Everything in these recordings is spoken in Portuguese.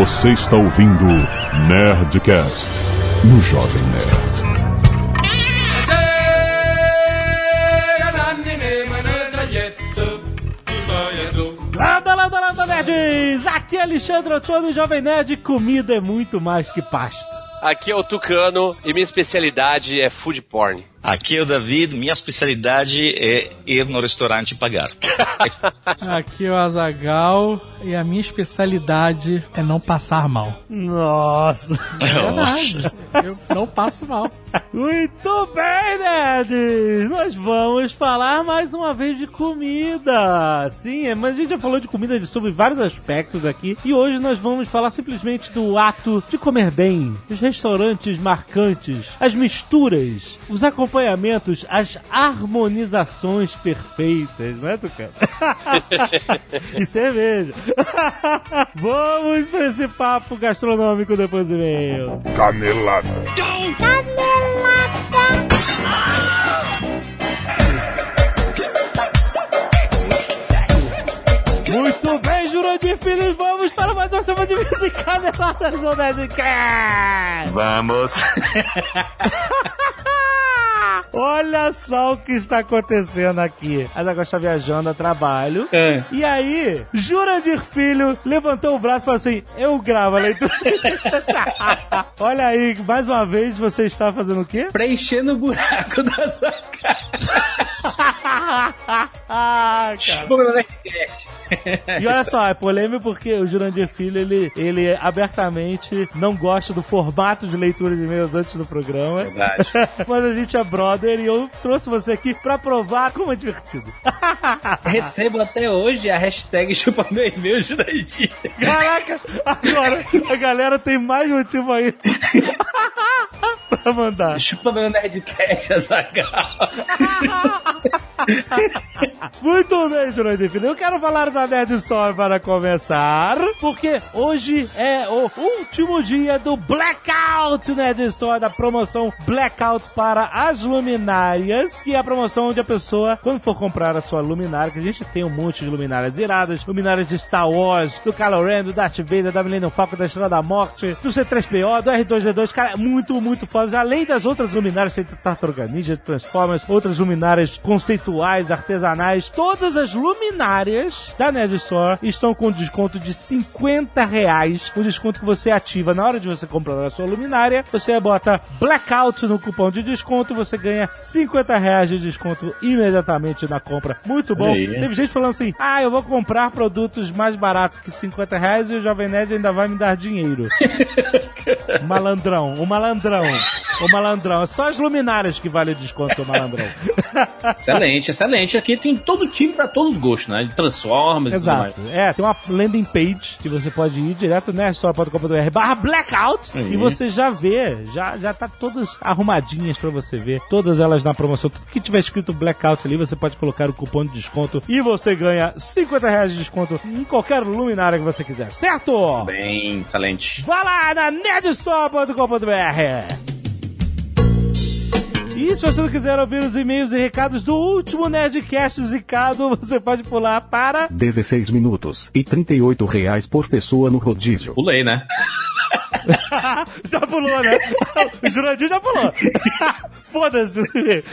Você está ouvindo Nerdcast no Jovem Nerd. Landa, landa, landa, nerds! Aqui é Alexandre Antônio, Jovem Nerd. Comida é muito mais que pasto. Aqui é o Tucano e minha especialidade é food porn. Aqui é o David, minha especialidade é ir no restaurante e pagar. Aqui é o Azagal e a minha especialidade é não passar mal. Nossa! É Eu não passo mal. Muito bem, nerds! Nós vamos falar mais uma vez de comida. Sim, mas a gente já falou de comida de- sobre vários aspectos aqui. E hoje nós vamos falar simplesmente do ato de comer bem. Os restaurantes marcantes, as misturas, os acompanhamentos, as harmonizações perfeitas, não é, Tucano? e cerveja. vamos pra esse papo gastronômico depois do e-mail. Canelada. Muito bem, Jurandir Filhos, vamos para mais uma semana de música caneladas no Nerdcast! Vamos. Olha só o que está acontecendo aqui. A Zagal está viajando a trabalho. É. E aí, Jurandir Filho levantou o braço e falou assim: Eu gravo a leitura. Olha aí, mais uma vez você está fazendo o quê? Preenchendo o buraco da sua cara. ah. E olha só, é polêmico porque o Jurandir Filho, ele, ele abertamente não gosta do formato de leitura de e-mails antes do programa. Verdade. Mas a gente é brother e eu trouxe você aqui pra provar como é divertido. Recebo até hoje a hashtag chupa meu e-mail Jurandir. Caraca, agora a galera tem mais motivo aí pra mandar. Chupa meu Nerdcast, Azaghal. Muito bem, Jurandir. Eu quero falar da Nerd Store para começar, porque hoje é o último dia do Blackout Nerd Store, da promoção Blackout para as luminárias, que é a promoção onde a pessoa, quando for comprar a sua luminária, que a gente tem um monte de luminárias iradas, luminárias de Star Wars, do Kylo Ren, do Darth Vader, da Millennium Falcon, da Estrela da Morte, do C3PO, do R2D2, cara, muito, muito foda. Além das outras luminárias, tem Tartaruga Ninja, Transformers, outras luminárias conceituais, artesanais, todas as luminárias da Nerd Store estão com desconto de 50 reais, o desconto que você ativa na hora de você comprar a sua luminária, você bota Blackout no cupom de desconto, você ganha 50 reais de desconto imediatamente na compra. Muito bom. Aí. Teve gente falando assim, ah, eu vou comprar produtos mais baratos que 50 reais e o Jovem Nerd ainda vai me dar dinheiro. Malandrão, o malandrão, o malandrão. É só as luminárias que vale desconto, seu malandrão. Excelente, excelente. Aqui tem todo time pra todos os gostos, né? De Transformers e tudo mais. Exato. É, tem uma landing page que você pode ir direto na store.com.br barra blackout e você já vê, já, já tá todas arrumadinhas pra você ver. Todas elas na promoção. Tudo que tiver escrito blackout ali, você pode colocar o cupom de desconto e você ganha 50 reais de desconto em qualquer luminária que você quiser, certo? Bem, excelente. Vá lá na nerdstore.com.br. E se você não quiser ouvir os e-mails e recados do último Nerdcast zicado, você pode pular para 16 minutos e 38 reais por pessoa no rodízio. Pulei, né? já pulou, né? O Jurandir já pulou. Foda-se.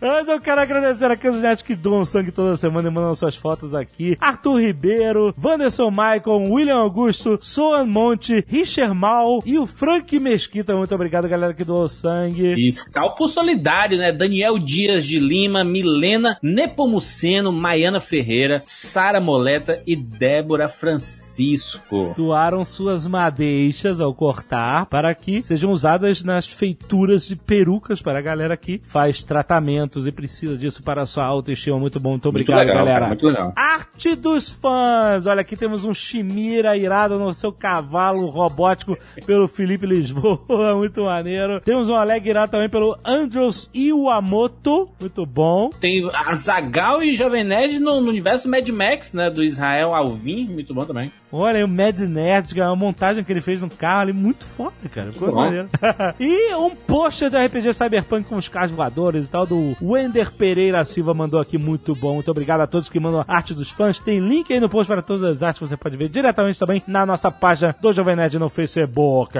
Mas eu quero agradecer aqui os netos que doam sangue toda semana e mandam suas fotos aqui. Arthur Ribeiro, Wanderson Maicon, William Augusto, Soan Monte, Richard Mal e o Frank Mesquita. Muito obrigado, galera, que doou sangue. E Scalpo Solidário, né? Daniel Dias de Lima, Milena Nepomuceno, Maiana Ferreira, Sara Moleta e Débora Francisco. doaram suas madeixas ao cortar para que sejam usadas nas feituras de perucas para a galera que faz tratamentos e precisa disso para a sua autoestima. Muito bom, muito obrigado, muito legal, galera. cara, muito legal. Arte dos fãs! Olha, aqui temos um Chimira irado no seu cavalo robótico pelo Felipe Lisboa, muito maneiro. Temos um Aleg irado também pelo Andros Iwamoto, muito bom. Tem Azagal e Jovem Nerd no, no universo Mad Max, né? Do Israel Alvim, muito bom também. Olha aí, o Mad Nerd, que é uma montagem montagem que ele fez no carro ali, muito foda, cara. Ficou maneiro. e um pôster do RPG Cyberpunk com os carros voadores e tal, do Wender Pereira Silva mandou aqui, muito bom. Muito obrigado a todos que mandam arte dos fãs. Tem link aí no post para todas as artes, você pode ver diretamente também na nossa página do Jovem Nerd no Facebook.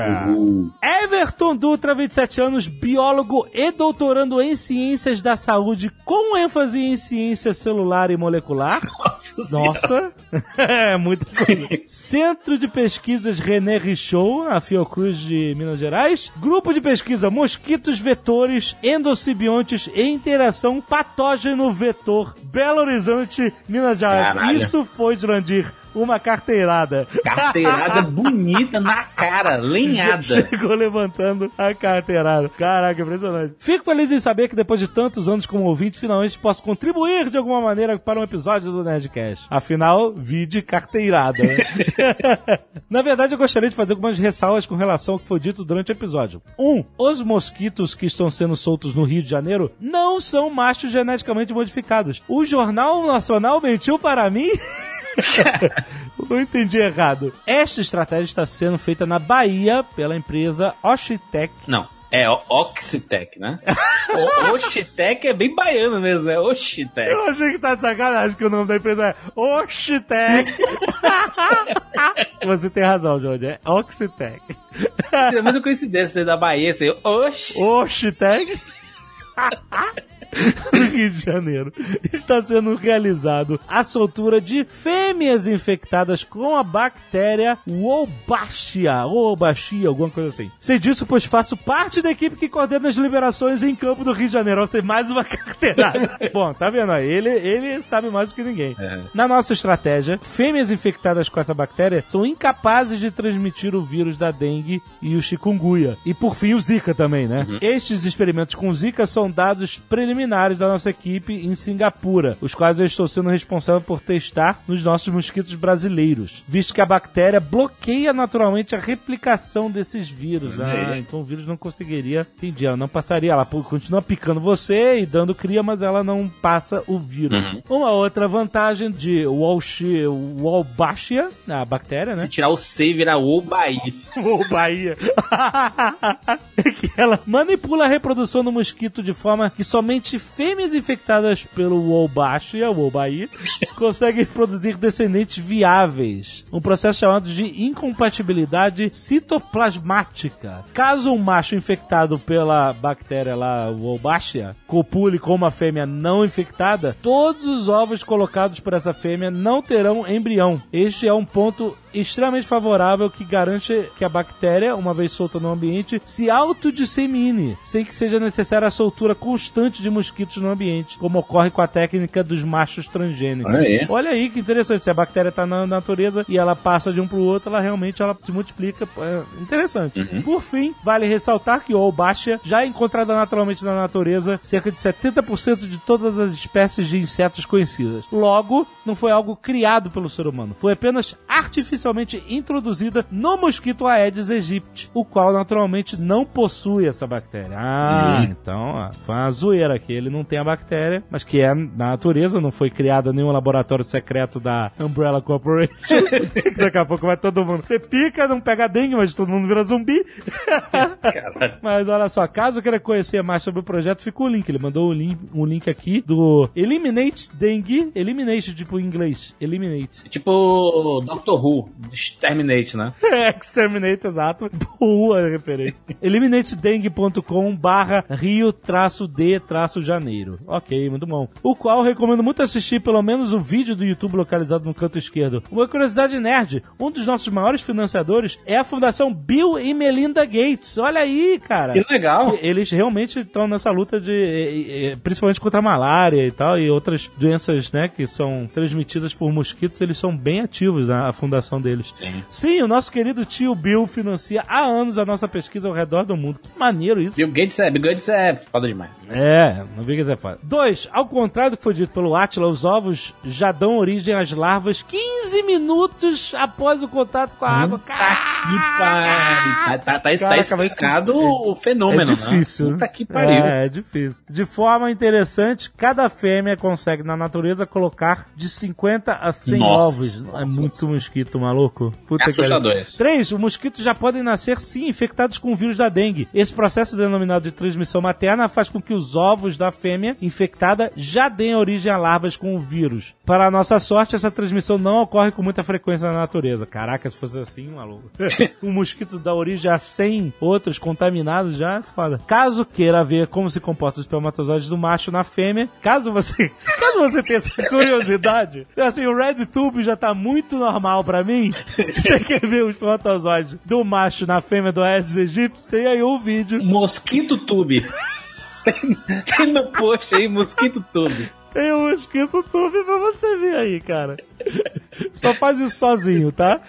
Everton Dutra, 27 anos, biólogo e doutorando em ciências da saúde, com ênfase em ciência celular e molecular. Nossa. Nossa, é muita coisa. Centro de Pesquisas René Richow, na Fiocruz de Minas Gerais. Grupo de pesquisa Mosquitos Vetores, Endocibiontes e Interação Patógeno-Vetor, Belo Horizonte, Minas Gerais. Caralho. Isso foi, Jurandir, uma carteirada. Carteirada bonita na cara, lenhada. Chegou levantando a carteirada. Caraca, impressionante. Fico feliz em saber que depois de tantos anos como ouvinte, finalmente posso contribuir de alguma maneira para um episódio do Nerdcast. Afinal, vi de carteirada. né? Na verdade, eu gostaria de fazer algumas ressalvas com relação ao que foi dito durante o episódio. Um, os mosquitos que estão sendo soltos no Rio de Janeiro não são machos geneticamente modificados. O Jornal Nacional mentiu para mim eu entendi errado. Esta estratégia está sendo feita na Bahia pela empresa Oshitec. Não, é Oxitec, né? O Oxitec é bem baiano mesmo, né? Oxitec. Eu achei que tá de sacanagem que o nome da empresa é Oxitec. Você tem razão, Johnny. É Oxitec. Seria muita coincidência da Bahia, assim, Oxi. Oxitec. no Rio de Janeiro, está sendo realizado a soltura de fêmeas infectadas com a bactéria Wolbachia, Wolbachia, alguma coisa assim. Sei disso, pois faço parte da equipe que coordena as liberações em campo do Rio de Janeiro. Ou seja, mais uma carteirada. Bom, tá vendo aí? Ele, ele sabe mais do que ninguém. É. Na nossa estratégia, fêmeas infectadas com essa bactéria são incapazes de transmitir o vírus da dengue e o chikungunya. E por fim, o Zika também, né? Estes experimentos com Zika são dados preliminares da nossa equipe em Singapura, os quais eu estou sendo responsável por testar nos nossos mosquitos brasileiros, visto que a bactéria bloqueia naturalmente a replicação desses vírus. Ah, então o vírus não conseguiria, entendi, ela não passaria, ela continua picando você e dando cria, mas ela não passa o vírus. Uma outra vantagem de Walsh, Wolbachia, a bactéria, né? Se tirar o C e virar o Bahia. Ou Bahia. que ela manipula a reprodução do mosquito de forma que somente fêmeas infectadas pelo Wolbachia, Wolbachia, conseguem produzir descendentes viáveis. Um processo chamado de incompatibilidade citoplasmática. Caso um macho infectado pela bactéria lá, Wolbachia, copule com uma fêmea não infectada, todos os ovos colocados por essa fêmea não terão embrião. Este é um ponto extremamente favorável que garante que a bactéria, uma vez solta no ambiente, se autodissemine, sem que seja necessária a soltura constante de mosquitos no ambiente, como ocorre com a técnica dos machos transgênicos. Olha aí. Olha aí que interessante, se a bactéria está na natureza e ela passa de um para o outro, ela realmente ela se multiplica. É interessante. Por fim, vale ressaltar que o Olbachia já é encontrada naturalmente na natureza cerca de 70% de todas as espécies de insetos conhecidas. Logo, não foi algo criado pelo ser humano, foi apenas artificialmente introduzida no mosquito Aedes aegypti, o qual naturalmente não possui essa bactéria. Ah, então ó, foi uma zoeira aqui. Ele não tem a bactéria, mas que é na natureza, não foi criada nenhum laboratório secreto da Umbrella Corporation. Daqui a pouco vai todo mundo. Você pica, não pega dengue, mas todo mundo vira zumbi. Mas olha só, caso queira conhecer mais sobre o projeto, fica o link. Ele mandou um link, um link aqui do Eliminate Dengue. Eliminate, tipo em inglês. Eliminate. Tipo Doctor Who, Exterminate, né? Exterminate, exato. Boa referência. Eliminatedengue.com barra rio traço d traço janeiro. Ok, muito bom. O qual recomendo muito assistir pelo menos o vídeo do YouTube localizado no canto esquerdo. Uma curiosidade nerd, um dos nossos maiores financiadores é a Fundação Bill e Melinda Gates. Olha aí, cara. Que legal. Eles realmente estão nessa luta de. principalmente contra a malária e tal, e outras doenças, né, que são transmitidas por mosquitos, eles são bem ativos na a fundação deles. Sim. Sim, o nosso querido tio Bill financia há anos a nossa pesquisa ao redor do mundo. Que maneiro isso. Bill Gates é, Bill Gates é foda demais. É, não vi que é foda. Dois, ao contrário do que foi dito pelo Atila, os ovos já dão origem às larvas 15 minutos após o contato com a água. Puta Caraca! que pariu. Tá, tá, tá, tá explicado o fenômeno, É difícil. né? Puta que pariu. É, é difícil. De forma interessante, cada fêmea consegue na natureza colocar de 50 a 100 Nossa. ovos. É Nossa. muito mosquito uma maluco. Puta É assustador isso. 3. Os mosquitos já podem nascer, sim, infectados com o vírus da dengue. Esse processo denominado de transmissão materna faz com que os ovos da fêmea infectada já deem origem a larvas com o vírus. Para a nossa sorte, essa transmissão não ocorre com muita frequência na natureza. Caraca, se fosse assim, maluco. um mosquito dá origem a 100 outros contaminados já é foda. Caso queira ver como se comportam os espermatozoides do macho na fêmea, caso você, caso você tenha essa curiosidade, assim, o RedTube já tá muito normal pra mim. Você quer ver os espermatozoides do macho na fêmea do Aedes aegypti? Tem aí um vídeo. Mosquito Tube. Tem- Tem no post aí, Mosquito Tube. Tem um mosquito tube pra você ver aí, cara. Só faz isso sozinho, tá?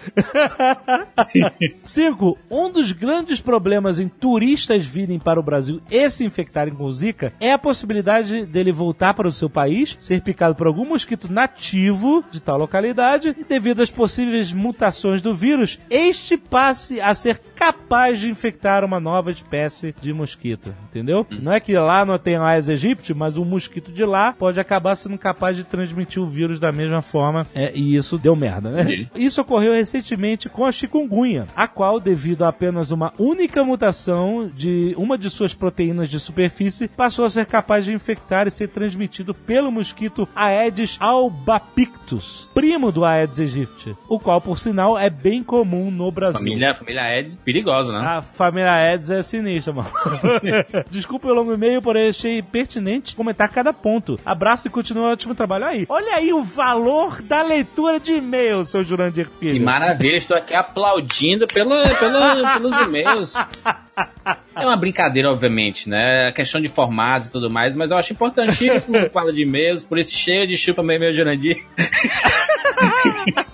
5. Um dos grandes problemas em turistas virem para o Brasil e se infectarem com Zika é a possibilidade dele voltar para o seu país, ser picado por algum mosquito nativo de tal localidade e, devido às possíveis mutações do vírus, este passe a ser capaz de infectar uma nova espécie de mosquito. Entendeu? Não é que lá não tem Aedes aegypti, mas um mosquito de lá pode acabar sendo capaz de transmitir o vírus da mesma forma. É, e isso deu merda, né? Sim. Isso ocorreu recentemente com a chikungunya, a qual, devido a apenas uma única mutação de uma de suas proteínas de superfície, passou a ser capaz de infectar e ser transmitido pelo mosquito Aedes albopictus, primo do Aedes aegypti, o qual, por sinal, é bem comum no Brasil. Família, família Aedes, perigosa, né? A família Aedes é sinistra, mano. Desculpa o longo e-mail, porém achei pertinente comentar cada ponto. Abraço e continua o ótimo trabalho aí. Olha aí o valor da leitura de e-mail, seu Jurandir Que Filho. maravilha, estou aqui aplaudindo pela, pela- pelos e-mails. É uma brincadeira, obviamente, né? A questão de formatos e tudo mais, mas eu acho importantíssimo quando fala de e-mails, por isso cheio de chupa meu e-mail Jurandir.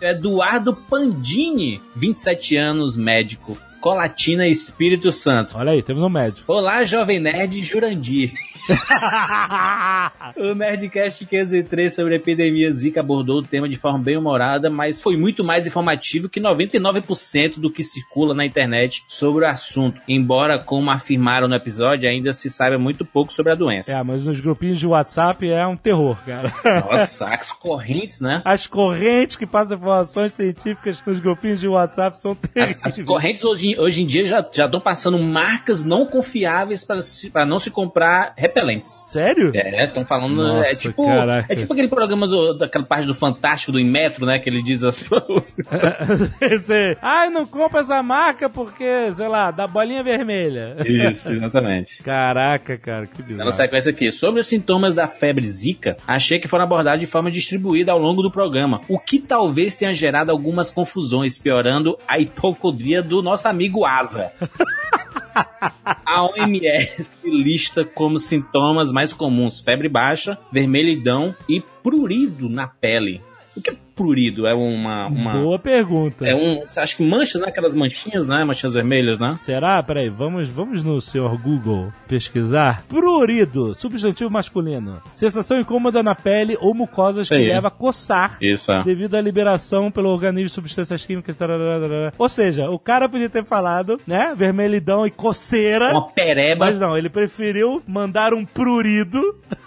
Eduardo Pandini, 27 anos, médico. Colatina Espírito Santo. Olha aí, temos um médico. Olá, Jovem Nerd Jurandir. O Nerdcast 503 sobre a epidemia Zika abordou o tema de forma bem humorada, mas foi muito mais informativo que 99% do que circula na internet sobre o assunto. Embora, como afirmaram no episódio, ainda se saiba muito pouco sobre a doença. É, mas nos grupinhos de WhatsApp é um terror, cara. Nossa, as correntes, né? As correntes que passam informações científicas nos grupinhos de WhatsApp são As, terríveis. as correntes hoje, hoje em dia já estão passando marcas não confiáveis para não se comprar repelentes. Sério? É, estão falando. Nossa, é, tipo, caraca. é tipo aquele programa do- daquela parte do Fantástico do Inmetro, né? Que ele diz as Esse, Ai, não compra essa marca porque, sei lá, dá bolinha vermelha. Isso, exatamente. Caraca, cara, que bizarro. Na sequência aqui, sobre os sintomas da febre zika, achei que foram abordados de forma distribuída ao longo do programa, o que talvez tenha gerado algumas confusões, piorando a hipocondria do nosso amigo Asa. A OMS lista como sintomas mais comuns febre baixa, vermelhidão e prurido na pele. O que é prurido? É uma. uma Boa pergunta. é um. Acho que manchas, né? Aquelas manchinhas, né? Manchinhas vermelhas, né? Será? Peraí, vamos, vamos no senhor Google pesquisar. Prurido, substantivo masculino. Sensação incômoda na pele ou mucosas que Aí. leva a coçar. Isso, é. Devido à liberação pelo organismo de substâncias químicas. tararara. Ou seja, o cara podia ter falado, né? Vermelhidão e coceira. Uma pereba. Mas não, ele preferiu mandar um prurido.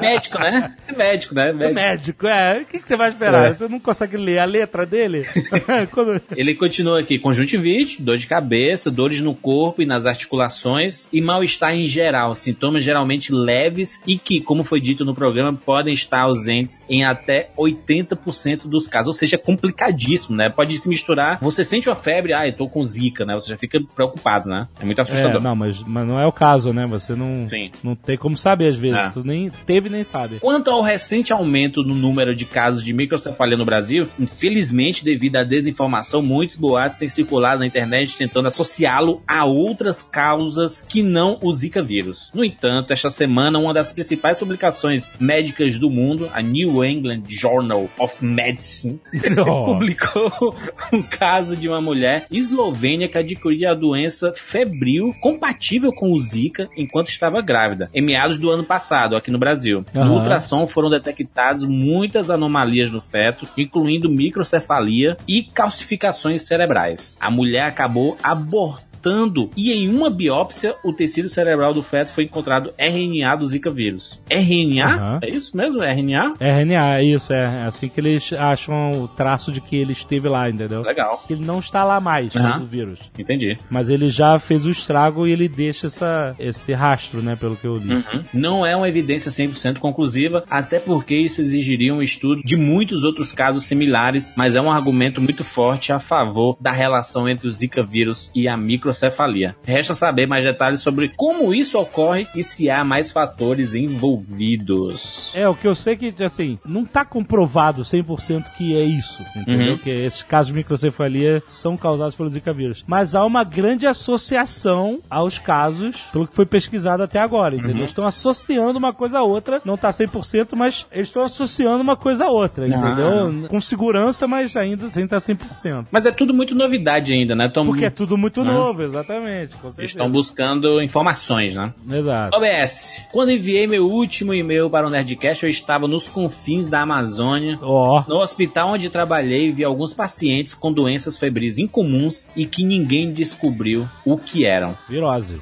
Médico, né? É médico, né? Médico. Médico, é. O que, que você vai esperar? É. Você não consegue ler a letra dele? Quando- Ele continua aqui: conjuntivite, dor de cabeça, dores no corpo e nas articulações e mal-estar em geral. Sintomas geralmente leves e que, como foi dito no programa, podem estar ausentes em até 80% dos casos. Ou seja, é complicadíssimo, né? Pode se misturar. Você sente uma febre, ah, eu tô com zika, né? Você já fica preocupado, né? É muito É, assustador. não, mas, mas não é o caso, né? Você não, Sim. não tem como saber às vezes. É. Tu nem teve nem sabe. Quanto ao recente aumento no número de casos de microcefalia no Brasil, infelizmente, devido à desinformação, muitos boatos têm circulado na internet tentando associá-lo a outras causas que não o Zika vírus. No entanto, esta semana, uma das principais publicações médicas do mundo, a New England Journal of Medicine, Oh. publicou um caso de uma mulher eslovênia que adquiriu a doença febril compatível com o Zika enquanto estava grávida, em meados do ano passado, aqui no Brasil. No Aham. ultrassom foram detectadas muitas anomalias no feto, incluindo microcefalia e calcificações cerebrais. A mulher acabou abortando aumentando. E em uma biópsia, o tecido cerebral do feto foi encontrado RNA do Zika vírus. RNA? Aham. É isso mesmo? RNA? RNA, é isso, é. É assim que eles acham o traço de que ele esteve lá, entendeu? Legal. Que ele não está lá mais, Aham. do vírus. Entendi. Mas ele já fez o estrago e ele deixa essa, esse rastro, né, pelo que eu li. Uhum. Não é uma evidência 100% conclusiva, até porque isso exigiria um estudo de muitos outros casos similares, mas é um argumento muito forte a favor da relação entre o Zika vírus e a microcefalia. Resta saber mais detalhes sobre como isso ocorre e se há mais fatores envolvidos. É, o que eu sei que, assim, não tá comprovado 100% que é isso, entendeu? Uhum. Que esses casos de microcefalia são causados pelo Zika vírus. Mas há uma grande associação aos casos, pelo que foi pesquisado até agora, entendeu? Uhum. Estão associando uma coisa a outra, não tá 100%, mas eles estão associando uma coisa a outra, Ah. entendeu? Com segurança, mas ainda sem estar 100%. Mas é tudo muito novidade ainda, né? Tão, Porque é tudo muito Né? novo, exatamente, com certeza. Estão buscando informações, né? Exato. OBS. Quando enviei meu último e-mail para o Nerdcast, eu estava nos confins da Amazônia. Ó, No hospital onde trabalhei, vi alguns pacientes com doenças febris incomuns e que ninguém descobriu o que eram. virose.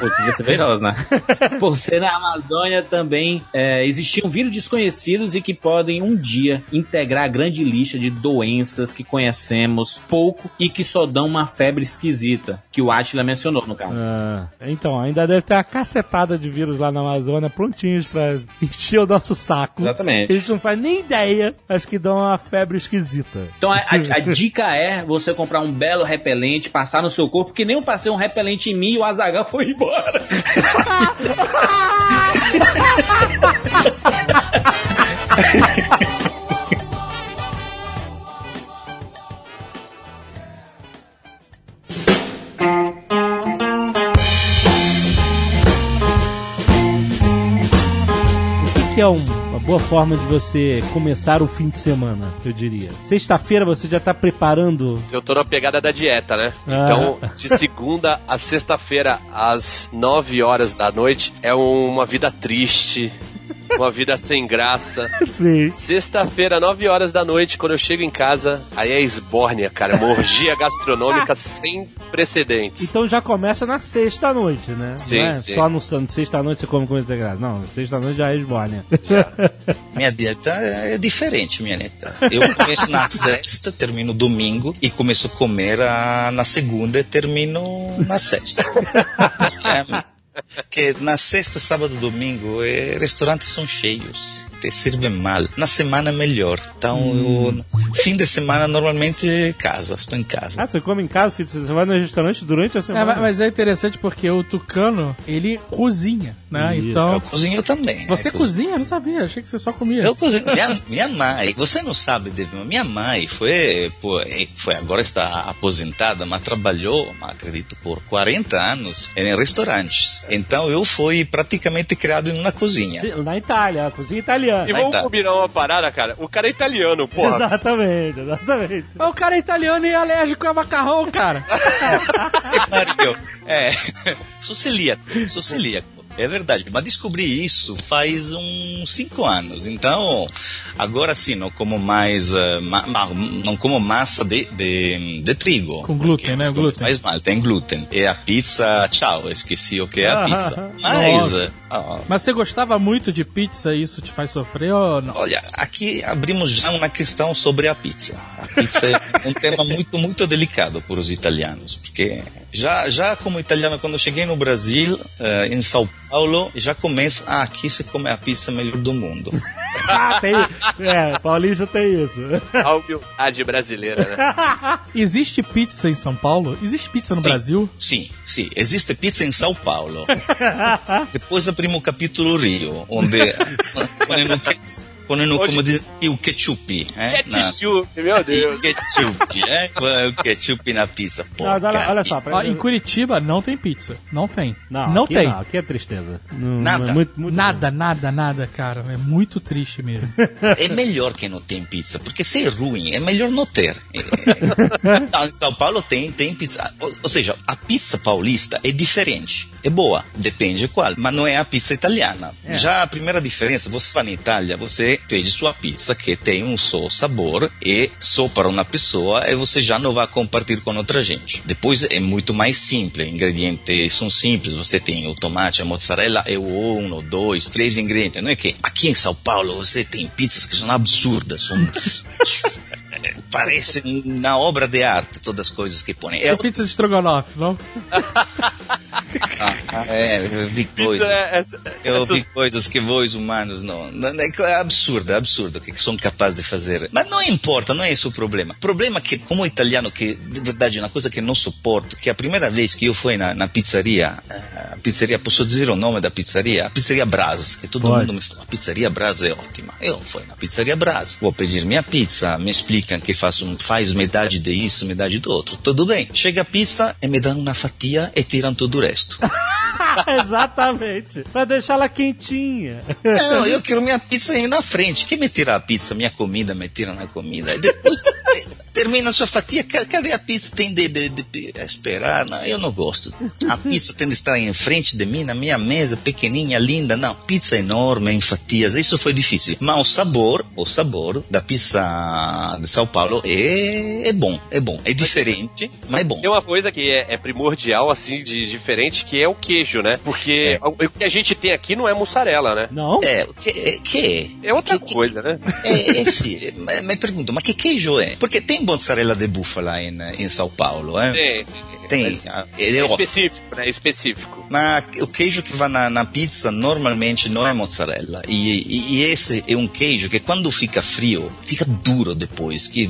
Pô, devia ser veroz, né? Por ser na Amazônia também é, existiam vírus desconhecidos e que podem um dia integrar a grande lista de doenças que conhecemos pouco e que só dão uma febre esquisita, que o Atila mencionou no caso. Ah, então, ainda deve ter uma cacetada de vírus lá na Amazônia prontinhos pra encher o nosso saco. Exatamente. A gente não faz nem ideia, acho que dão uma febre esquisita. Então a, a- a dica é você comprar um belo repelente, passar no seu corpo, que nem eu passei um repelente em mim e o Azagal foi embora. que, é um- uma boa forma de você começar o fim de semana, eu diria? Sexta-feira você já tá preparando. Eu tô na pegada da dieta, né? Ah. Então, de segunda a sexta-feira, às 9 horas da noite, é uma vida triste, uma vida sem graça. Sim. Sexta-feira, 9 horas da noite, quando eu chego em casa, aí é esbórnia, cara. Uma orgia gastronômica sem precedentes. Então já começa na sexta-noite, né? Sim, Não é sim. Só no no sexta-noite você come comida integrada. Não, sexta-noite já é esbórnia. Minha dieta é diferente, minha neta. Eu começo na sexta, termino domingo e começo a comer a- na segunda e termino na sexta. É, que na sexta, sábado, domingo, eh, restaurantes são cheios, te servem mal. Na semana é melhor. Então, eu- fim de semana normalmente casa, estou em casa. ah, você come em casa, filho? Você vai no restaurante durante a É, semana? mas- mas é interessante porque o tucano, ele cozinha, né? Então. Eu cozinho também. Você Eu cozinho. cozinha? Eu não sabia, achei que você só comia. Eu cozinho. Minha, minha mãe, você não sabe, David, minha mãe foi, pô, eh, foi, agora está aposentada, mas trabalhou, acredito, por 40 anos em restaurantes. Então eu fui praticamente criado em uma cozinha. Sim, Na Itália, a cozinha italiana. E vamos tá. combinar uma parada, cara. O cara é italiano, porra. Exatamente, exatamente. Mas O cara é italiano e alérgico a macarrão, cara. Mario, é, sou celíaco, sou celíaco. É verdade, mas descobri isso faz uns cinco anos. Então, agora sim, não como mais, eh, ma- ma- não como massa de, de, de trigo. Com glúten, né? Glúten. Faz mal, tem glúten. E a pizza, tchau, esqueci o que é a pizza. Mas, ó, Mas você gostava muito de pizza e isso te faz sofrer ou não? Olha, aqui abrimos já uma questão sobre a pizza. A pizza é um tema muito, muito delicado para os italianos, porque já, já como italiano, quando eu cheguei no Brasil, eh, em São Paulo, já começa, ah, aqui se come a pizza melhor do mundo. Ah, tem. É, Paulista tem isso. A humildade brasileira, né? Existe pizza em São Paulo? Existe pizza no Sim. Brasil? Sim, sim, existe pizza em São Paulo. Depois abrimos o capítulo Rio, onde quando como diz o ketchup. Na- Ketchup, meu Deus. Ketchup, é? O ketchup na pizza. Pô, Não, olha, só, pra- em Curitiba não tem pizza. Não tem. Não, aqui tem. Não, aqui é tristeza. Não- Nada. é muito- muito Nada, nada, nada, cara. É muito triste mesmo. É melhor que não tem pizza, porque se é ruim, é melhor não ter. É- Não, em São Paulo tem, tem pizza. Ou, ou seja, a pizza paulista é diferente. É boa, depende qual, mas não é a pizza italiana. Já a primeira diferença, você vai na Itália, você pede sua pizza que tem um só sabor e só para uma pessoa e você já não vai compartilhar com outra gente. Depois é muito mais simples, ingredientes são simples, você tem o tomate, a mozzarella o um, ou dois, três ingredientes. Não é que aqui em São Paulo você tem pizzas que são absurdas, são parece na obra de arte todas as coisas que põem. É pizza de estrogonofe, não? Ah, é, eu vi coisas. É, Eu vi coisas que vós humanos não. não- É absurdo, é absurdo o que são capazes de fazer. Mas não importa, não é esse o problema. O problema é que, como italiano, que de verdade é uma coisa que não suporto, que a primeira vez que eu fui na, na pizzaria, eh, a pizzeria, posso dizer o nome da pizzaria? A pizzeria Brás, que todo Pode. mundo me fala, a pizzaria Brás é ótima. Eu fui na pizzaria Brás, vou pedir minha pizza, me explicam que faz, um, faz metade de isso, metade do outro. Tudo bem. Chega a pizza e me dão uma fatia e tiram todo o resto. Exatamente. Pra deixar ela quentinha. Não, eu quero minha pizza aí na frente. Quem me tira a pizza, minha comida, me tira na comida. E depois termina a sua fatia. Ca- Cadê a pizza? Tem de, de, de esperar? Não, eu não gosto. A pizza tem de estar em frente de mim, na minha mesa, pequenininha, linda. Não, pizza enorme, em fatias. Isso foi difícil. Mas o sabor, o sabor da pizza de São Paulo é, é bom, é bom. É diferente, mas é bom. Tem uma coisa que é, é primordial, assim, de diferente, que é o queijo, né? Porque É. o, que a gente tem aqui não é mussarela, né? Não? É, o que, é- que É outra que- que- coisa, né? É, é mas me pergunto, ma che queijo è? Perché tem mozzarella de búfala in, in São Paulo, eh? Tem. Tem, Mas É è ótimo. específico, né? Específico. Ma o queijo che va na, na pizza normalmente non è mozzarella. E, e, e esse è un queijo che quando fica frio, fica duro depois, que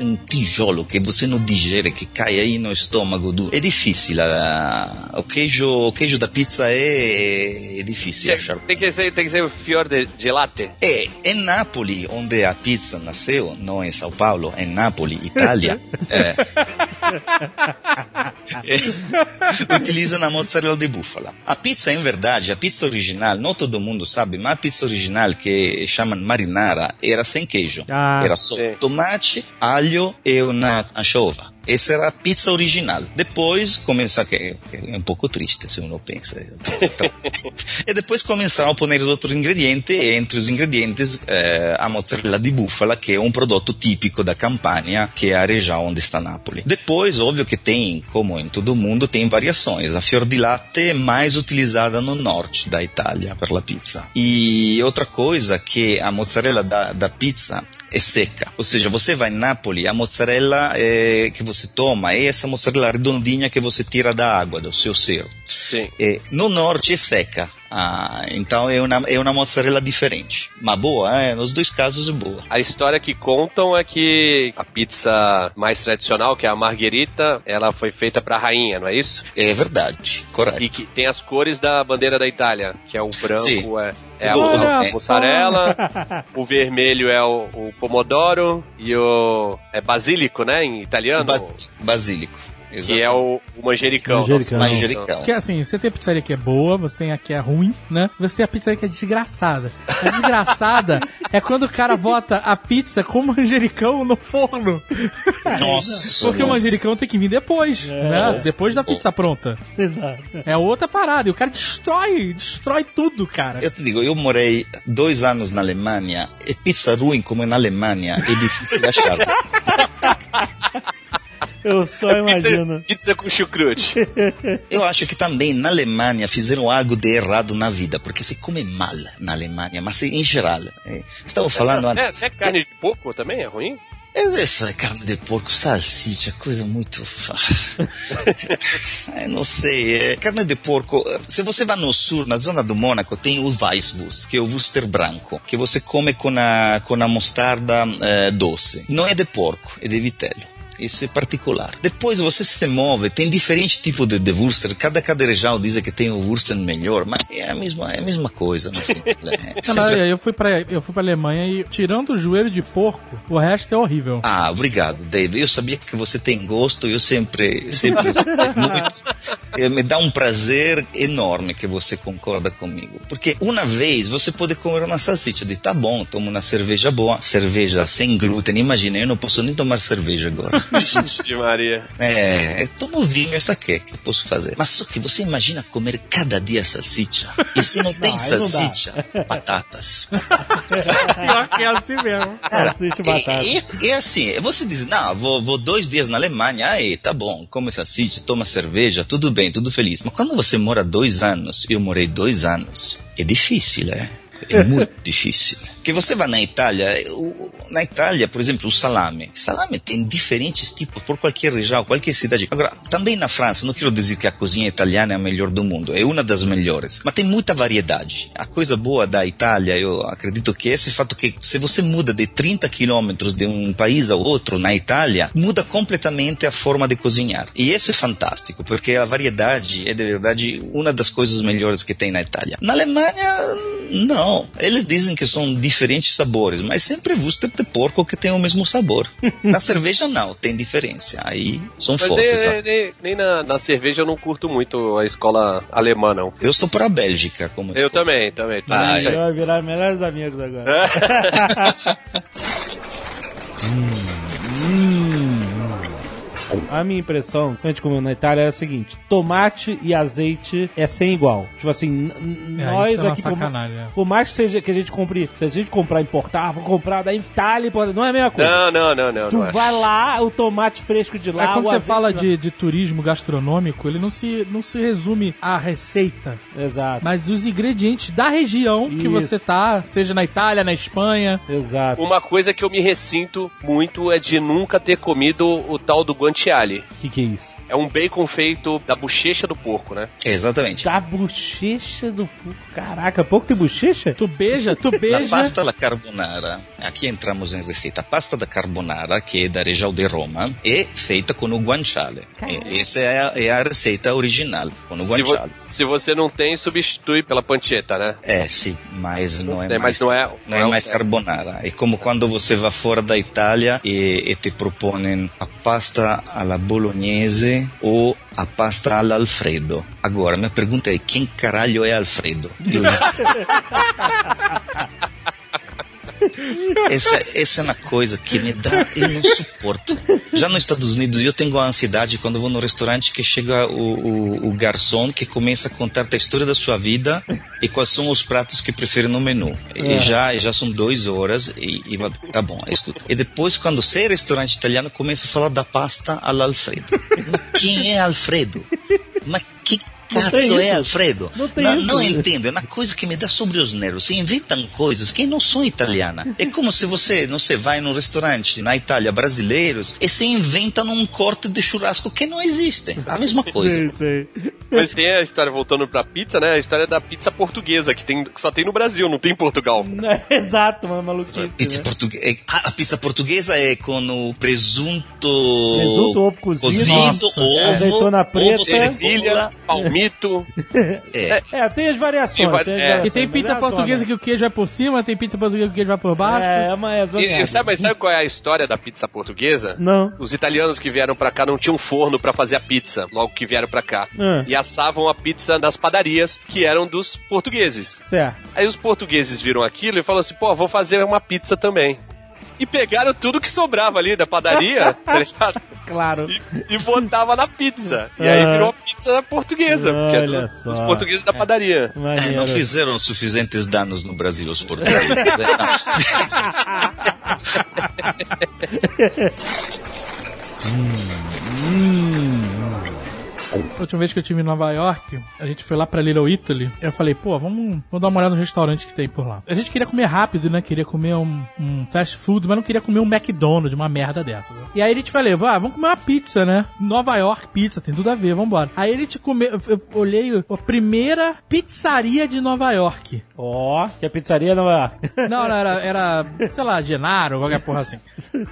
um tijolo que você não digere, que cai aí no estômago duro. É difícil. ah, o, queijo, o queijo da pizza é, é difícil achar. Tem que ser, tem que ser o fior de, de latte. E in Napoli, onde a pizza nasceu, non in São Paulo, in Napoli, Italia, eh, utilizzano a mozzarella di búfala. A pizza, in verdade, a pizza original, não todo mundo sabe, mas a pizza original que chamam marinara era sem queijo. Ah, era só sim. tomate, alho e uma anchova. Essa era a pizza original. Depois começa que é um pouco triste se uno pensa. e depois começaram a pôr os outros ingredientes e entre os ingredientes eh, a mozzarella di búfala que é um produto típico da Campania que é a região onde está Nápoles. Depois, óbvio que tem, como em todo mundo, tem variações. A fior di latte é mais utilizada no norte da Itália per la pizza. E outra coisa que a mozzarella da, da pizza é seca. Ou seja, você vai em Nápoles, a mozzarella eh, que você toma é essa mozzarella redondinha que você tira da água, do seu cerro. Sim. Eh, no norte é seca. Ah, então é uma, é uma mozzarella diferente. Mas boa, eh? nos dois casos é boa. A história que contam é que a pizza mais tradicional, que é a margherita, ela foi feita pra rainha, não é isso? É verdade, correto. E que tem as cores da bandeira da Itália, que é o branco, Sim. é, é a, Olha a só. mussarela, o vermelho é o, o pomodoro e o é basílico, né, em italiano, Bas- basílico. Que é o, o manjericão. Manjericão. nosso manjericão. Porque assim, você tem a pizzaria que é boa, você tem a que é ruim, né? Você tem a pizzaria que é desgraçada. A desgraçada é quando o cara bota a pizza com manjericão no forno. Nossa, Porque o nossa. manjericão tem que vir depois, né? Depois da pizza pronta. Exato. É outra parada. E o cara destrói, destrói tudo, cara. Eu te digo, eu morei dois anos na Alemanha e pizza ruim como na Alemanha é difícil de achar. Eu só imagino. Pizza com chucrute. Eu acho que também na Alemanha fizeram algo de errado na vida, porque se come mal na Alemanha, mas em geral. É, estava falando É, antes. é carne de porco também é ruim? Essa carne de porco, salsicha, coisa muito. Eu não sei. é, carne de porco. Se você vai no sul, na zona do Mônaco, tem o Weisswurst, que é o Worcester branco, que você come com a, com a mostarda eh, doce. Não é de porco, é de vitello. Isso é particular. Depois você se move, tem diferentes tipos de, de Wurster. Cada, cada região diz que tem o Wurster melhor, mas é a mesma, é a mesma coisa. No fim. É, sempre- eu fui pra, eu fui pra Alemanha e, tirando o joelho de porco, o resto é horrível. Ah, obrigado, Dave. Eu sabia que você tem gosto. Eu sempre, sempre muito. eh, Me dá um prazer enorme que você concorda comigo, porque uma vez você pode comer uma salsicha. De tá bom, tomo uma cerveja boa, cerveja sem glúten. Imagina, eu não posso nem tomar cerveja agora. Vixe, Maria. É, tomo vinho e saque, que eu posso fazer. Mas só que você imagina comer cada dia salsicha. E se não tem Não, aí não salsicha, batatas. Pior que é assim mesmo. Salsicha e batata. E, e- e assim, você diz, não, vou, vou dois dias na Alemanha, aí, tá bom, come salsicha, toma cerveja, tudo bem, tudo feliz. Mas quando você mora dois anos, eu morei dois anos, é difícil, é? É muito difícil. Porque você vai na Itália, o- na Itália, por exemplo, o salame. Salame tem diferentes tipos por qualquer região, qualquer cidade. Agora, também na França, não quero dizer que a cozinha italiana é a melhor do mundo, é uma das melhores. Mas tem muita variedade. A coisa boa da Itália, eu acredito que é esse fato que se você muda de 30 quilômetros de um país ao outro na Itália, muda completamente a forma de cozinhar. E isso é fantástico, porque a variedade é de verdade uma das coisas melhores que tem na Itália. Na Alemanha, não. Eles dizem que são diferentes sabores, mas sempre vuster de porco que tem o mesmo sabor. Na cerveja, não, tem diferença. Aí são Mas fortes. nem, lá. nem- nem na, na cerveja eu não curto muito a escola alemã, não. Eu estou para a Bélgica, como Eu escola. também, também. Ah, Vai é. virar melhores amigos agora. A minha impressão, quando a gente comeu na Itália, era a seguinte: tomate e azeite é sem igual. Tipo assim, É, nós isso é aqui. com- sacanagem, é. Por mais que, seja, que a gente compre. Se a gente comprar e importar, vou comprar da Itália, importar, não é a mesma coisa. Não, não, não, não. Tu não é. vai lá, o tomate fresco de lá. Mas quando o você fala de, de turismo gastronômico, ele não se, não se resume à receita, Exato. mas os ingredientes da região que Isso. você tá, seja na Itália, na Espanha. Exato. Uma coisa que eu me ressinto muito é de nunca ter comido o tal do O que, que é isso? É um bacon feito da bochecha do porco, né? Exatamente. Da bochecha do. porco. Caraca, pouco tem bochecha? Tu beija, tu La beija. pasta alla carbonara, aqui entramos em receita. A pasta da carbonara, que é da região de Roma, é feita com o guanciale. E- Essa é a, é a receita original, com o Se, vo- guanciale. se você não tem, substitui pela pancetta, né? É, sim, mas não é É, mais, mas não é- não é é mais carbonara. É como quando você vai fora da Itália e, e te propõem a pasta alla bolognese ou a pasta all'alfredo. Agora, minha pergunta é, quem caralho é Alfredo? Essa, essa é uma coisa que me dá, eu não suporto. Já nos Estados Unidos eu tenho a ansiedade quando vou no restaurante que chega o, o, o garçom que começa a contar a história da sua vida e quais são os pratos que prefere no menu. E já, já são duas horas e, e tá bom, escuta. E depois quando você é restaurante italiano começa a falar da pasta all'Alfredo. Mas quem é Alfredo? Mas que Cazzo é. Alfredo? Não tem não, isso. não entendo, é uma coisa que me dá sobre os nervos. Se inventam coisas que não são italianas. É como se você, não sei, vai num restaurante na Itália, brasileiros, e se inventam um corte de churrasco que não existe. A mesma coisa. Sei, sei. Mas tem a história, voltando pra pizza, né? A história da pizza portuguesa, que, tem, que só tem no Brasil, não tem em Portugal. É Exato, uma maluquice. Pizza né? portuguesa. A pizza portuguesa é com o presunto. Presunto, ovo cozido. Cozido, Nossa. ovo. Azeitona preta. Ovo, Ervilha, cebola. Palmito. É. É, tem as variações. Tem as é. variações, E tem mas pizza é a portuguesa que o queijo vai por cima, tem pizza portuguesa que o queijo vai por baixo. É, é uma é E, e sabe, mas sabe qual é a história da pizza portuguesa? Não. Os italianos que vieram pra cá não tinham forno pra fazer a pizza, logo que vieram pra cá. Ah. E assavam a pizza nas padarias, que eram dos portugueses. Certo. Aí os portugueses viram aquilo e falaram assim, pô, vou fazer uma pizza também. E pegaram tudo que sobrava ali da padaria, tá ligado? Claro. E, e botava na pizza. E aí virou pizza portuguesa, porque é Olha do- só. dos portugueses da padaria. É, não fizeram suficientes danos no Brasil os portugueses. né? A última vez que eu estive em Nova York, a gente foi lá pra Little Italy. Eu falei, pô, vamos, vamos dar uma olhada no restaurante que tem por lá. A gente queria comer rápido, né? Queria comer um, um fast food, mas não queria comer um McDonald's, uma merda dessa. né? E aí a gente falei, ah, vamos comer uma pizza, né? Nova York pizza, tem tudo a ver, vambora. Aí a gente comeu, eu- olhei a primeira pizzaria de Nova York. Ó, que a pizzaria não é. Não, não, era, era, sei lá, Genaro, qualquer porra assim.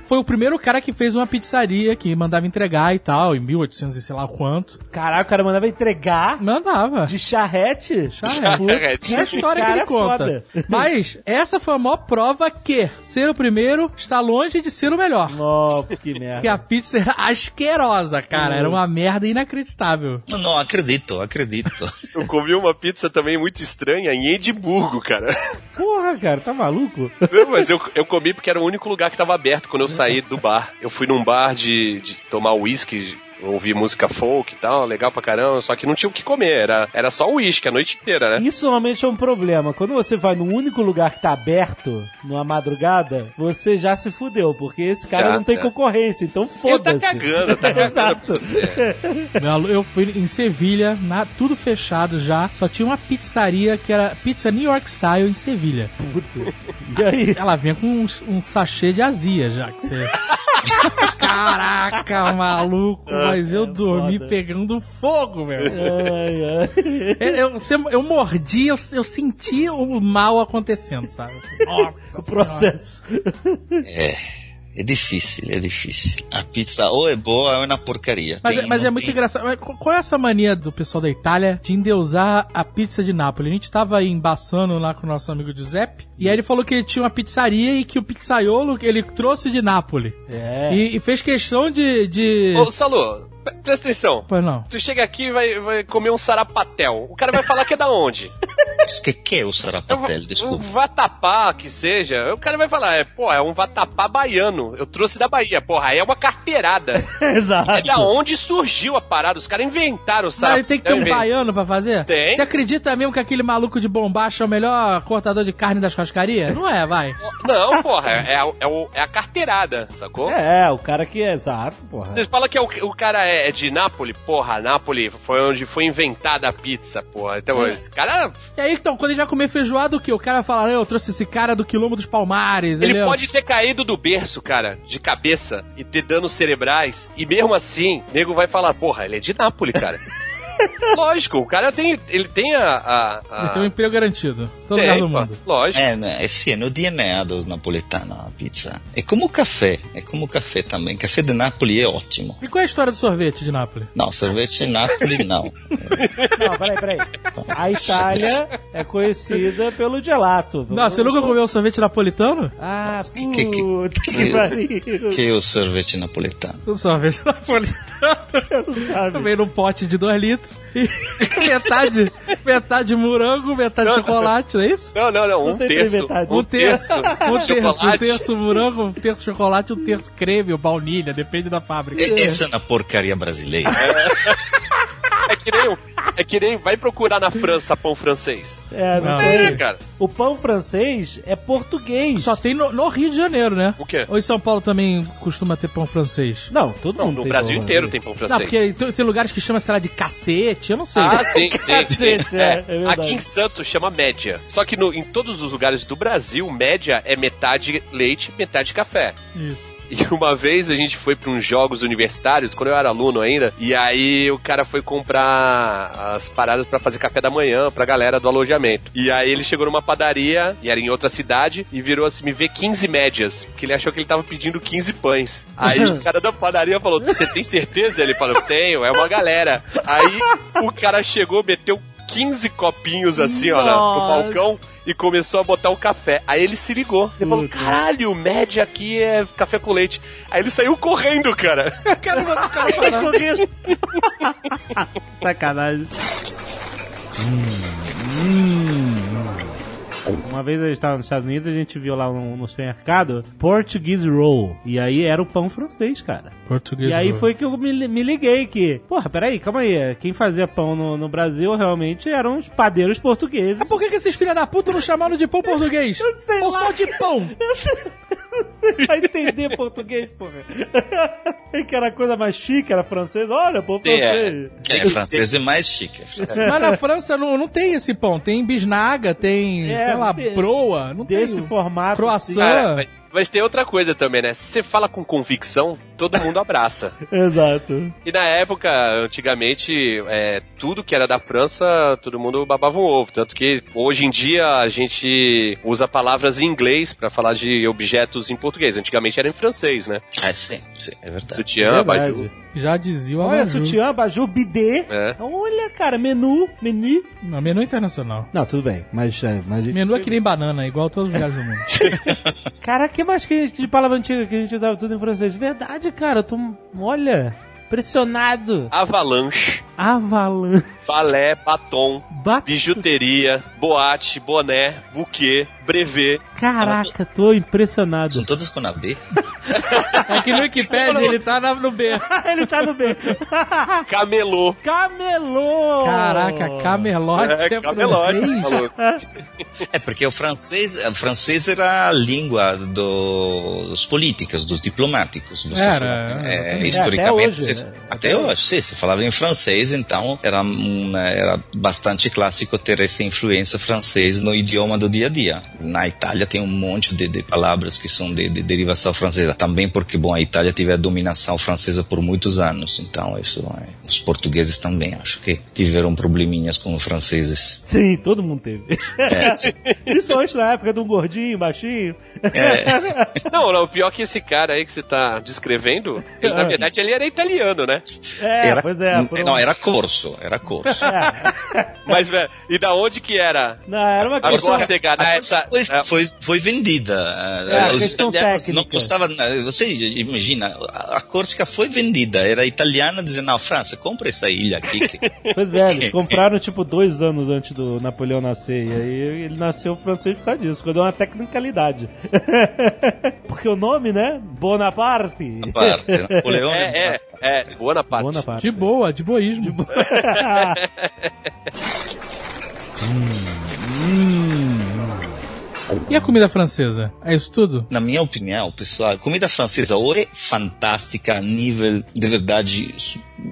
Foi o primeiro cara que fez uma pizzaria que mandava entregar e tal, em 1800 e sei lá quanto. Caraca, o cara mandava entregar Mandava. de charrete. Charrete. Que É a história que ele conta. foda. Mas essa foi a maior prova que ser o primeiro está longe de ser o melhor. Ó, que Porque merda. a pizza era asquerosa, cara. Era uma merda inacreditável. Não, não, acredito, acredito. Eu comi uma pizza também muito estranha em Edimburgo, cara. Porra, cara, tá maluco? Não, mas eu, eu comi porque era o único lugar que tava aberto quando eu saí do bar. Eu fui num bar de, de tomar uísque, ouvir música folk e tal, legal pra caramba, só que não tinha o que comer, era, era só uísque a noite inteira, né? Isso normalmente é um problema. Quando você vai no único lugar que tá aberto, numa madrugada, você já se fudeu, porque esse cara Já, não tem já. concorrência, então tá foda-se. cagando, tá cagando Exato. Belo, Eu fui em Sevilha, na- tudo fechado já. Só tinha uma pizzaria que era pizza New York Style em Sevilha. E aí? Ela vinha com um, um sachê de azia já. Que você... Caraca, maluco, mas eu dormi foda. pegando fogo, velho. Ai, ai. Eu, eu, eu mordi, eu, eu senti o mal acontecendo, sabe? Nossa, O processo. É difícil, é difícil. A pizza ou é boa ou é uma porcaria. Mas, Tem- é- mas não é muito tem- engraçado. Mas qu- Qual é essa mania do pessoal da Itália de endeusar a pizza de Nápoles? A gente tava aí embaçando lá com o nosso amigo Giuseppe, e aí ele falou que ele tinha uma pizzaria e que o pizzaiolo ele trouxe de Nápoles. É. E, e fez questão de. de... Ô, Salô, presta atenção. Pois não. Tu chega aqui e vai, vai comer um sarapatel. O cara vai falar que é da onde? O que, que é o sarapatel? Um Desculpa. vatapá, que seja. O cara vai falar, é, pô, é um vatapá baiano. Eu trouxe da Bahia. Porra, aí é uma carteirada. Exato. É da onde surgiu a parada. Os caras inventaram o Mas sarapatel. tem que ter um baiano pra fazer? Tem. Você acredita mesmo que aquele maluco de bombacha é o melhor cortador de carne das churrascarias? Não é, vai. Não, porra, é, é, a- é o- é a carteirada, sacou? É, o cara que é exato, porra. Você fala que é o, o cara é, é de Nápoles, porra, Nápoles foi onde foi inventada a pizza, porra. Então, É. esse cara, E aí, então, quando ele vai comer feijoada, o quê? O cara fala, eu trouxe esse cara do quilombo dos Palmares. ele é o- pode ter caído do berço, cara, de cabeça e ter danos cerebrais, e mesmo assim, o nego vai falar, porra, ele é de Nápoles, cara. Lógico, o cara tem, ele tem a... a, a- Ele tem um emprego garantido. Todo Tem, lugar do pô, mundo. Lógico. É, né? é sim, é no DNA dos napolitanos a pizza. É como o café, é como o café também. Café de Nápoles é ótimo. E qual é a história do sorvete de Nápoles? Não, sorvete de Nápoles não. Não, peraí, peraí. A Itália é conhecida pelo gelato. Não, você nunca comeu sorvete napolitano? Ah, Que- que- que- puta que, que- pariu. Que é o sorvete napolitano? O sorvete napolitano. Vem num pote de 2 litros. Metade, metade morango, metade chocolate, não é isso? Não, não, não, Não um terço. Um terço, um terço, um terço morango, um terço chocolate, um terço creme ou baunilha, depende da fábrica. E- Essa é na porcaria brasileira. É que nem, é que nem, vai procurar na França pão francês. É, não Não. tem. É, cara. O pão francês é português. Só tem no, no Rio de Janeiro, né? O quê? Ou em São Paulo também costuma ter pão francês? Não, todo Não, mundo no tem Brasil pão inteiro tem pão Não, francês. porque tem, tem lugares que chama, sei lá, de cacete, eu não sei. Ah, sim, sim, sim. Cacete, é, é verdade. Aqui em Santos chama média. Só que no- em todos os lugares do Brasil, média é metade leite, metade café. Isso. E uma vez a gente foi para uns jogos universitários, quando eu era aluno ainda, e aí o cara foi comprar as paradas para fazer café da manhã pra galera do alojamento. E aí ele chegou numa padaria, e era em outra cidade, e virou assim, me vê 15 médias, porque ele achou que ele tava pedindo 15 pães. Aí o cara da padaria falou, você tem certeza? Ele falou, tenho, é uma galera. Aí o cara chegou, meteu 15 copinhos assim, ó, na- no Nossa. balcão e começou a botar o café. Aí ele se ligou. Ele falou: Puta. caralho, média aqui é café com leite. Aí ele saiu correndo, cara. Cara, não vai ficar parado. Correndo. Sacanagem. Uma vez a gente estava nos Estados Unidos, a gente viu lá no, no supermercado Portuguese Roll. E aí era o pão francês, cara. Português. E aí roll. foi que eu me, me liguei que, porra, peraí, calma aí. Quem fazia pão no, no Brasil realmente eram os padeiros portugueses. Mas por que, que esses filha da puta não chamaram de pão português? sei Ou lá. só de pão? Você vai entender português, porra. que era coisa mais chique, era francês. Olha, Sim, é. francês. É, francês é mais chique. é francês. Mas na França não, não tem esse pão. Tem bisnaga, tem, É, sei lá, tem- broa. Não Desse tem formato. croissant. Cara, mas, mas tem outra coisa também, né? Se você fala com convicção, todo mundo abraça. Exato. E na época, antigamente, é, tudo que era da França, todo mundo babava um ovo. Tanto que hoje em dia a gente usa palavras em inglês pra falar de objetos em português. Antigamente era em francês, né? Ah, sim, sim, é verdade. Sutiã, Verdade. baju. Já dizia o Olha, Abajur. sutiã, abajur, bidê. É. Olha, cara, menu, menu. Não, menu internacional. Não, tudo bem, mas... é, mas... Menu é que nem banana, igual todos os lugares do mundo. Cara, que mais que, que de palavra antiga que a gente usava tudo em francês? Verdade, cara, eu tô... Olha, impressionado. Avalanche, Avalanche. balé, batom, Ba- bijuteria, boate, boné, buquê, brevet. Caraca, tô impressionado. São todas com a B. É que no Wikipedia ele tá na- no B. Ele tá no B. Camelô. Camelô! Caraca, camelote é, camelote, francês? É porque o francês, o francês era a língua do- dos políticos, dos diplomáticos. Você Era, fala, é, é, até historicamente, hoje, você- né? até hoje, sim, você falava em francês, então era, uma- era bastante clássico ter essa influência francesa no idioma do dia a dia. Na Itália tem um monte de, de palavras que são de, de derivação francesa, também porque, bom, a Itália teve a dominação francesa por muitos anos, então isso, é, os portugueses também acho que tiveram probleminhas com os franceses. Sim, todo mundo teve. É, sim. Principalmente na época do gordinho, baixinho. É. Não, não, o pior que esse cara aí que você tá descrevendo, ele, na verdade ele era italiano, né? É, Era- pois é. um- Não, era corso, era corso. Mas, velho, e da onde que era? Não, era uma Agora foi, foi, foi vendida. É, Os italianos técnica. não gostavam. Você imagina, a Córsega foi vendida. Era italiana dizendo: Não, França, compra essa ilha aqui. que- Pois é, eles compraram tipo dois anos antes do Napoleão nascer. E aí ele nasceu francês por causa disso, quando deu uma tecnicalidade. Porque o nome, né? Bonaparte. a parte. Napoleão É, é, é. Bonaparte. Bonaparte. De boa, de boísmo. E a comida francesa? É isso tudo? Na minha opinião, pessoal, a comida francesa ou é fantástica a nível de verdade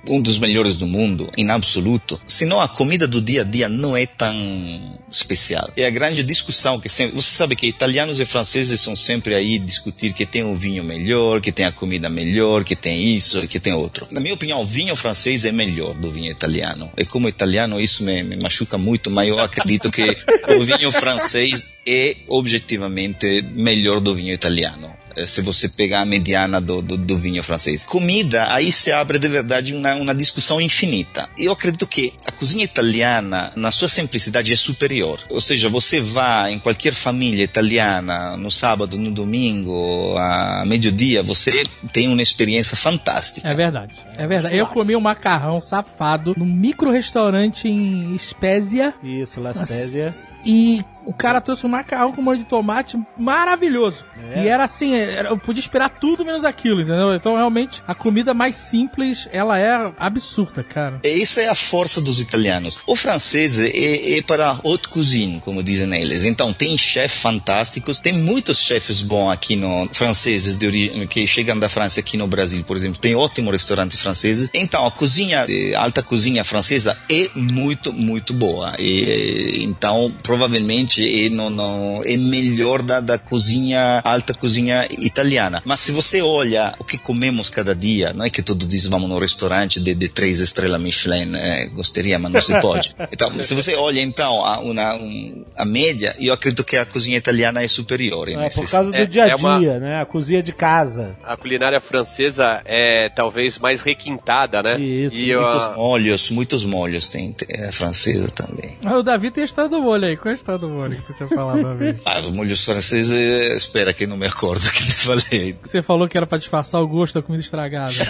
um dos melhores do mundo, em absoluto, senão a comida do dia a dia não é tão especial. É a grande discussão que sempre. Você sabe que italianos e franceses são sempre aí discutir que tem um vinho melhor, que tem a comida melhor, que tem isso, que tem outro. Na minha opinião, o vinho francês é melhor do vinho italiano. E como italiano, isso me, me machuca muito, mas eu acredito que o vinho francês é objetivamente melhor do vinho italiano. Eh, Se você pegar a mediana do, do, do vinho francês. Comida, aí se abre de verdade uma, uma discussão infinita. Eu acredito que a cozinha italiana, na sua simplicidade, é superior. Ou seja, você vai em qualquer família italiana, no sábado, no domingo, a meio-dia, você tem uma experiência fantástica. É verdade. É verdade. Eu comi um macarrão safado num micro restaurante em Spezia Isso, Las Nossa. Pésia. e o cara trouxe um macarrão com molho de tomate maravilhoso. É. E era assim, era- eu podia esperar tudo menos aquilo, entendeu? Então realmente a comida mais simples, ela é absurda, cara. Essa é a força dos italianos. O francês é, é para haute cuisine, como dizem eles. Então, tem chefes fantásticos, tem muitos chefes bons aqui no franceses de origem que chegam da França aqui no Brasil, por exemplo. Tem ótimo restaurante franceses. Então, a cozinha, eh, alta cozinha francesa é muito, muito boa. E, eh, então, provavelmente é, não, não, é melhor da, da cozinha, alta cozinha italiana. Mas se você olha o que comemos cada dia, não é que todo dia vamos no restaurante de, de três estrelas Michelin, eh, gostaria, mas não se pode. Então, se você olha então a, uma, um, a média, eu acredito que a cozinha italiana é superior. É, nesse- por causa do é- dia a é uma- dia, né? A cozinha de casa. A culinária francesa é talvez mais requintada, né? Isso. E Muitos a- molhos, muitos molhos tem é, francesa também. Mas o Davi tem a história do molho aí. Qual é a história do molho que tu tinha falado uma vez? Ah, os molhos franceses, eh, espera que não me acordo que te falei. Você falou que era pra disfarçar o gosto da comida estragada.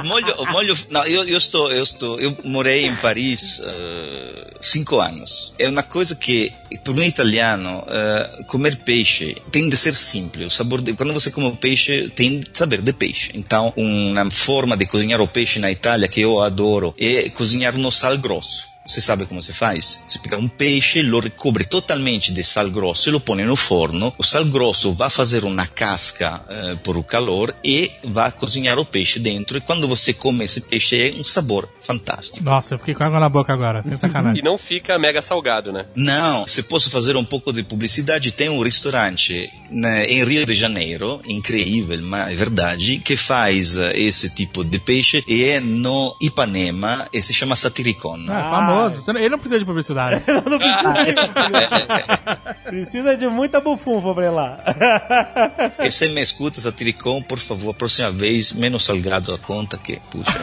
O molho, o molho, não, eu, eu estou, eu estou, eu morei em Paris eh, cinco anos. É uma coisa que para um italiano eh, comer peixe tem de ser simples. O sabor de, quando você come peixe tem de saber de peixe. Então, uma forma de cozinhar o peixe na Itália que eu adoro é cozinhar no sal grosso. Você sabe como se faz? Você pega um peixe, lo recobre totalmente de sal grosso e lo põe no forno. O sal grosso vai fazer uma casca eh, por o calor e vai cozinhar o peixe dentro. E quando você come esse peixe, é um sabor fantástico. Nossa, eu fiquei com água na boca agora. Sem E sacanagem. não fica mega salgado, né? Não, se posso fazer um pouco de publicidade, tem um restaurante né, em Rio de Janeiro, incrível, mas é verdade, que faz eh, esse tipo de peixe e é no Ipanema e se chama Satiricon. Ah, famoso, maravilhoso. Não- Ele não precisa de publicidade. Precisa de muita bufunfa pra ir lá. E se me escuta, Satiricon, por favor, a próxima vez, menos salgado a conta que, puxa.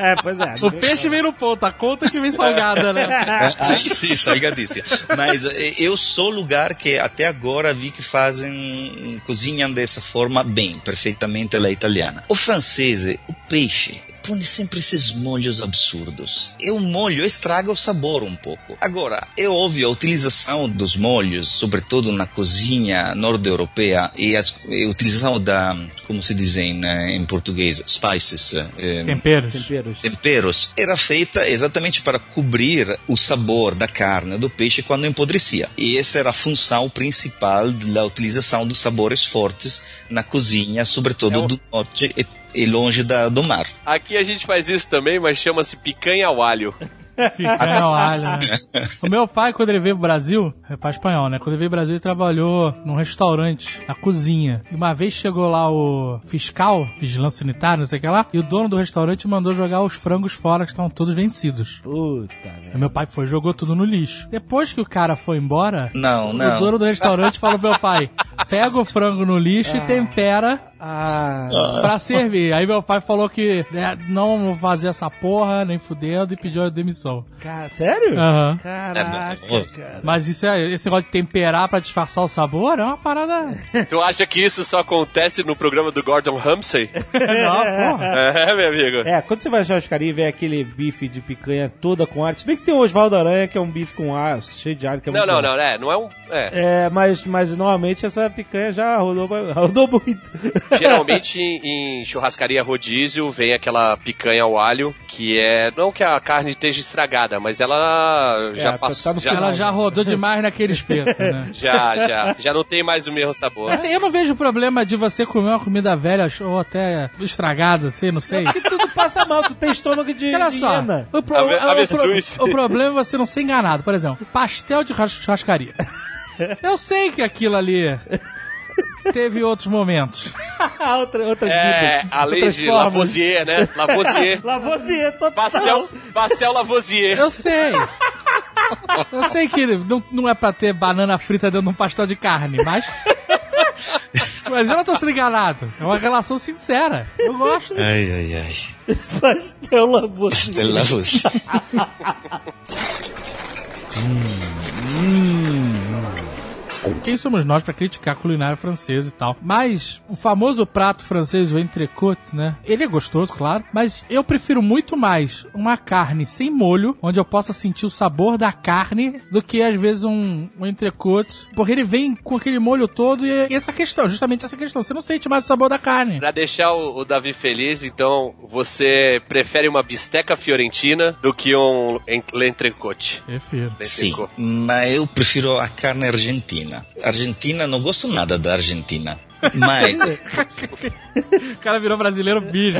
é, pois é. O peixe vem no ponto, a conta que vem salgada, né? Aí sim, salgadíssimo. Mas eh, eu sou lugar que até agora vi que fazem, cozinham dessa forma bem, perfeitamente ela italiana. O francês, o peixe, põe sempre esses molhos absurdos. E o molho estraga o sabor um pouco. Agora, é óbvio a utilização dos molhos, sobretudo na cozinha norte-europeia, e as- e a utilização da, como se diz em, eh, em português, spices, eh, Temperos. Temperos. temperos era feita exatamente para cobrir o sabor da carne do peixe quando empodrecia. E essa era a função principal da utilização dos sabores fortes na cozinha, sobretudo É o- do norte e, e longe da, do mar. Aqui a gente faz isso também, mas chama-se picanha ao alho. Picanha ao alho, né? O meu pai, quando ele veio pro Brasil, é pai espanhol, né? Quando ele veio pro Brasil, ele trabalhou num restaurante, na cozinha. E uma vez chegou lá o fiscal, vigilância sanitária, não sei o que lá, e o dono do restaurante mandou jogar os frangos fora, que estavam todos vencidos. Puta, velho. meu pai foi, jogou tudo no lixo. Depois que o cara foi embora, Não, o não. dono do restaurante falou pro meu pai: pega o frango no lixo e tempera Ah, pra servir. Aí meu pai falou que né, não vou fazer essa porra, nem fudendo, e pediu a demissão. cara, sério? Aham. Caraca, É cara. Mas isso é, esse negócio de temperar pra disfarçar o sabor é uma parada. Tu acha que isso só acontece no programa do Gordon Ramsay? não, porra. É, meu amigo. É, quando você vai na churrascaria e vê aquele bife de picanha toda com ar, se bem que tem o Oswaldo Aranha, que é um bife com ar, cheio de ar, que é Não, muito não, bom. não, é, não é um. É. É, mas, mas normalmente essa picanha já rodou, rodou muito. Geralmente em churrascaria rodízio vem aquela picanha ao alho, que é. Não que a carne esteja estragada, mas ela já tá- passou. tá no já, final. Ela já rodou demais naquele espeto, né? já, já, já não tem mais o mesmo sabor. Assim, eu não vejo problema de você comer uma comida velha ou até estragada, assim, não sei. Porque tudo passa mal, tu tem estômago de, Olha só, hiena. o, pro- Ave- o- o, pro- o problema é você não ser enganado. Por exemplo, pastel de churras- churrascaria. Eu sei que aquilo ali teve outros momentos. outra, outra É, dica. a lei Outras de formas. Lavoisier, né? Lavoisier. Lavoisier, total. Pastel, pastel Lavoisier. Eu sei. Eu sei que não, não é pra ter banana frita dentro de um pastel de carne, mas. Mas eu não tô sendo enganado. É uma relação sincera. Eu gosto. Ai, ai, ai. Pastel Lavoisier. Stella Rossi. Quem somos nós pra criticar a culinária francesa e tal? Mas o famoso prato francês, o entrecôte, né? Ele é gostoso, claro, mas eu prefiro muito mais uma carne sem molho, onde eu possa sentir o sabor da carne, do que às vezes um, um entrecôte, porque ele vem com aquele molho todo e é essa questão, justamente essa questão. Você não sente mais o sabor da carne. Pra deixar o, o Davi feliz, então, você prefere uma bisteca fiorentina do que um entrecôte? Prefiro. Sim, mas eu prefiro a carne argentina. Argentina, não gosto nada da Argentina. Mas, O cara virou brasileiro bicho.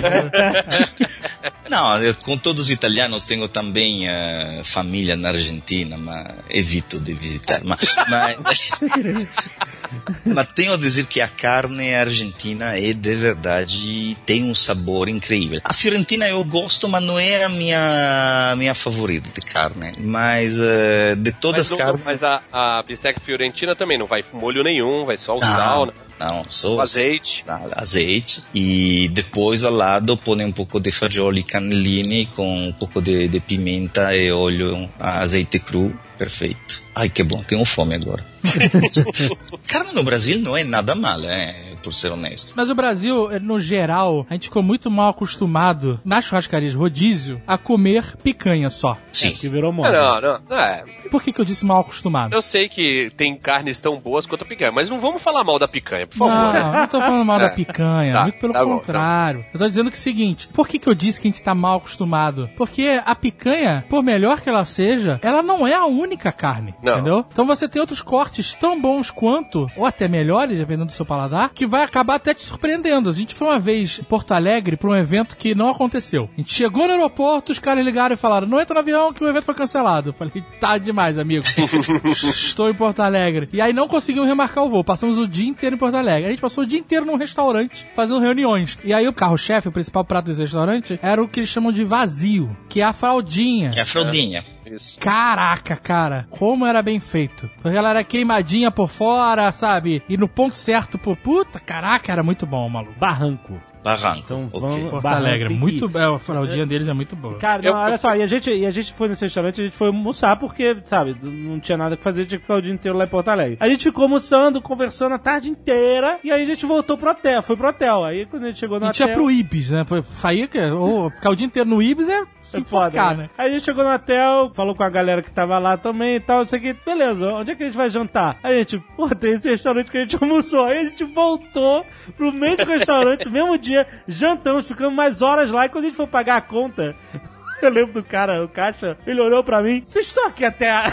não, eu, com todos os italianos tenho também eh, família na Argentina, mas evito de visitar. Mas, mas, mas tenho a dizer que a carne argentina é de verdade, tem um sabor incrível. A fiorentina eu gosto, mas não é a minha, minha favorita de carne. Mas eh, de todas Mas, as carnes... mas a, a bisteca fiorentina também não vai molho nenhum, vai só o Não, sal, né? Não, só azeite. azeite e depois ao lado põe um pouco de fagioli cannellini com um pouco de, de pimenta e óleo, azeite cru, perfeito. Ai que bom, tenho fome agora. Carne no Brasil não é nada mal, é, por ser honesto. Mas o Brasil, eh, no geral, a gente ficou muito mal acostumado, nas churrascarias rodízio, a comer picanha só. Sim. Que virou Não, moda. não, não, não é. Por que, que eu disse mal acostumado? Eu sei que tem carnes tão boas quanto a picanha, mas não vamos falar mal da picanha, por favor. Não, não tô falando mal da É. picanha, Tá, muito pelo tá bom, contrário. Eu tô dizendo que é o seguinte, por que, que eu disse que a gente tá mal acostumado? Porque a picanha, por melhor que ela seja, ela não é a única carne, Não. entendeu? Então você tem outros cortes tão bons quanto, ou até melhores, dependendo do seu paladar, que vai acabar até te surpreendendo. A gente foi uma vez em Porto Alegre pra um evento que não aconteceu. A gente chegou no aeroporto, os caras ligaram e falaram, não entra no avião que o evento foi cancelado. Eu falei, tá demais, amigo. Estou em Porto Alegre. E aí não conseguimos remarcar o voo. Passamos o dia inteiro em Porto Alegre. A gente passou o dia inteiro num restaurante fazendo reuniões. E aí o carro-chefe, o principal prato desse restaurante, era o que eles chamam de vazio, que é a fraldinha. É a fraldinha. Isso. Caraca, cara, como era bem feito. Porque ela era queimadinha por fora, sabe? E no ponto certo por puta, caraca, era muito bom, maluco. Barranco. Barranco. Então vamos- Porto Barranco Alegre, muito bom. A fraldinha deles é muito boa. Cara, Eu- não, olha só, e a, gente, e a gente foi nesse restaurante, a gente foi almoçar porque, sabe, não tinha nada que fazer, tinha que ficar o dia inteiro lá em Porto Alegre. A gente ficou almoçando, conversando a tarde inteira, e aí a gente voltou pro hotel, foi pro hotel. Aí quando a gente chegou no A gente ia hotel... pro Ibis, né? Saía, que, ou ficar o dia inteiro no Ibis é se É enforcar, né? né? Aí a gente chegou no hotel, falou com a galera que tava lá também e tal, não sei o que. Beleza, onde é que a gente vai jantar? Aí a gente, pô, tem esse restaurante que a gente almoçou. Aí a gente voltou pro mesmo restaurante, mesmo dia, jantamos, ficamos mais horas lá. E quando a gente foi pagar a conta, eu lembro do cara, o caixa, ele olhou pra mim, vocês estão aqui até a...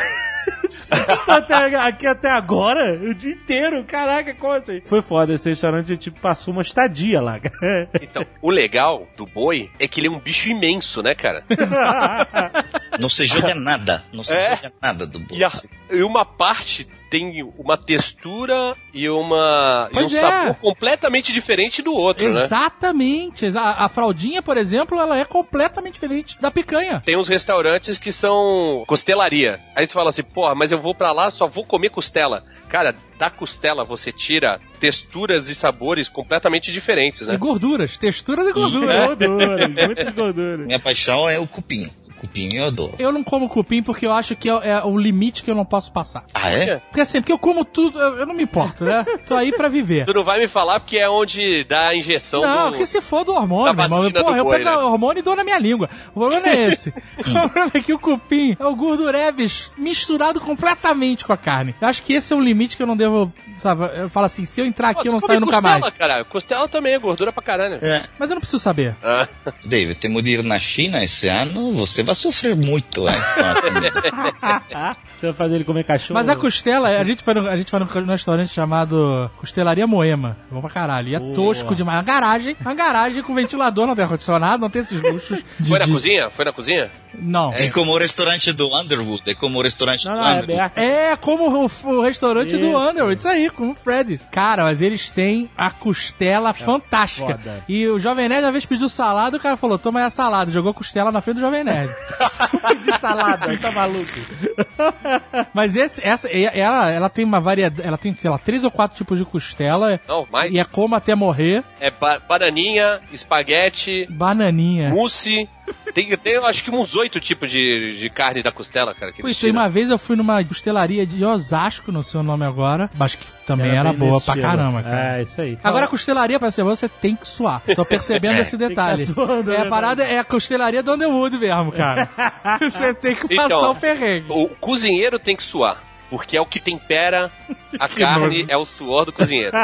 Até, aqui até agora? O dia inteiro? Caraca, como assim? Foi foda, esse restaurante a gente passou uma estadia lá. Então, o legal do boi é que ele é um bicho imenso, né, cara? Não se joga nada. Não se É. joga nada do bolo. E, a- e uma parte tem uma textura e, uma, e um é. sabor completamente diferente do outro, né? Exatamente. A, a fraldinha, por exemplo, ela é completamente diferente da picanha. Tem uns restaurantes que são costelaria. Aí você fala assim, porra, mas eu vou pra lá, só vou comer costela. Cara, da costela você tira texturas e sabores completamente diferentes, E né? gorduras, texturas e gorduras. gordura, muita gordura. Minha paixão é o cupim. Cupim eu adoro. Eu não como cupim porque eu acho que é, é o limite que eu não posso passar. Ah, é? Porque assim, porque eu como tudo, eu, eu não me importo, né? Tô aí pra viver. Tu não vai me falar porque é onde dá a injeção Não, do... que se for do hormônio, da meu irmão. Porra, do eu boi, pego né? o hormônio e dou na minha língua. O problema é esse. o problema é que o cupim é o gordureves misturado completamente com a carne. Eu acho que esse é o limite que eu não devo, sabe? Eu falo assim, se eu entrar Pô, aqui, eu tu não saio nunca costela, mais. cara. Costela também é gordura pra caralho. É. Mas eu não preciso saber. Ah, David, temos de ir na China esse ano. Você vai sofrer muito, a comida. Você vai fazer ele comer cachorro? Mas a costela, a gente foi no, a gente foi num restaurante chamado Costelaria Moema. Bom pra caralho. E é tosco demais. Uma garagem, uma garagem com ventilador, não tem ar-condicionado, não tem esses luxos. De, foi na de- cozinha? Foi na cozinha? Não. É como o restaurante do Underwood. É como o restaurante Não, do não, é Underwood. aberto. É como o, o restaurante do Isso. Underwood, isso aí, com o Freddy's. Cara, mas eles têm a costela fantástica. foda. E o Jovem Nerd uma vez pediu salada, o cara falou, toma aí a salada. Jogou costela na frente do Jovem Nerd. de salada, tá maluco. mas esse, essa, ela, ela tem uma variedade, ela tem, sei lá, três ou quatro tipos de costela. Não, mais. E é como até morrer. É ba- bananinha, espaguete, Bananinha. mousse. Tem, tem eu acho que uns oito tipos de, de carne da costela, cara. Que Pô, tem uma vez eu fui numa costelaria de Osasco, não sei o nome agora, mas que também era, bem boa pra estilo. caramba, cara. É, isso aí. Agora a costelaria, pra ser boa, você tem que suar. Tô percebendo esse detalhe. Tem que tá suando, é a né, parada, é a costelaria do Underwood mesmo, cara. você tem que passar Então, o perrengue. O cozinheiro tem que suar. Porque é o que tempera a Que carne, é o suor do cozinheiro.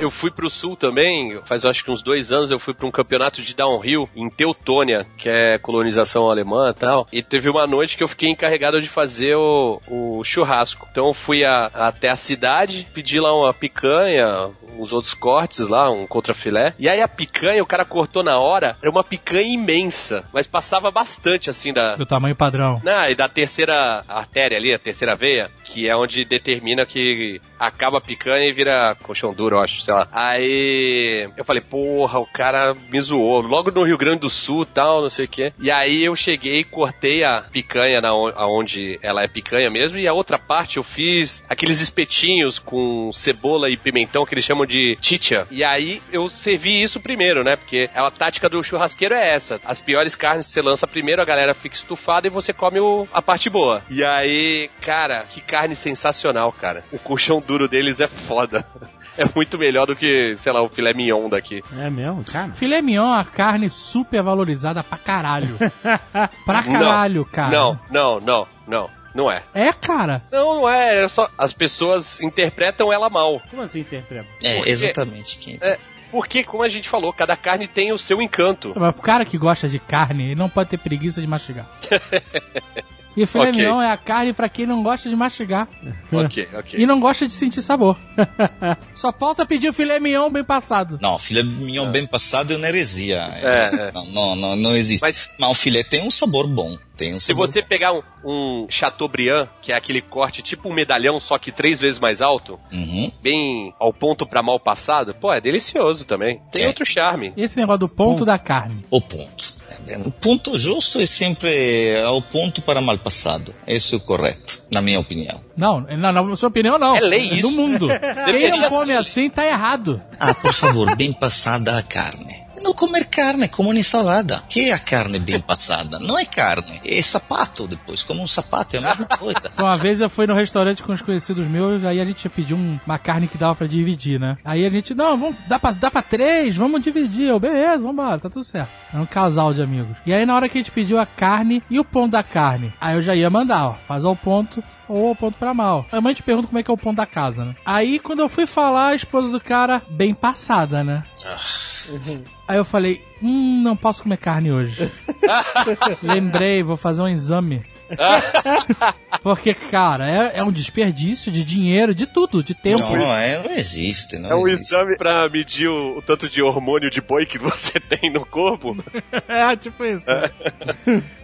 Eu fui pro sul também, faz acho que uns dois anos eu fui pra um campeonato de downhill em Teutônia, que é colonização alemã e tal. E teve uma noite que eu fiquei encarregado de fazer o, o churrasco. Então eu fui a- até a cidade, pedi lá uma picanha, uns outros cortes lá, um contrafilé. E aí a picanha, o cara cortou na hora, era uma picanha imensa, mas passava bastante assim da, Do tamanho padrão. não, e da terceira artéria ali, a terceira veia, que é onde determina que acaba a picanha e vira colchão duro, acho, sei lá. Aí eu falei, porra, o cara me zoou. Logo no Rio Grande do Sul tal, não sei o quê. E aí eu cheguei, cortei a picanha na on- aonde ela é picanha mesmo, e a outra parte eu fiz aqueles espetinhos com cebola e pimentão que eles chamam de chicha. E aí eu servi isso primeiro, né? Porque a tática do churrasqueiro é essa. As piores carnes você lança primeiro, a galera fica estufada e você come o- a parte boa. E aí, cara, que carne sensacional, cara. O colchão duro deles é foda. É muito melhor do que, sei lá, o filé mignon daqui. É mesmo, cara? Filé mignon é uma carne super valorizada pra caralho. pra caralho, cara. Não, não, não, não. Não é. É, cara. Não, não é. É só. As pessoas interpretam ela mal. Como assim interpreta? É, Porque- exatamente. Quem É, porque, como a gente falou, cada carne tem o seu encanto. Mas o cara que gosta de carne, ele não pode ter preguiça de mastigar. E o filé Ok. mignon é a carne pra quem não gosta de mastigar Ok, ok. e não gosta de sentir sabor. Só falta pedir o filé mignon bem passado. Não, filé mignon bem passado é uma heresia. É, é. Não, não, não, não existe. Mas- Mas... o filé tem um sabor bom. Tem um Se sabor você pegar um, um Chateaubriand, que é aquele corte tipo um medalhão, só que três vezes mais alto, Uhum. bem ao ponto pra mal passado, pô, é delicioso também. Tem É. outro charme. Esse negócio do ponto da carne. O ponto. O ponto justo é sempre ao ponto para mal passado. Esse é o correto, na minha opinião. Não, na, na sua opinião, não. É lei do isso. mundo. Quem não come ser. assim tá errado. Ah, por favor, bem passada a carne. Não comer carne, como uma ensalada. que é a carne bem passada? Não é carne, é sapato depois, como um sapato, é a mesma coisa. Uma vez eu fui no restaurante com os conhecidos meus, aí a gente pediu um- uma carne que dava pra dividir, né? Aí a gente, não, vamos, dá, pra, dá pra três, vamos dividir. Eu, beleza, vambora, tá tudo certo. Era um casal de amigos. E aí na hora que a gente pediu a carne e o ponto da carne, aí eu já ia mandar, ó, faz ao ponto ou ao ponto pra mal. A mãe te pergunta como é que é o ponto da casa, né? Aí quando eu fui falar, a esposa do cara, bem passada, né? Aí eu falei, hum, não posso comer carne hoje. Lembrei, vou fazer um exame. Porque, cara, é, é um desperdício de dinheiro, de tudo, de tempo. Não, é, não existe, não É um existe. exame pra medir o, o tanto de hormônio de boi que você tem no corpo. É, tipo isso.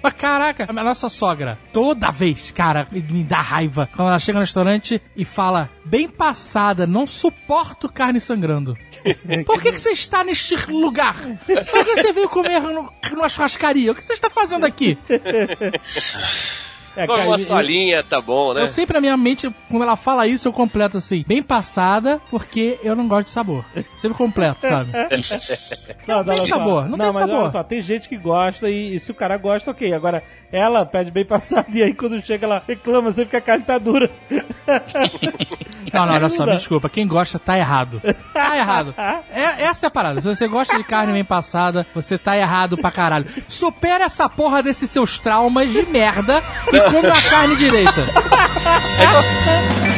Mas caraca, a nossa sogra, toda vez, cara, me dá raiva quando ela chega no restaurante e fala, bem passada, não suporto carne sangrando. Por que, que você está neste lugar? Por que você veio comer no- numa churrascaria? O que você está fazendo aqui? É, Com cara, uma solinha, tá bom, né? Eu sempre na minha mente, quando ela fala isso, eu completo assim, bem passada, porque eu não gosto de sabor. Sempre completo, sabe? Não, Não tem sabor, não tem mas sabor. olha só, tem gente que gosta e, e se o cara gosta, ok. Agora, ela pede bem passado e aí quando chega ela reclama sempre que a carne tá dura. Não, não, olha só, me desculpa. Quem gosta tá errado. Tá errado. É, essa é a parada. Se você gosta de carne bem passada, você tá errado pra caralho. Supera essa porra desses seus traumas de merda e come a carne direita.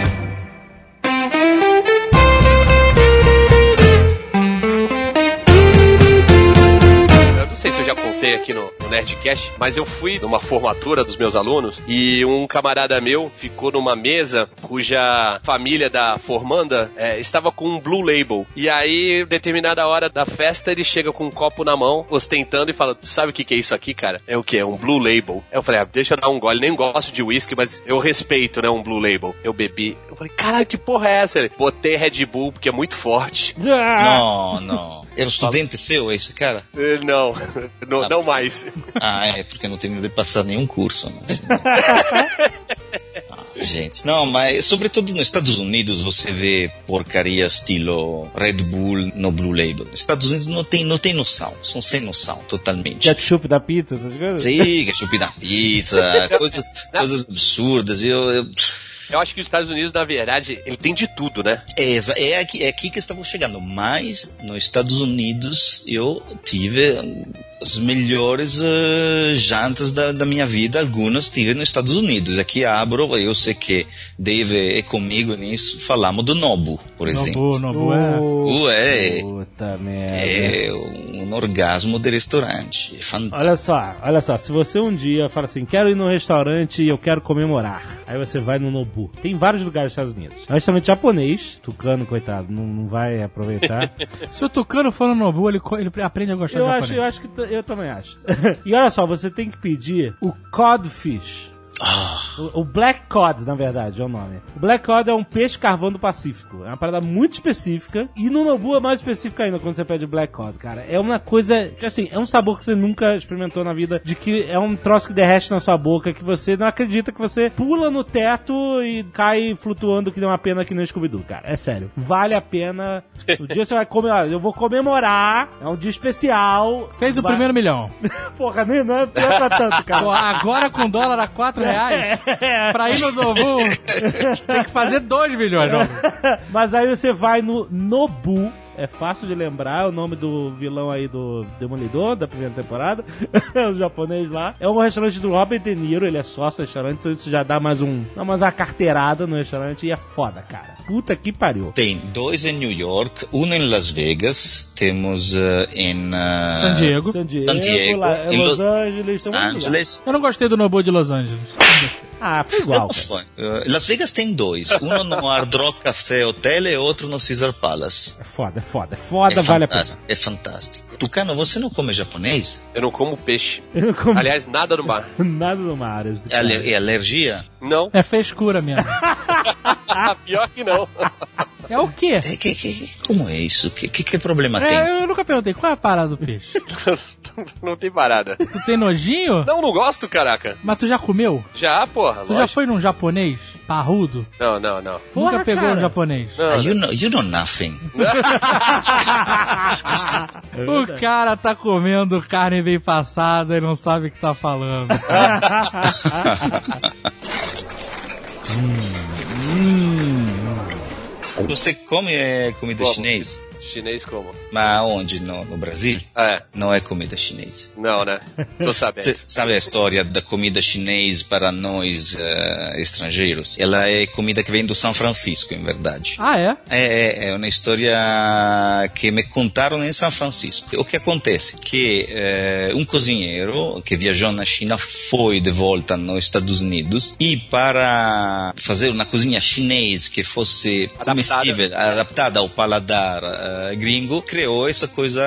sei se eu já contei aqui no, no Nerdcast, mas eu fui numa formatura dos meus alunos e um camarada meu ficou numa mesa cuja família da formanda é, estava com um Blue Label. E aí, determinada hora da festa, ele chega com um copo na mão, ostentando e fala: "Tu Sabe o que, que é isso aqui, cara? É o que? É um Blue Label. Aí eu falei: ah, Deixa eu dar um gole. Nem gosto de whisky, mas eu respeito, né? Um Blue Label. Eu bebi. Eu falei: Caralho, que porra é essa? Ele, Botei Red Bull porque é muito forte. Não, não. Era estudante seu esse cara? Ele, não, não, não mais. Ah, é, porque não tenho de passar nenhum curso. Né? Senão- Ah, gente. Não, mas sobretudo nos Estados Unidos você vê porcaria estilo Red Bull no Blue Label. Nos Estados Unidos não tem, não tem noção. São sem noção, totalmente. Ketchup da pizza, essas coisas? Sim, ketchup na pizza, coisas, coisas absurdas. Eu, eu, Eu acho que os Estados Unidos, na verdade, ele tem de tudo, né? é, é, aqui, é aqui que estamos chegando. Mas nos Estados Unidos eu tive hum, as melhores eh, jantas da, da minha vida. Algumas tive nos Estados Unidos. Aqui abro, eu sei que Dave é comigo nisso. Falamos do Nobu, por exemplo. Nobu, Nobu é... Uh, é, Puta merda. é um orgasmo de restaurante. É fantástico. Olha só, olha só, se você um dia fala assim, quero ir num restaurante e eu quero comemorar, aí você vai no Nobu. Tem vários lugares nos Estados Unidos. É um restaurante japonês, tucano, coitado, não, não vai aproveitar. Se o Tucano for no Nobu, ele, ele aprende a gostar eu de acho, eu japonês. acho que eu também acho. e olha só, você tem que pedir o codfish. O, o Black Cod, na verdade, é o nome. O Black Cod é um peixe carvão do Pacífico. É uma parada muito específica. E no Nobu é mais específica ainda quando você pede Black Cod, cara. É uma coisa. Assim, é um sabor que você nunca experimentou na vida. De que é um troço que derrete na sua boca. Que você não acredita que você pula no teto e cai flutuando que nem uma pena que nem o Scooby-Doo, cara. É sério. Vale a pena. O dia você vai comer. Olha, eu vou comemorar. É um dia especial. Fez o Vai- primeiro milhão. Porra, nem não é não é pra tanto, cara. Pô, agora com dólar a 4 reais, pra ir no Nobu, você tem que fazer 2 milhões. Mas aí você vai no Nobu é fácil de lembrar, é o nome do vilão aí do Demolidor, da primeira temporada, o japonês lá. É um restaurante do Robert De Niro, ele é sócio do restaurante, então isso já dá mais um, dá mais uma carteirada no restaurante e é foda, cara. Puta que pariu. Tem dois em New York, um em Las Vegas, temos eh, em eh, San Diego. San Diego, San Diego, lá, em Los Lo- Angeles, lugar. Angeles. Eu não gostei do Nobu de Los Angeles. Ah, foi igual. Las Vegas tem dois. Um no Hard Rock Café Hotel e outro no Caesar Palace. É foda, é foda, é foda, é vale a pena. fantástico. É fantástico. Tucano, você não come japonês? Eu não como peixe. Eu não como Aliás, nada no mar. nada no mar. É, é alergia? Não. É frescura mesmo. Pior que não. É o quê? É, que, que- como é isso? Que, que, que problema tem? É, eu nunca perguntei, qual é a parada do peixe? não tem parada. Tu tem nojinho? Não, não gosto, caraca. Mas tu já comeu? Já, porra. Tu já lógico. foi num japonês parrudo? Não, não, não. Porra, nunca pegou cara. um japonês? Não, Ah, you, know, you know nothing. É O verdade. cara tá comendo carne bem passada e não sabe o que tá falando. Você come é, comida Como? chinês? Chinês como? Mas onde? No, no Brasil? É, Não é comida chinês. não, né? Tô sabendo. Você sabe a história da comida chinês para nós eh, estrangeiros? Ela é comida que vem do São Francisco, em verdade. Ah, é? É, é, é uma história que me contaram em São Francisco. O que acontece? Que eh, um cozinheiro que viajou na China foi de volta nos Estados Unidos e para fazer uma cozinha chinês que fosse Adaptada. comestível, adaptada ao paladar eh, gringo, criou essa coisa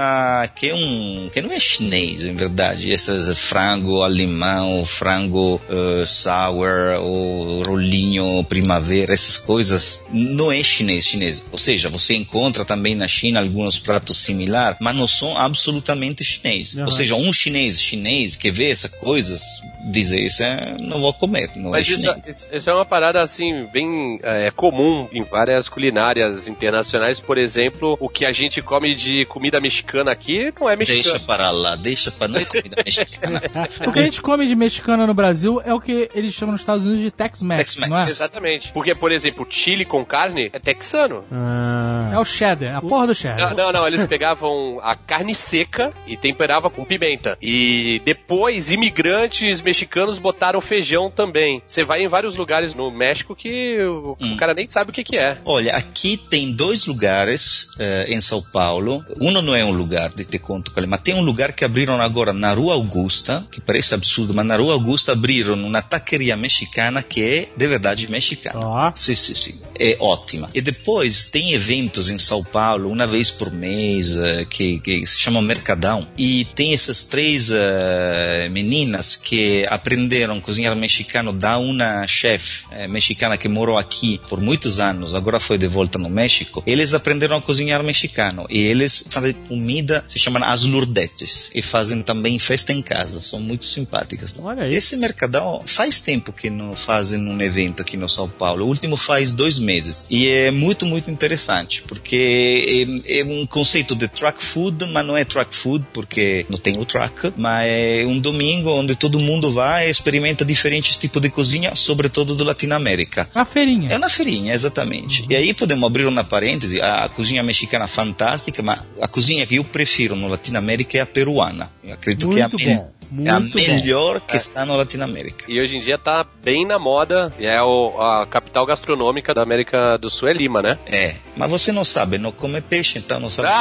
que é um que não é chinês, em verdade. Esses frango alemão, frango eh, sour, o rolinho primavera, essas coisas não é chinês, chinês. Ou seja, você encontra também na China alguns pratos similares, mas não são absolutamente chinês. Aham. Ou seja, um chinês chinês que vê essas coisas diz isso é, não vou comer, não Mas é isso, chinês. isso- isso é uma parada assim, bem é, comum em várias culinárias internacionais. Por exemplo, o que a gente come de comida mexicana aqui não é Deixa mexicano. para lá, deixa para não é comida mexicana. O que a gente come de mexicana no Brasil é o que eles chamam nos Estados Unidos de Tex-Mex, Tex-Mex. não é? Exatamente. Porque, por exemplo, chile com carne é texano. Ah, É o cheddar, a porra do cheddar. Não, não, não, eles pegavam a carne seca e temperavam com pimenta. E depois, imigrantes mexicanos botaram feijão também. Você vai em vários lugares no México que o, Hum. o cara nem sabe o que, que é. Olha, aqui tem dois lugares eh, em São Paulo. Um não é um lugar, de te conto qual é, mas tem um lugar que abriram agora na Rua Augusta, que parece absurdo, mas na Rua Augusta abriram uma taqueria mexicana que é de verdade mexicana. Ó. Sim, sim, sim. É ótima. E depois tem eventos em São Paulo, uma vez por mês, eh, que, que se chama Mercadão. E tem essas três eh, meninas que aprenderam cozinhar mexicano da uma chefe eh, mexicana que morou aqui por muitos anos, agora foi de volta no México. Eles aprenderam a cozinhar mexicano. E eles fazem comida, se chamam as lourdetes. E fazem também festa em casa. São muito simpáticas. Olha aí. Esse Mercadão faz tempo que não fazem um evento aqui no São Paulo. O último faz dois meses. E é muito, muito interessante, porque é, é um conceito de truck food, mas não é truck food, porque não tem o truck, mas é um domingo onde todo mundo vai e experimenta diferentes tipos de cozinha, sobretudo do Latinoamérica. A feirinha. É na feirinha, exatamente. E aí podemos abrir uma parêntese, a cozinha mexicana é fantástica, mas a cozinha que eu prefiro no Latinoamérica é a peruana. Eu acredito que é a, Muito bom, é a muito bom. melhor que está no Latinoamérica. E hoje em dia tá bem na moda. E é o- a capital gastronômica da América do Sul é Lima, né? É, mas você não sabe, não come peixe, então não sabe.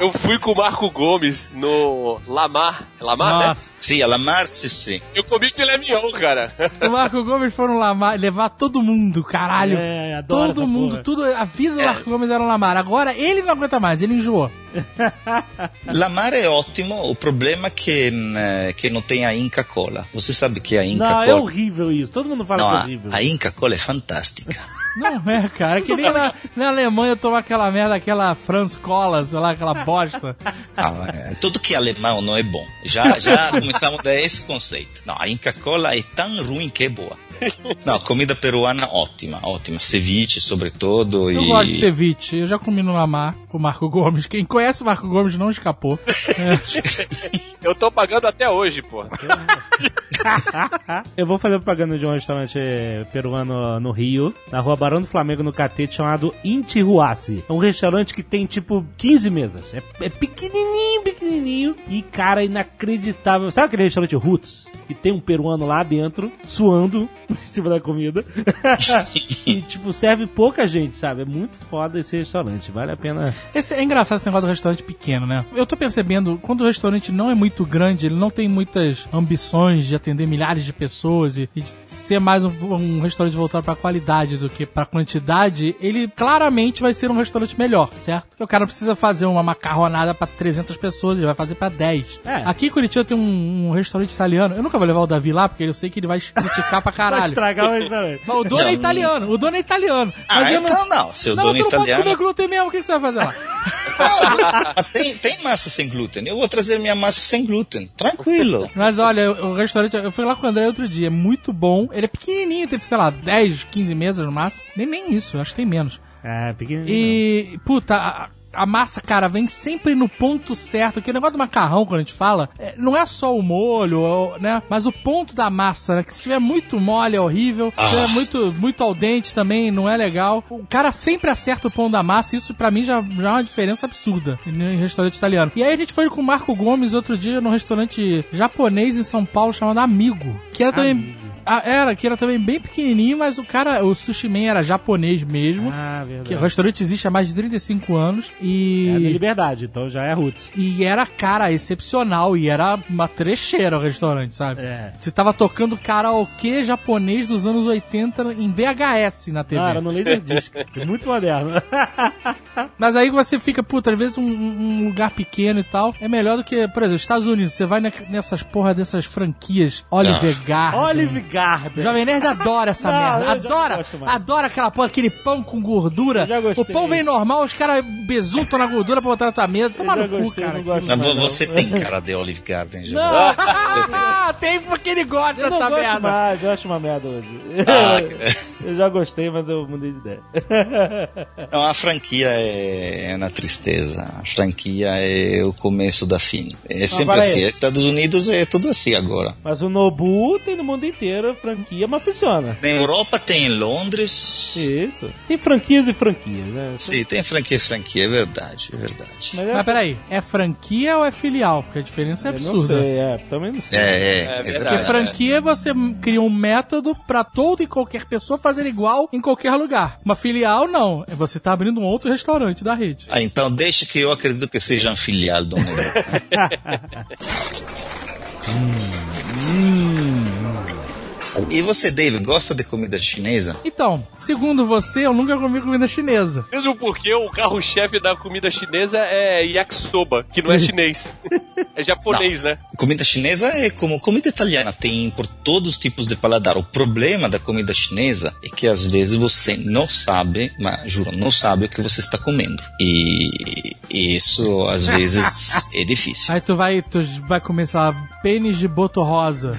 Eu fui com o Marco Gomes no Lamar. Lamar, né? Nossa. Sim, a Lamar, sim, sim. Eu comi filé mignon, cara. O Marco Gomes foram lamar, levar todo mundo, caralho. É, adoro todo essa mundo, porra. tudo. A vida do Marco Gomes era um lamar. Agora ele não aguenta mais, ele enjoou. Lamar é ótimo, o problema é que, né, que não tem a Inca Cola. Você sabe que a Inca Não, é Cola... horrível isso. Todo mundo fala Não, que é horrível. a Inca Cola é fantástica. Não é, cara. É que nem na, na Alemanha tomar aquela merda, aquela Franz Cola, sei lá, aquela bosta. Não, é, tudo que é alemão não é bom. Já, já começamos a esse conceito. Não, a Inca Cola é tão ruim que é boa. Não, comida peruana ótima, ótima. Ceviche, sobretudo. Eu e... gosto de ceviche. Eu já comi no Lamar com o Marco Gomes. Quem conhece o Marco Gomes não escapou. Eu tô pagando até hoje, pô. Eu vou fazer propaganda de um restaurante peruano no Rio, na rua Barão do Flamengo, no Catete, chamado Intihuasi. É um restaurante que tem, tipo, 15 mesas. É, é pequenininho, pequenininho. E, cara, inacreditável. Sabe aquele restaurante Roots? Que tem um peruano lá dentro, suando em cima da comida. e, tipo, serve pouca gente, sabe? É muito foda esse restaurante. Vale a pena... Esse, é engraçado esse negócio do restaurante pequeno, né? Eu tô percebendo, quando o restaurante não é muito grande, ele não tem muitas ambições de atender milhares de pessoas e, e de ser mais um, um restaurante voltado pra qualidade do que pra quantidade, ele claramente vai ser um restaurante melhor, certo? Porque o cara precisa fazer uma macarronada pra 300 pessoas, ele vai fazer pra 10. É. Aqui em Curitiba tem um, um restaurante italiano, eu nunca vou levar o Davi lá, porque eu sei que ele vai criticar pra Vai caralho. estragar o restaurante. Mas o dono é Não. italiano, o dono é italiano. Ah, Mas eu então não. Seu não, dono tu não pode italiano. comer glúten mesmo, o que que você vai fazer lá? Tem, tem massa sem glúten. Eu vou trazer minha massa sem glúten. Tranquilo. Mas olha, o restaurante, eu fui lá com o André outro dia, é muito bom. Ele é pequenininho, teve, sei lá, 10, 15 mesas no máximo. Nem, nem isso, acho que tem menos. É, pequenininho. E, puta, a, massa, cara, vem sempre no ponto certo. Que o negócio do macarrão, quando a gente fala, é, não é só o molho, né? Mas o ponto da massa, né? Que se estiver muito mole é horrível. Se estiver muito, muito al dente também não é legal. O cara sempre acerta o pão da massa. Isso pra mim já, já é uma diferença absurda em restaurante italiano. E aí a gente foi com o Marco Gomes outro dia num restaurante japonês em São Paulo chamado Amigo. Que era também. Ah, era, que era também bem pequenininho, mas o cara, o sushi man era japonês mesmo. Ah, Que o verdade. restaurante existe há mais de 35 anos É e. liberdade, então já é Roots. E era, cara, excepcional. E era uma trecheira o restaurante, sabe? É. Você tava tocando karaokê japonês dos anos 80 em VHS na TV. Cara, no Laserdisc. É muito moderno. Mas aí você fica, puta, às vezes um, um lugar pequeno e tal é melhor do que, por exemplo, Estados Unidos. Você vai ne- nessas porra dessas franquias Olive Garden. Olive Garden. Jovem Nerd adora essa Não, merda. Adora. Adora aquela porra, aquele pão com gordura. Eu já gostei. O pão vem normal, os caras besuntam na gordura pra botar na tua mesa. Toma no cu, cara. não gosto Mas mais, vo- não. você tem cara de Olive Garden, já. Não, Você tem. ah, tem porque ele gosta Eu não dessa gosto merda. mais, eu acho uma merda hoje. Ah, eu já gostei, mas eu mudei de ideia. Não, a franquia é, é na tristeza. A franquia é o começo da fim. É sempre para assim. aí. Estados Unidos é tudo assim agora. Mas o Nobu tem no mundo inteiro franquia, mas funciona. Na Europa tem em Londres. Isso. Tem franquias e franquias, né? Sim, tem franquia e franquia, é verdade, é verdade. Mas, Mas essa- peraí, é franquia ou é filial? Porque a diferença é eu não absurda. sei, é, também não sei. É, é, É é verdade. Porque franquia você cria um método pra toda e qualquer pessoa fazer igual em qualquer lugar. Uma filial, não. É Você tá abrindo um outro restaurante da rede. Ah, então deixa que eu acredito que seja um filial do Nero. E você, Dave, gosta de comida chinesa? Então, segundo você, eu nunca comi comida chinesa. Mesmo porque o carro-chefe da comida chinesa é yakisoba, que não é chinês. É japonês, né? Comida chinesa é como comida italiana, tem por todos os tipos de paladar. O problema da comida chinesa é que às vezes você não sabe, mas juro, não sabe o que você está comendo. E isso às vezes é difícil. Aí tu vai, tu vai começar pênis de boto rosa.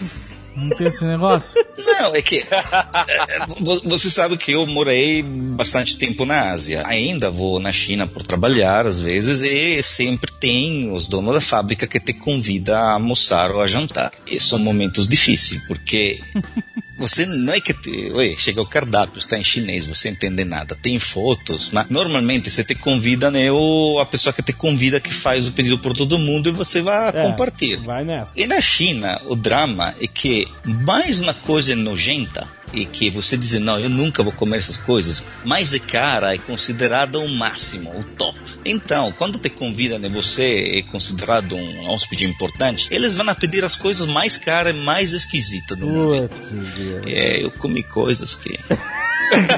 Não tem esse negócio? Não, é que é, vo- você sabe que eu morei bastante tempo na Ásia. Ainda vou na China por trabalhar às vezes e sempre tem os donos da fábrica que te convida a almoçar ou a jantar. E são momentos difíceis porque você não é que te, ué, chega o cardápio, está em chinês, você não entende nada. Tem fotos, mas normalmente você te convida, né, ou a pessoa que te convida que faz o pedido por todo mundo e você vai É, compartilhar. Vai nessa. E na China, o drama é que mais uma coisa nojenta e que você diz, não, eu nunca vou comer essas coisas, mais é cara, é considerada o máximo, o top. Então, quando te convidam e você é considerado um hóspede importante, eles vão a pedir as coisas mais caras e mais esquisitas do mundo. É, eu comi coisas que...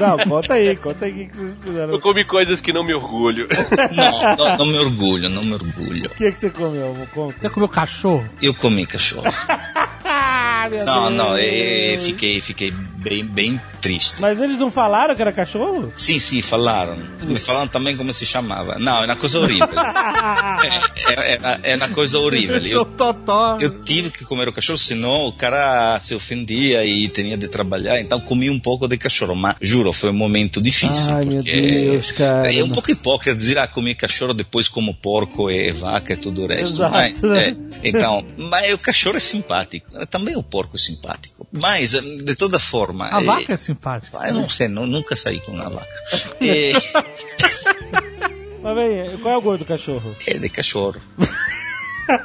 Não, conta aí, conta aí o que vocês fizeram. Eu comi coisas que não me orgulho. Não, não, não me orgulho, não me orgulho. O que, que você comeu? Conta. Você comeu cachorro? Eu comi cachorro. Ah, meu Não, Deus. não, é, fiquei, fiquei bem, bem triste. Mas eles não falaram que era cachorro? Sim, sim, falaram. Me falaram também como se chamava. Não, é uma coisa horrível. é, é, é, é uma coisa horrível. Eu, totó. eu tive que comer o cachorro, senão o cara se ofendia e tinha de trabalhar. Então comi um pouco de cachorro, mas juro, foi um momento difícil. Ai, meu Deus, cara. É um pouco hipócrita dizer, ah, comi cachorro, depois como porco e vaca e tudo o resto. Exato. Mas, é, então, mas o cachorro é simpático. Também o porco é simpático. Mas, de toda forma. A é- vaca é simpática. Ah, Eu não sei, não, nunca saí com uma vaca. É, Mas vem, qual é o gosto do cachorro? é de cachorro.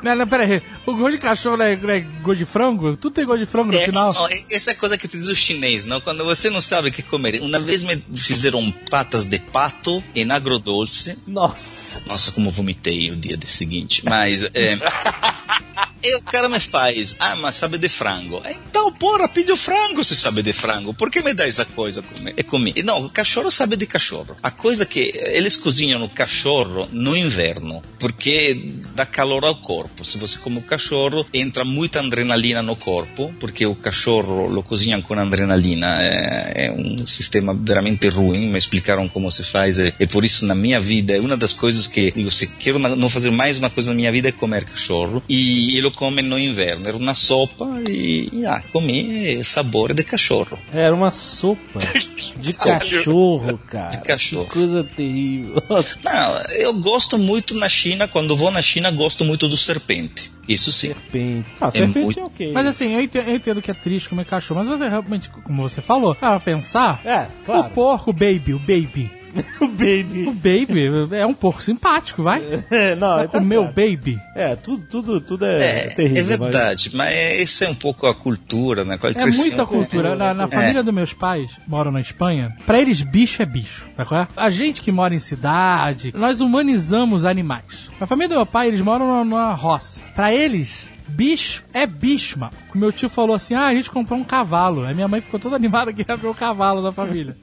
Não, não, pera aí. O gosto de cachorro é, é gosto de frango? Tudo tem gosto de frango no É, final? não, essa é coisa que diz o chinês, não? Quando você não sabe o que comer. Uma vez me fizeram patas de pato em agrodolce. Nossa. Nossa, como vomitei o dia seguinte. Mas, é... E o cara me faz, ah, mas sabe de frango. Então, porra, pede o frango se sabe de frango. Por que me dá essa coisa comer? Comi. E não, o cachorro sabe de cachorro. A coisa que eles cozinham o cachorro no inverno, porque dá calor ao corpo. Se você come o cachorro, entra muita adrenalina no corpo, porque o cachorro lo cozinham com adrenalina. É, é um sistema veramente ruim. Me explicaram como se faz. E, e por isso, na minha vida, é uma das coisas que, digo, se quero não fazer mais uma coisa na minha vida é comer cachorro. E ele come no inverno. Era uma sopa e, e ah, comi sabor de cachorro. Era uma sopa de cachorro, cara. De cachorro. Que coisa terrível. Não, eu gosto muito na China, quando vou na China, gosto muito do serpente. Isso sim. Serpente. Ah, serpente muito- é ok. Mas assim, eu entendo, eu entendo que é triste comer cachorro, mas você realmente, como você falou, para pensar, É, o claro. porco, o baby, o baby. O baby. O baby é um porco simpático, vai? É, não, Vai tá comer o baby. É, tudo, tudo, tudo é, É, terrível. é verdade, mas essa é um pouco a cultura, né? Qual É muita cultura. Na, na família dos meus pais, moram na Espanha, pra eles bicho é bicho, sabe qual é? A gente que mora em cidade, nós humanizamos animais. Na família do meu pai, eles moram numa, numa roça. Pra eles, bicho é bicho, mano. O meu tio falou assim, ah, a gente comprou um cavalo. Aí minha mãe ficou toda animada que ia ver o cavalo da família.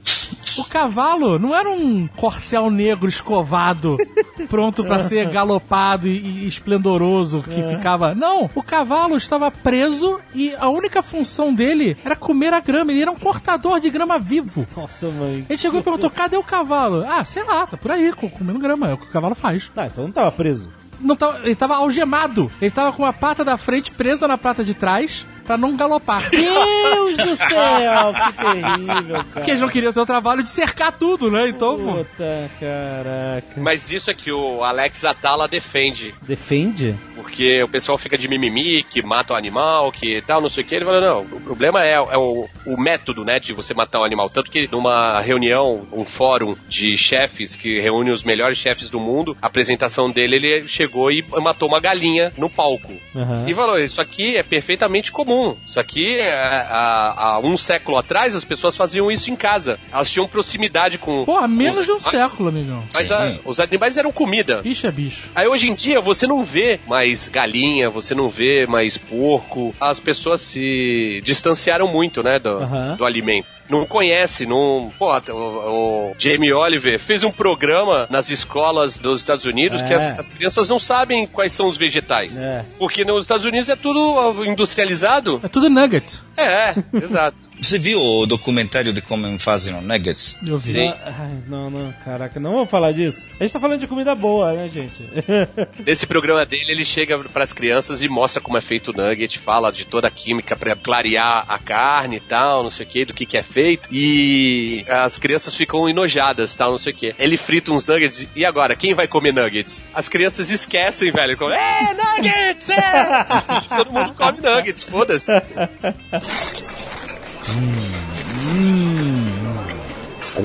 O cavalo não era um corcel negro escovado, pronto pra ser galopado e, e esplendoroso que ficava. Não, o cavalo estava preso e a única função dele era comer a grama. Ele era um cortador de grama vivo. Nossa, mãe. Ele chegou e perguntou: cadê o cavalo? Ah, sei lá, tá por aí, co- comendo grama. É o que o cavalo faz. Tá, então não tava preso. Não tava, ele tava algemado. Ele tava com a pata da frente presa na pata de trás pra não galopar. Deus do céu, que terrível, cara. Porque eles não queriam ter o trabalho de cercar tudo, né? Então, pô. Puta, caraca. Mas isso é que o Alex Atala defende. Defende? Porque o pessoal fica de mimimi, que mata o animal, que tal, não sei o que. Ele fala, não, o problema é, é o, o método, né, de você matar o animal. Tanto que numa reunião, um fórum de chefes que reúne os melhores chefes do mundo, a apresentação dele, ele chegou e matou uma galinha no palco. Aham. E falou, isso aqui é perfeitamente comum. Isso aqui, é, há, há um século atrás, as pessoas faziam isso em casa. Elas tinham proximidade com... Porra, menos de um animais. século, amigão. Mas Sim. ah, os animais eram comida. Bicho é bicho. Aí hoje em dia você não vê mais galinha, você não vê mais porco. As pessoas se distanciaram muito, né, do, do alimento. Não conhece, não. Pô, o, o Jamie Oliver fez um programa nas escolas dos Estados Unidos que É. as, as crianças não sabem quais são os vegetais. É. Porque nos Estados Unidos é tudo ah, industrializado. É tudo nugget. É, exato. Você viu o documentário de como fazem o nuggets? Eu vi. Sim. Ai, não, não, caraca, não vamos falar disso. A gente tá falando de comida boa, né, gente? Nesse programa dele, ele chega pras crianças e mostra como é feito o nugget, fala de toda a química pra clarear a carne e tal, não sei o que, do que que é feito. E as crianças ficam enojadas, tal, não sei o que. Ele frita uns nuggets e agora, quem vai comer nuggets? As crianças esquecem, velho. Como, é, nuggets! É! Todo mundo come nuggets, foda-se.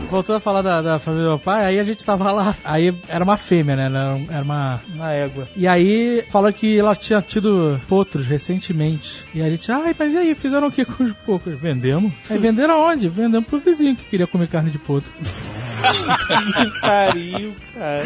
Voltou a falar da, da família do meu pai, aí a gente tava lá. Aí era uma fêmea, né? Era uma, uma égua. E aí falou que ela tinha tido potros recentemente. E a gente, ai, mas e aí, fizeram o que com os potros? Vendemos. Aí venderam aonde? Vendemos pro vizinho que queria comer carne de potro. que pariu, cara.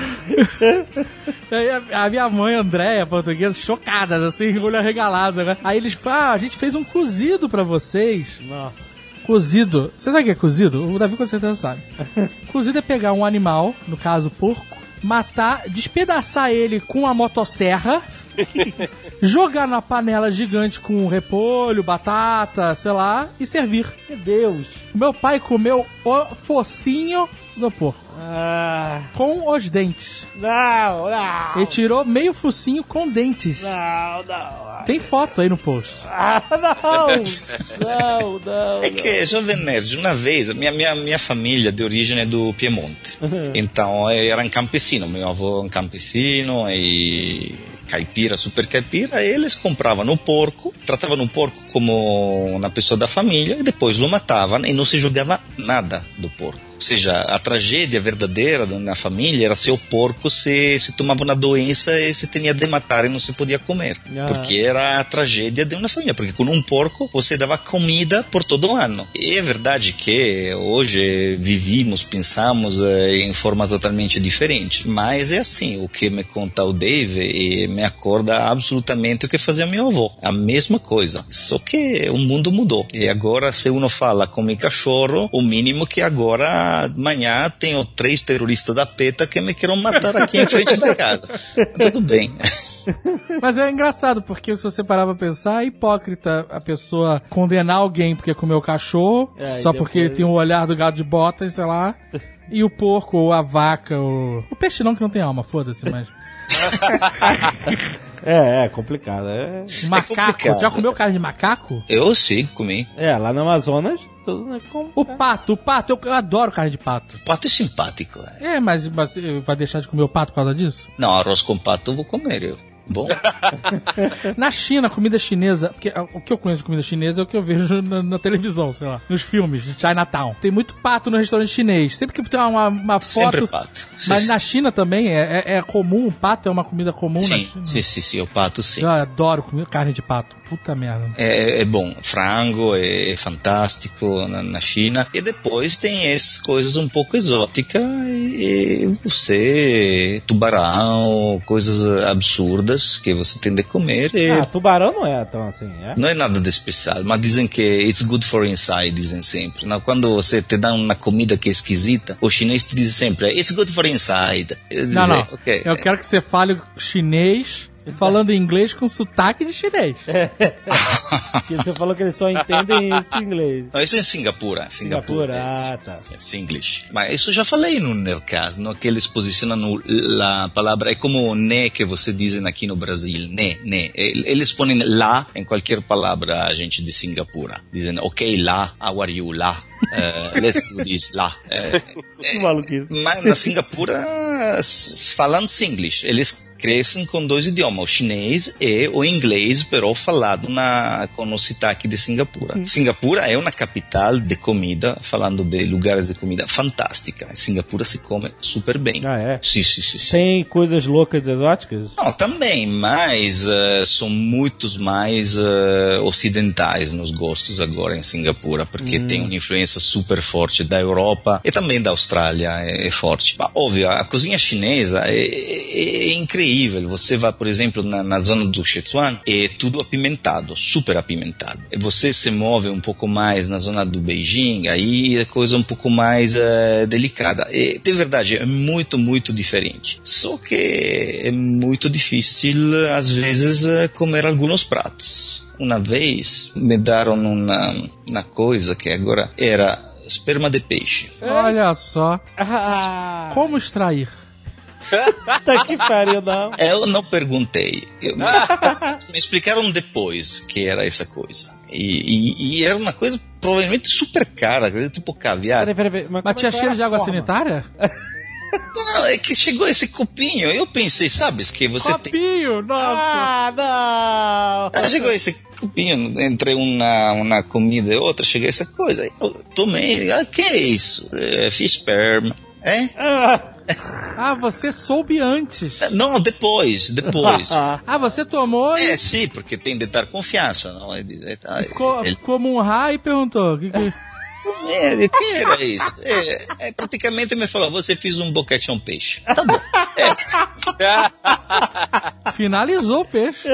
A, a minha mãe, Andréia, portuguesa, chocadas, assim, olho arregalado, né? Aí eles falam, ah, a gente fez um cozido pra vocês. Nossa. Cozido. Você sabe o que é cozido? O Davi com certeza sabe. cozido é pegar um animal, no caso porco, matar, despedaçar ele com a motosserra, jogar na panela gigante com repolho, batata, sei lá, e servir. Meu Deus. Meu pai comeu o focinho do porco. Ah, Com os dentes. não, não. Ele tirou meio focinho com dentes. Não, não. Tem foto aí no post. Ah, não. Não, não. É que, Jovem Nerd, uma vez, minha, minha, minha família de origem é do Piemonte. Então, era um campesino. Meu avô é um campesino e caipira, super caipira. Eles compravam o porco, tratavam o porco como uma pessoa da família e depois o matavam e não se jogava nada do porco. Ou seja, a tragédia verdadeira na família era se o porco se, se tomava uma doença e se tinha de matar e não se podia comer. Ah. Porque era a tragédia de uma família. Porque com um porco você dava comida por todo o ano. E é verdade que hoje vivimos, pensamos eh, em forma totalmente diferente. Mas é assim, o que me conta o Dave e me acorda absolutamente o que fazia meu avô. A mesma coisa. Só que o mundo mudou. E agora, se uno fala como cachorro, o mínimo que agora, amanhã, tenho três terroristas da PETA que me querem matar aqui em frente da casa. Tudo bem. Mas é engraçado, porque se você parar pra pensar, é hipócrita a pessoa condenar alguém porque comeu cachorro, É, só porque depois- tem o olhar do gado de botas, sei lá. E o porco, ou a vaca, ou... O peixe não que não tem alma, foda-se, mas... É, é complicado. É, Macaco, complicado. já comeu carne de macaco? Eu sim, comi. é lá no Amazonas, tudo é como. O pato, o pato, eu, eu adoro carne de pato. Pato é simpático. é. É, mas, mas eh, vai deixar de comer o pato por causa disso? Não, arroz com pato eu vou comer. Eu. Bom, Na China, comida chinesa, porque ah, o que eu conheço de comida chinesa é o que eu vejo na, na televisão, sei lá, nos filmes de Chinatown. Tem muito pato no restaurante chinês. Sempre que tem uma, uma sempre foto. pato. Mas Sim, na China também é, é, é comum, o pato é uma comida comum na sim, China. sim, sim, sim, o pato sim. Eu adoro comer carne de pato. Puta merda. É, é bom, frango é, é fantástico na, na China. E depois tem essas coisas um pouco exóticas e, e você, tubarão, coisas absurdas que você tem de comer. E Ah, tubarão não é tão assim, é? Não é nada de especial, mas dizem que it's good for inside, dizem sempre. Não, quando você te dá uma comida que é esquisita, o chinês te diz sempre, it's good for inside. Eu Não, dizer, não. ok. Eu quero que você fale chinês falando inglês com sotaque de chinês. Porque você falou que eles só entendem isso em inglês. Não, isso é em Singapura. Singapura, é, ah, tá. É Singlish. Mas isso eu já falei no Nerdcast, no, que eles posicionam no- a palavra, é como né que você dizem aqui no Brasil, né, né. Eles põem lá em qualquer palavra, a gente de Singapura. Dizem, ok, lá, how are you, lá. Eh, let's do this, lá. Que maluquice. mas na Singapura, falando Singlish, eles crescem com dois idiomas, o chinês e o inglês, pero falado na, com o sotaque de Singapura. Singapura é uma capital de comida, falando de lugares de comida fantástica. Em Singapura se come super bem. Ah, é? Sim, sim, sim. sim. Tem coisas loucas exóticas? Não, também, mas eh, são muitos mais eh, ocidentais nos gostos agora em Singapura, porque tem uma influência super forte da Europa e também da Austrália, é, é forte. Mas, óbvio, a cozinha chinesa é, é- é incrível. Você vai, por exemplo, na, na zona do Sichuan, é tudo apimentado, super apimentado. E você se move um pouco mais na zona do Beijing, aí é coisa um pouco mais eh, delicada. E, de verdade, é muito, muito diferente. Só que é muito difícil, às vezes, eh, comer alguns pratos. Uma vez me deram uma, uma coisa que agora era esperma de peixe. Olha só. Ah, Como extrair? Puta que pariu, não. Eu não perguntei. Eu- me, me explicaram depois que era essa coisa. E, e- e era uma coisa provavelmente super cara, tipo caviar. Peraí, peraí, peraí. Mas como tinha é cheiro de água forma? sanitária? Não, é que chegou esse copinho. Eu pensei, sabes, que você tem. Copinho, nossa. Ah, não! Ah, chegou esse copinho entre uma, uma comida e outra, chegou essa coisa. Eu tomei, ah, que é isso? É fish sperm. É? Ah, Ah, você soube antes. Não, depois, depois. Ah, você tomou e É, sim, porque tem de dar confiança, não? É, é, é, ficou, ele- ficou Munha e perguntou. que que- É, que era isso? É, é, praticamente me falou, você fez um boquete um peixe. Tá bom. Finalizou o peixe.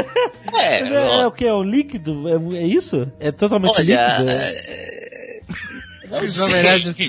É, é, ó, o que? É o líquido? É, é isso? É totalmente olha, líquido? Não.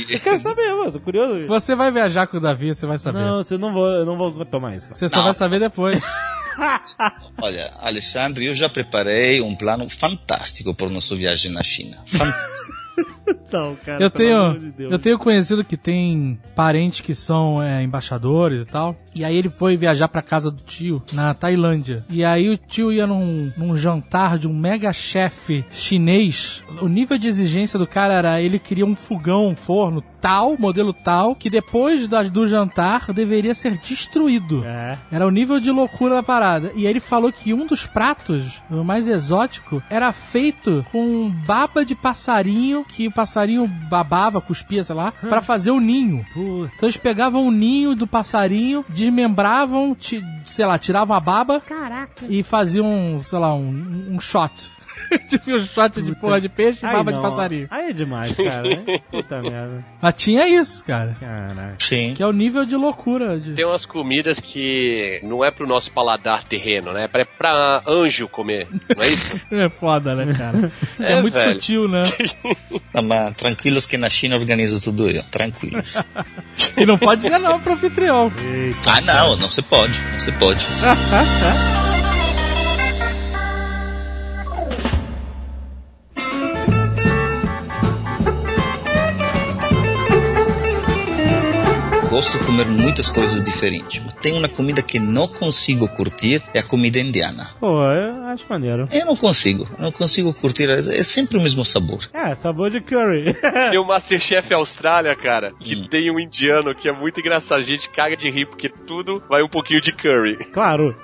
Eu quero saber, mano, tô curioso. Você vai viajar com o Davi, você vai saber. Não, você não vou, eu não vou tomar isso. Você só Não. vai saber depois. Olha, Alexandre, eu já preparei um plano fantástico para o nosso viagem na China. Fantástico. Não, cara, Eu tenho, de eu tenho conhecido que tem parentes que são é, embaixadores e tal. E aí ele foi viajar pra casa do tio na Tailândia. E aí o tio ia num, num jantar de um mega chefe chinês. O nível de exigência do cara era ele queria um fogão, um forno tal, modelo tal, que depois da- do jantar deveria ser destruído. É. Era o nível de loucura da parada. E aí ele falou que um dos pratos, o mais exótico, era feito com baba de passarinho, que passarinho babava, cuspia, sei lá, pra fazer o ninho. Então eles pegavam o ninho do passarinho, desmembravam, sei lá, tiravam a baba Caraca. e faziam, sei lá, um, um shot. tipo um shot de porra de peixe e baba de não. passarinho. Aí é demais, cara. né? Puta merda. Mas tinha isso, cara. Caraca. Sim. Que é o nível de loucura. De... Tem umas comidas que não é pro nosso paladar terreno, né? É pra, anjo comer, não é isso? É foda, né, cara? É, É, muito velho. sutil, né? Não, mas tranquilos que na China organizo tudo eu. Tranquilos. E não pode dizer não pro anfitrião. ah, não, não se pode. Não se pode. Gosto de comer muitas coisas diferentes, mas tem uma comida que não consigo curtir, é a comida indiana. Pô, eu acho maneiro. Eu não consigo, eu não consigo curtir, é é sempre o mesmo sabor. É, sabor de curry. Tem o Masterchef Austrália, cara, que Hum. tem um indiano que é muito engraçado. A gente caga de rir porque tudo vai um pouquinho de curry. claro.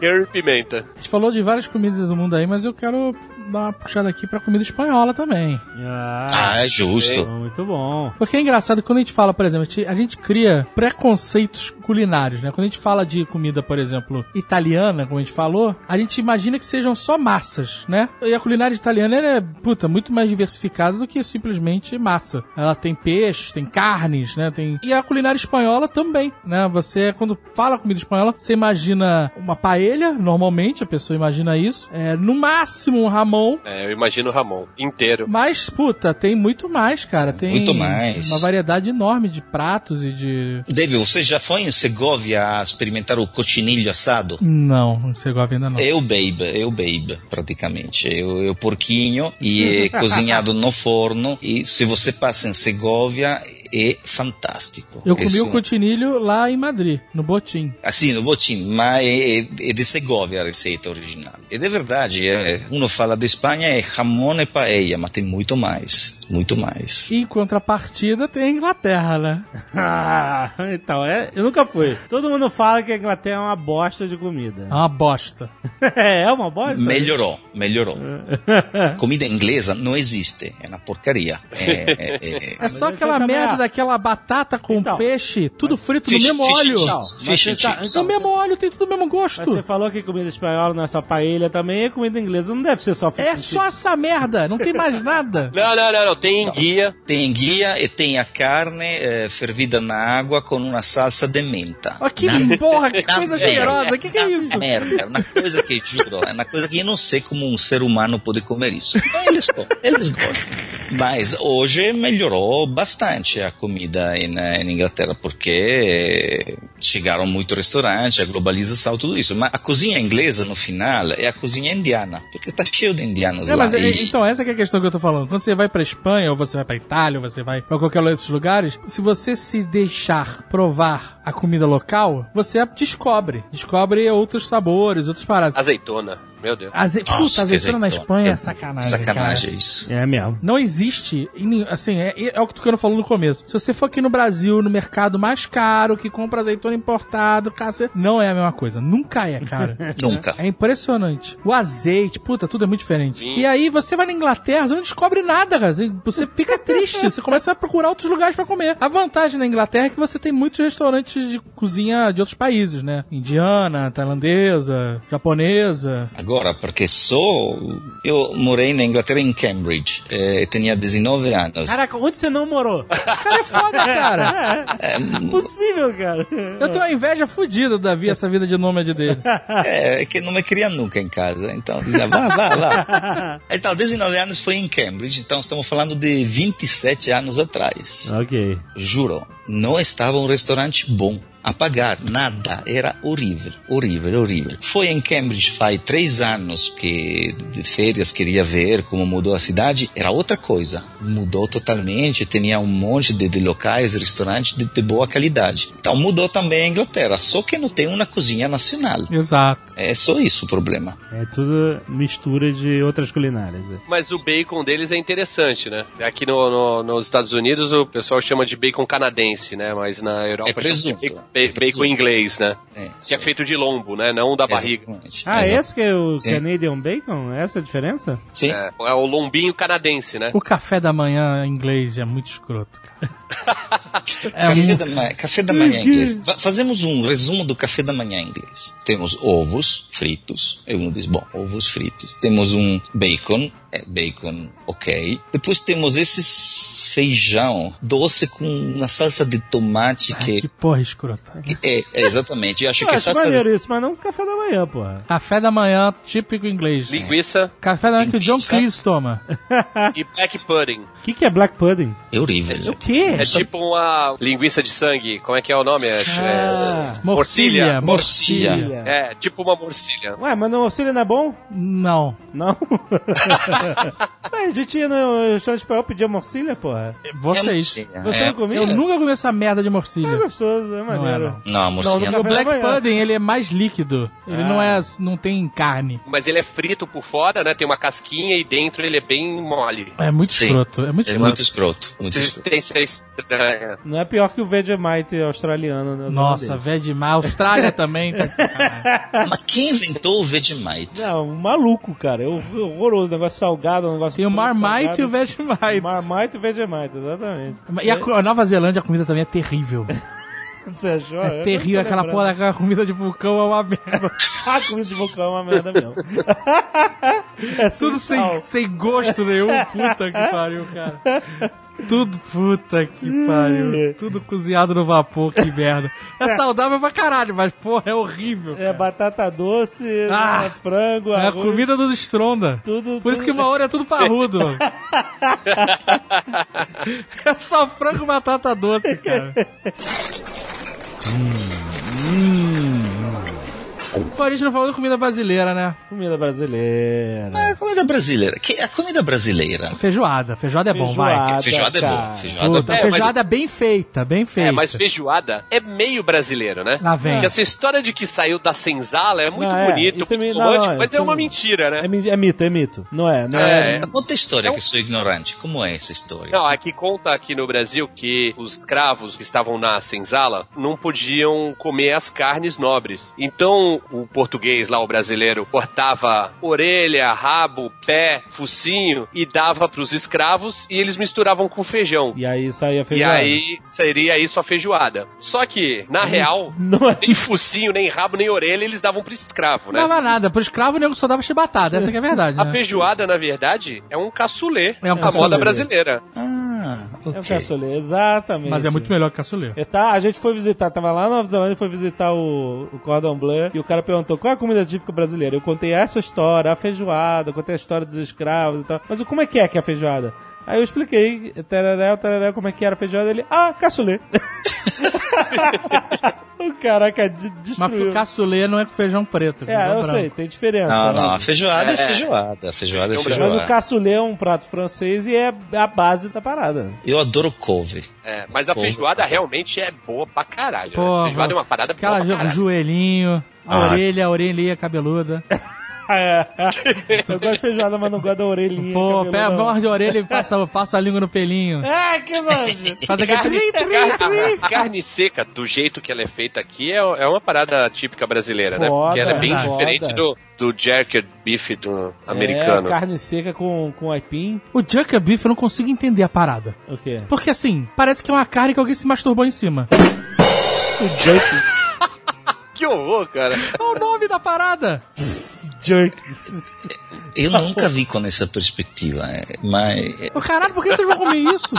Curry e pimenta. A gente falou de várias comidas do mundo aí, mas eu quero dar uma puxada aqui pra comida espanhola também. ah, Ah, é justo. muito bom. Porque é engraçado que quando a gente fala, por exemplo, a gente, a gente cria preconceitos culinários, né? Quando a gente fala de comida, por exemplo, italiana, como a gente falou, a gente imagina que sejam só massas, né? E a culinária italiana ela é, puta, muito mais diversificada do que simplesmente massa. Ela tem peixes, tem carnes, né? Tem... E a culinária espanhola também, né? Você, quando fala comida espanhola, você imagina uma paella, normalmente, a pessoa imagina isso. É, no máximo um ramon, É, eu imagino o Ramon inteiro. mas, puta, tem muito mais, cara. Tem Muito mais. uma variedade enorme de pratos e de. Dave, você já foi em Segovia a experimentar o cochinilho assado? Não, em Segovia ainda não. É o babe, é o babe, praticamente. É o, é o porquinho e é cozinhado no forno. E se você passa em Segovia, é fantástico. Eu comi Isso- o cotinilho lá em Madrid, no Botim. Assim, no botim, mas é, é, é de Segovia a receita original. E de verdade, é, uno fala de Espanha é jamón e paella, mas tem muito mais, muito mais. E em contrapartida tem a Inglaterra, né? Ah, então, é, eu nunca fui. Todo mundo fala que a Inglaterra é uma bosta de comida. É uma bosta. é uma bosta? Melhorou, melhorou. Comida inglesa não existe, é uma porcaria. É, é, é, É só Mas aquela então também merda é. daquela batata com Então. peixe, tudo frito Fish- no mesmo fish óleo. Mas Fish and tá- chips. No mesmo óleo, tem tudo o mesmo Mas gosto. você falou que comida espanhola não é só paella também, é comida inglesa. Não deve ser só É só essa merda, não tem mais nada. Não, não, não, não. Tem enguia. Tem guia e tem a carne eh, fervida na água com uma salsa de menta. Ó, que porra, que Na coisa cheirosa, que que é Na isso? Merda, é uma coisa que, juro, é uma coisa que eu não sei como um ser humano pode comer isso. Eles, co- eles gostam. Mas hoje melhorou bastante a comida em, eh, em Inglaterra, porque chegaram muito restaurantes, a globalização, tudo isso. Mas a cozinha inglesa, no final, é a cozinha indiana, porque está cheio de indianos É, lá. mas é- E- então, essa que é a questão que eu tô falando. Quando você vai pra Espanha, ou você vai pra Itália, ou você vai pra qualquer desses lugares, se você se deixar provar a comida local, você descobre. Descobre outros sabores, outras paradas. Azeitona. Meu Deus. Aze... Nossa, Puta, azeitona na. Espanha é sacanagem. Sacanagem cara. isso. É mesmo. Não existe, assim, é, é o que o Tucano falou no começo. Se você for aqui no Brasil, no mercado mais caro, que compra azeitona importado, cacete, não é a mesma coisa. Nunca é, cara. Nunca. É impressionante. O azeite, puta, tudo é muito diferente. Sim. E aí você vai na Inglaterra, você não descobre nada, cara. Você fica triste, você começa a procurar outros lugares pra comer. A vantagem na Inglaterra é que você tem muitos restaurantes de cozinha de outros países, né? Indiana, tailandesa, japonesa. agora, porque só. Eu morei na Inglaterra em Cambridge, eh, tinha 19 anos. Caraca, onde você não morou? Cara, é foda, cara. É, Impossível, cara. Eu tenho uma inveja fodida do Davi, essa vida de nômade dele. é, que não me queria nunca em casa. Então dizia, vá, vá, vá. Então, 19 anos foi em Cambridge, então estamos falando de 27 anos atrás. ok. Juro, não estava um restaurante bom. A pagar, nada. Era horrível, horrível, horrível. Foi em Cambridge faz três anos que de férias queria ver como mudou a cidade. Era outra coisa. Mudou totalmente. Tinha um monte de, de locais, restaurantes de, de boa qualidade. Então mudou também a Inglaterra. Só que não tem uma cozinha nacional. Exato. É só isso o problema. É tudo mistura de outras culinárias. é. Mas o bacon deles é interessante, né? Aqui no, no- nos Estados Unidos o pessoal chama de bacon canadense, né? Mas na Europa É presunto. chama de ba- bacon inglês, né? É, Que é feito de lombo, né? Não da barriga. Exatamente. Ah, Exato. esse que é o Sim. Canadian Bacon? Essa é a diferença? Sim. É, é o lombinho canadense, né? O café da manhã inglês é muito escroto, cara. É café, muito... da manhã, café da manhã inglês. Fa- Fazemos um resumo do café da manhã inglês. Temos ovos fritos. E um diz, bom, ovos fritos. Temos um bacon. É, bacon, ok. Depois temos esses feijão doce com uma salsa de tomate que... Que porra escrota. É, é, exatamente. Eu acho Eu que acho salsa... maneiro isso, mas não café da manhã, porra. Café da manhã típico inglês. Linguiça Café da manhã que o John. Cleese toma. e black pudding. O que, que é black pudding? É horrível. O quê? É tipo uma linguiça de sangue. Como é que é o nome? É, Ah. é, Morcilha. Morcilha. Morcilha. é tipo uma morcilha. Ué, mas no auxílio não é bom? Não. Não? Ué, a gente ia no restaurante espanhol pedir morcilha, porra. Vocês. É, Você é, não comia? Eu nunca comi essa merda de É morcilha. gostoso, é maneiro. não. Não, a morcilha... Não, O Café Black. Pudding, ele é mais líquido. Ele Ah. não é, não tem carne. Mas ele é frito por fora, né? Tem uma casquinha e dentro ele é bem mole. É muito Sim. escroto. É muito É escroto. muito escroto. Muito escroto. Consistência estranha. Não é pior que o Vegemite australiano. Né, Nossa, demais. Austrália também. Tá. Mas quem inventou o Vegemite? Não, um maluco, cara. É horroroso. Negócio salgado, um negócio Tem o Marmite e o salgado. Vegemite. Marmite e Vegemite, exatamente. E a, Nova Zelândia, a comida também é terrível. Você achou? É terrível. Aquela porra daquela comida de vulcão é uma merda. A comida de vulcão é uma merda mesmo. é Tudo sem, sem gosto nenhum. Puta que pariu, cara. Tudo puta que pariu. Tudo cozinhado no vapor, que merda. É saudável pra caralho, mas porra, é horrível. É batata doce, Ah, né, frango, É a comida dos estronda. tudo. Por isso que uma hora é tudo parrudo. é só frango e batata doce, cara. Pô, a gente não falou da comida brasileira, né? Comida brasileira. A comida brasileira. Que, a comida brasileira. Feijoada. Feijoada é bom, vai. Feijoada é boa. Feijoada é Puta, É, boa. mas- feijoada bem feita, bem feita. É, mas feijoada é meio brasileiro, né? Lá vem. Porque essa história de que saiu da senzala é muito Não, é, bonito, é muito mi- não, romântico, não, mas é uma é- mentira, né? É, mi- é mito, é mito. Não é, não É. é. Conta a história, que eu sou ignorante. Como é essa história? Não, aqui conta aqui no Brasil que os escravos que estavam na senzala não podiam comer as carnes nobres. Então o português lá, o brasileiro, cortava orelha, rabo, pé, focinho e dava pros escravos e eles misturavam com feijão. E aí saía E feijoada. aí seria isso a feijoada. Só que, na real, Não é. nem focinho, nem rabo, nem orelha eles davam pro escravo, né? Não dava nada. Pro escravo, o nego só dava chibatada. Essa que é a verdade, A né? feijoada, na verdade, é um caçulê É um da caçulê. moda brasileira. Ah, É um ok. caçulê, exatamente. Mas é muito melhor que caçulê. É, tá, a gente foi visitar, tava lá na Nova Zelândia, foi visitar o, o Cordon Bleu, e o cara perguntou qual é a comida típica brasileira. Eu contei essa história, a feijoada, contei a história dos escravos e tal. Mas como é que é que é a feijoada? Aí eu expliquei, tereré, tereré, como é que era a feijoada, ele, ah, caçulê. o caraca de- Mas destruiu. caçulê não é com feijão preto. É, eu branco. sei, tem diferença. Não, né? não, a feijoada é, É. feijoada. A feijoada é Mas Mas feijoada. o caçulê é um prato francês e é a base da parada. Eu adoro couve. É, mas a Pô, feijoada realmente é boa pra caralho. Porra. né? Feijoada é uma parada Aquela boa pra caralho. joelhinho, a Ah. orelha, a orelhinha cabeluda. É. Eu gosto de feijoada, mas não gosto da orelhinha. Pô, não. morde a orelha e passa, passa a língua no pelinho. É, que nojo. Faz aquele Carne, trim, trim, trim. carne, carne seca, do jeito que ela é feita aqui, é, é uma parada típica brasileira, né? Foda, Porque ela é bem foda. diferente do, do jerky beef do americano. É, carne seca com, com aipim. O Junker Beef eu não consigo entender a parada. O quê? Porque assim, parece que é uma carne que alguém se masturbou em cima. O junk. Que horror, cara. É o nome da parada. jerk. Eu nunca vi com essa perspectiva, é, mas Ô, Caralho, por que vocês vão comer isso?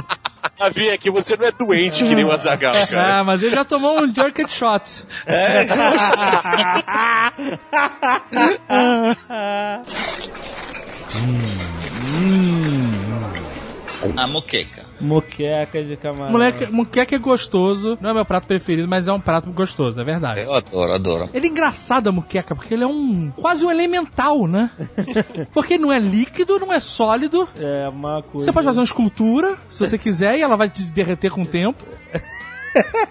Ravi, é que você não é doente que nem o Azagal, cara. Ah, mas ele já tomou um jerk shot. a moqueca. Moqueca de camarão. Moleque, moqueca é gostoso. Não é meu prato preferido, mas é um prato gostoso, é verdade. Eu adoro, adoro. Ele é engraçado a muqueca, porque ele é um. quase um elemental, né? Porque não é líquido, não é sólido. É uma coisa. Você pode fazer uma escultura, se você quiser, e ela vai te derreter com o tempo.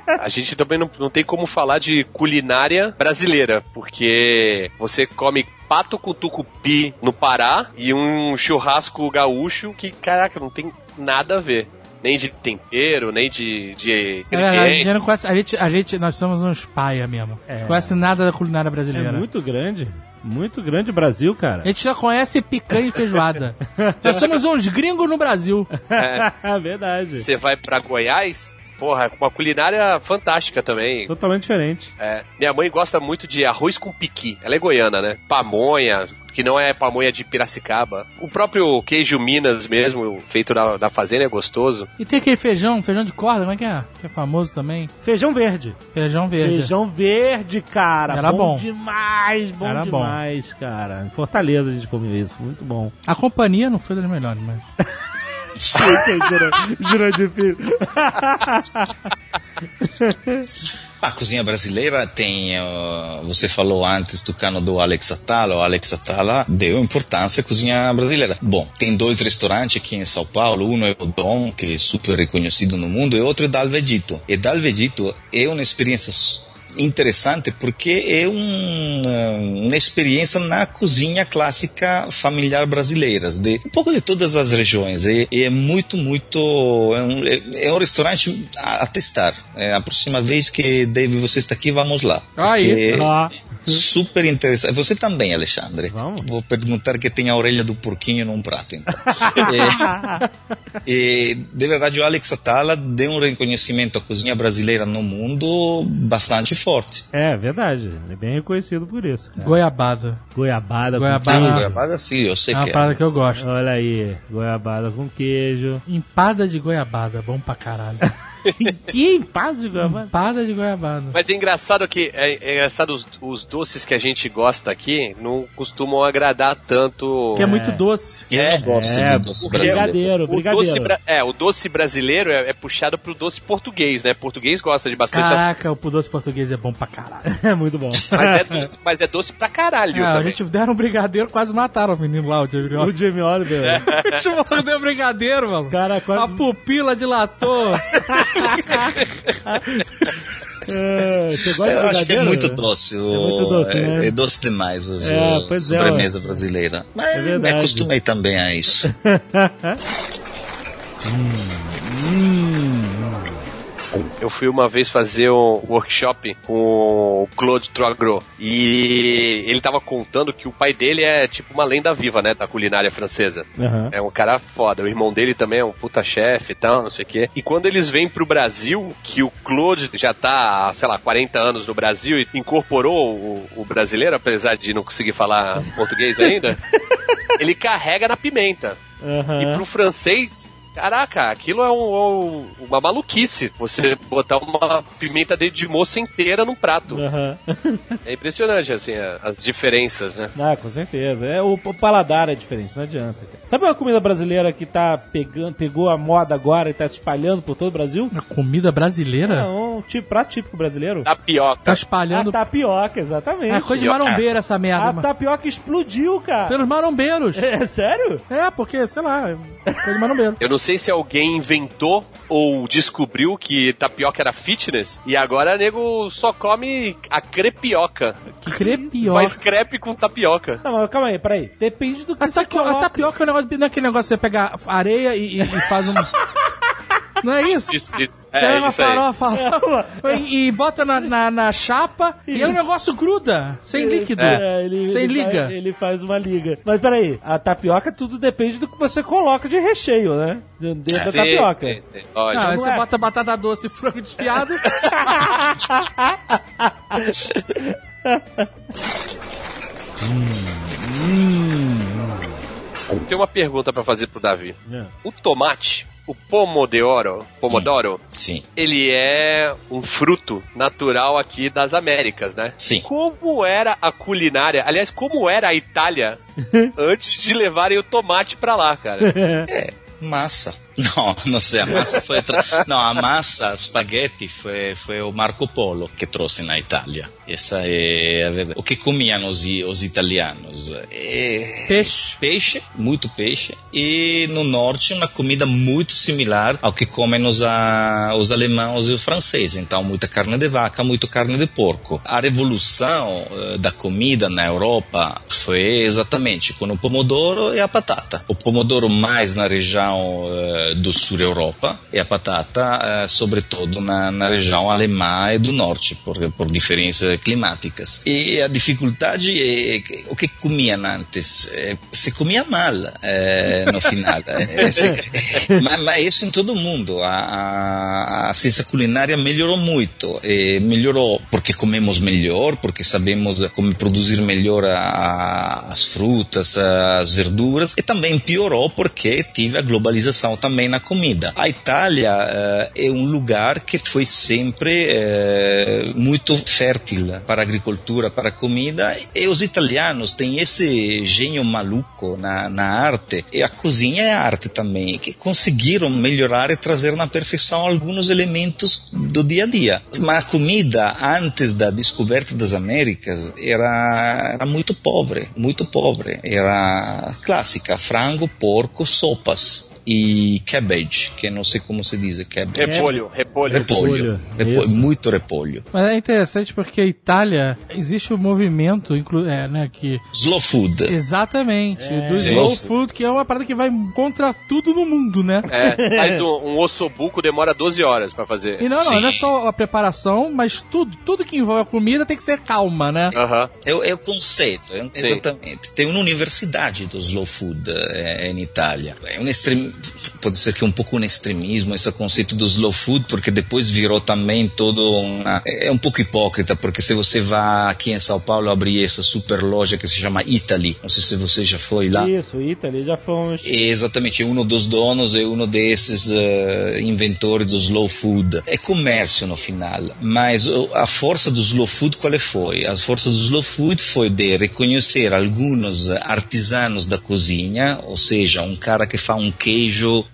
A gente também não, não tem como falar de culinária brasileira, porque você come pato com tucupi no Pará e um churrasco gaúcho que, caraca, não tem nada a ver. Nem de tempero, nem de, de É a ingrediente. não conhece. A gente, a gente, nós somos uns paia mesmo. Não conhece nada da culinária É brasileira. muito grande. Muito grande o Brasil, cara. A gente só conhece picanha e feijoada. Nós somos uns gringos no Brasil. É verdade. Você vai pra Goiás, porra, uma culinária fantástica também. Totalmente diferente. É, minha mãe gosta muito de arroz com piqui. Ela é goiana, né? Pamonha, que não é pamonha de Piracicaba. O próprio queijo Minas mesmo, feito na, na fazenda, é gostoso. E tem aquele feijão, feijão de corda, como é que é? Que é famoso também. Feijão verde. Feijão verde. Feijão verde, cara. Era bom. demais, bom Era bom. demais, cara. Em Fortaleza a gente comeu isso, muito bom. A companhia não foi das melhores, mas. Jurandir Filho. A cozinha brasileira tem. você falou antes do cano do Alex Atala. O Alex Atala deu importância à cozinha brasileira. Bom, tem dois restaurantes aqui em São Paulo. Um é o Dom, que é super reconhecido no mundo, e outro é Dal Vegito. E Dal Vegito é uma experiência interessante porque é um, uh, uma experiência na cozinha clássica familiar brasileira, de um pouco de todas as regiões. E, e é muito, muito. É um, é- é um restaurante a, a testar. É, a próxima vez que Dave você está aqui, vamos lá. Aí. Porque Ó, Super interessante. Você também, Alexandre. Vamos. Vou perguntar que tem a orelha do porquinho num prato, então. e, e, de verdade, o Alex Atala deu um reconhecimento à cozinha brasileira no mundo bastante forte. É verdade. Ele é bem reconhecido por isso. cara. Goiabada. Goiabada, Goiabada. com. Goiabada, sim, eu sei É que é. parada que eu gosto. Olha aí, goiabada com queijo. Empada de goiabada, bom pra caralho. que empada de goiabada? Empada de goiabada. Mas é engraçado que é, é engraçado os, os doces que a gente gosta aqui não costumam agradar tanto. Que é muito doce. Eu não gosto É, de doce o brasileiro. brigadeiro, O brigadeiro. doce, bra- é, o doce brasileiro é, é puxado pro doce português, né? Português gosta de bastante Caraca, o doce português é bom pra caralho. É muito bom. mas é doce, mas é doce pra caralho a também. gente deram um brigadeiro, quase mataram o menino lá, o Jamie o Jamie Oliver. O bicho mordeu brigadeiro, mano. Cara, A quase... pupila dilatou. É, você gosta Eu acho que é muito doce. o- muito doce, é, né? é doce demais o, É, a pois é, sobremesa brasileira. Mas É me acostumei também a isso. Eu fui uma vez fazer um workshop com o Claude Troisgros e ele tava contando que o pai dele é tipo uma lenda viva, né, da culinária francesa. Aham. É um cara foda. O irmão dele também é um puta chefe e tal, não sei o quê. E quando eles vêm pro Brasil, que o Claude já tá, sei lá, 40 anos no Brasil e incorporou o, o brasileiro, apesar de não conseguir falar português ainda, ele carrega na pimenta. Aham. E pro francês, caraca, aquilo é um- um- uma maluquice. Você botar uma pimenta de, de moça inteira num prato. Aham. É impressionante, assim, a- as diferenças, né? Ah, com certeza. É, o, o paladar é diferente, não adianta. Sabe uma comida brasileira que tá pegando, pegou a moda agora e tá se espalhando por todo o Brasil? Uma comida brasileira? É um tipo, prato típico brasileiro. Tapioca. Tá A espalhando. tapioca, exatamente. É coisa de marombeiro essa merda, A tapioca explodiu, cara. Pelos marombeiros. É sério? É, porque, sei lá, é coisa de marombeiro. Eu não sei se alguém inventou ou descobriu que tapioca era fitness e agora nego só come a crepioca. Que crepioca. Faz crepe com tapioca. Não, mas calma aí, peraí. Depende do que A, você tapioca, a coloca. tapioca é um negócio, não é aquele negócio que você pega areia e, e- e faz um. Não é isso? Isso, isso. Pega É uma isso aí. farofa e, e bota na, na, na chapa e aí o negócio gruda, sem líquido. É, ele, sem ele liga. Faz, ele faz uma liga. Mas peraí, a tapioca tudo depende do que você coloca de recheio, né? Dentro da Sim, tapioca. sim, sim. Olha, Ah, aí não você é. bota batata doce e frango desfiado. Tem uma pergunta pra fazer pro Davi. É. O tomate, o pomodoro, pomodoro, Sim, ele é um fruto natural aqui das Américas, né? sim. Como era a culinária, aliás, como era a Itália antes de levarem o tomate pra lá, cara? Massa. Não, não sei, a massa foi... Tra... Não, a massa, spaghetti, foi, foi o Marco Polo que trouxe na Itália. Essa é a verdade. O que comiam os, os italianos? É... Peixe. Peixe, muito peixe. E no norte, uma comida muito similar ao que comem os, a, os alemães e os franceses. Então, muita carne de vaca, muito carne de porco. A revolução eh, da comida na Europa foi exatamente com o pomodoro e a batata. O pomodoro mais na região do sul Europa e a batata, eh, sobretudo na, na região alemã e do norte, por, por diferenças climáticas. E a dificuldade é o que comiam antes. Eh, se comia mal eh, no final. Eh, se- mas, mas isso em todo mundo. A, a, a ciência culinária melhorou muito. E melhorou porque comemos melhor, porque sabemos como produzir melhor a- a- as frutas, as verduras. E também piorou porque tive a globalização também na comida. A Itália eh, é um lugar que foi sempre eh, muito fértil para a agricultura, para a comida. E os italianos têm esse gênio maluco na, na arte. E a cozinha é arte também, que conseguiram melhorar e trazer na perfeição alguns elementos do dia a dia. Mas a comida, antes da descoberta das Américas, era, era muito pobre, muito pobre. Era clássica, frango, porco, sopas. E cabbage, que não sei como se diz, cabbage. Repolho, repolho. Repolho. Repolho, Repolho, muito repolho. Mas é interessante porque a Itália, existe um movimento, inclu é, né, que... Slow food. Exatamente, do Sim. slow food, que é uma parada que vai contra tudo no mundo, né? É, faz um, um ossobuco demora 12 horas pra fazer. E não, não, Sim. não é só a preparação, mas tudo, tudo que envolve a comida tem que ser calma, né? Aham. É, o- é o conceito, é- Sim. exatamente. Tem uma universidade do slow food é, em Itália. É um extrem, pode ser que um pouco um extremismo esse conceito do slow food, porque depois virou também todo uma, é um pouco hipócrita, porque se você vai aqui em São Paulo abrir essa super loja que se chama Italy, não sei se você já foi lá. Isso, Italy, já fomos. É exatamente, um dos donos é um desses eh, inventores do slow food. É comércio no final, mas a força do slow food qual foi? A força do slow food foi de reconhecer alguns artesanos da cozinha, ou seja, um cara que faz um queijo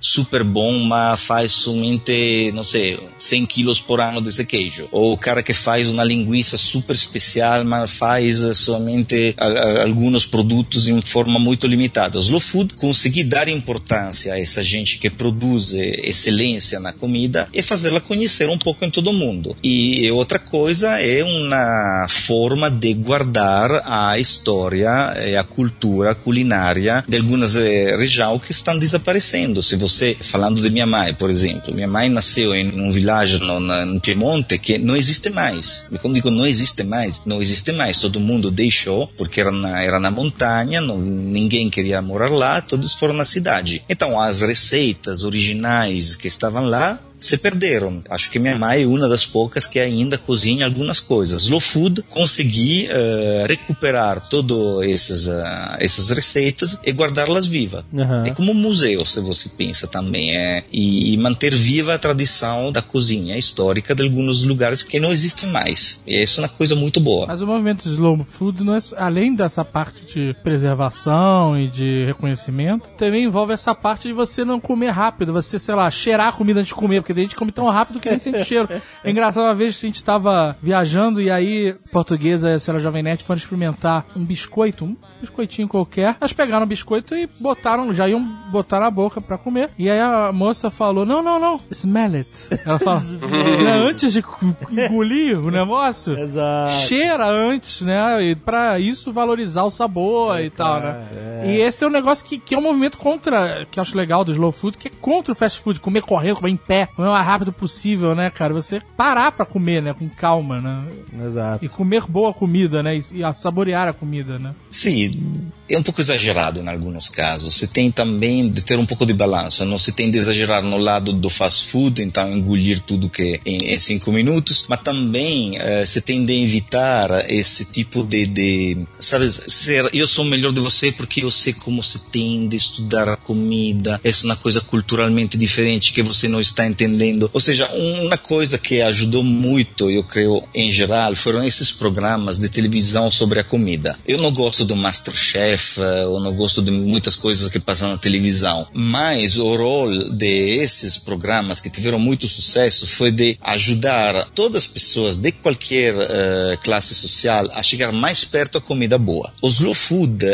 super bom, mas faz somente, não sei, 100 quilos por ano desse queijo. Ou o cara que faz uma linguiça super especial, mas faz eh, somente a- a- alguns produtos em forma muito limitada. O slow food conseguir dar importância a essa gente que produz eh, excelência na comida e fazê-la conhecer um pouco em todo mundo. E outra coisa é uma forma de guardar a história e a cultura culinária de algumas eh, regiões que estão desaparecendo. Se você, falando de minha mãe, por exemplo, minha mãe nasceu em um vilarejo no, no Piemonte que não existe mais. E como digo, não existe mais, não existe mais. Todo mundo deixou porque era na, era na montanha, não, ninguém queria morar lá, todos foram na cidade. Então as receitas originais que estavam lá se perderam. Acho que minha mãe é uma das poucas que ainda cozinha algumas coisas. Slow food consegui eh, recuperar todas essas, eh, essas receitas e guardá-las vivas. Aham. É como um museu, se você pensa também, é, e, e manter viva a tradição da cozinha histórica de alguns lugares que não existem mais. E isso é uma coisa muito boa. Mas o movimento slow food, é, além dessa parte de preservação e de reconhecimento, também envolve essa parte de você não comer rápido, você, sei lá, cheirar a comida antes de comer, porque a gente come tão rápido que nem sente cheiro. É engraçado, uma vez a gente tava viajando e aí portuguesa e a senhora Jovem Nerd foram experimentar um biscoito, um biscoitinho qualquer. Elas pegaram o biscoito e botaram, já iam botar na boca pra comer. E aí a moça falou: Não, não, não, smell it. Ela falou: "Né, Antes de engolir o negócio, Exato. cheira antes, né? E pra isso valorizar o sabor e tal, né? E esse é um negócio que, que é um movimento contra, que eu acho legal do slow food, que é contra o fast food, comer correndo, comer em pé, comer o mais rápido possível, né, cara? Você parar pra comer, né? Com calma, né? Exato. E comer boa comida, né? E, e saborear a comida, né? Sim, é um pouco exagerado em alguns casos. Você tem também de ter um pouco de balanço. Não se tem de exagerar no lado do fast food, então engolir tudo que em, em cinco minutos, mas também eh, você tem de evitar esse tipo de, de sabe, ser eu sou melhor de você porque eu sei como se tem de estudar a comida. Essa é uma coisa culturalmente diferente que você não está entendendo. Ou seja, uma coisa que ajudou muito, eu creio, em geral, foram esses programas de televisão sobre a comida. Eu não gosto do Masterchef, eh, eu não gosto de muitas coisas que passam na televisão, mas o rol desses programas que tiveram muito sucesso foi de ajudar todas as pessoas de qualquer uh, classe social a chegar mais perto da comida boa. O slow food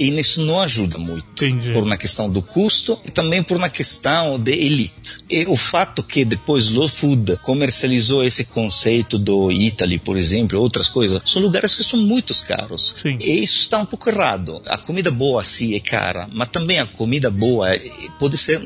e isso não ajuda muito. Entendi. Por uma questão do custo e também por uma questão de elite. E o fato que depois Slow Food comercializou esse conceito do Italy, por exemplo, outras coisas, são lugares que são muito caros. Sim. E isso está um pouco errado. A comida boa, sim, é cara, mas também a comida boa eh, pode ser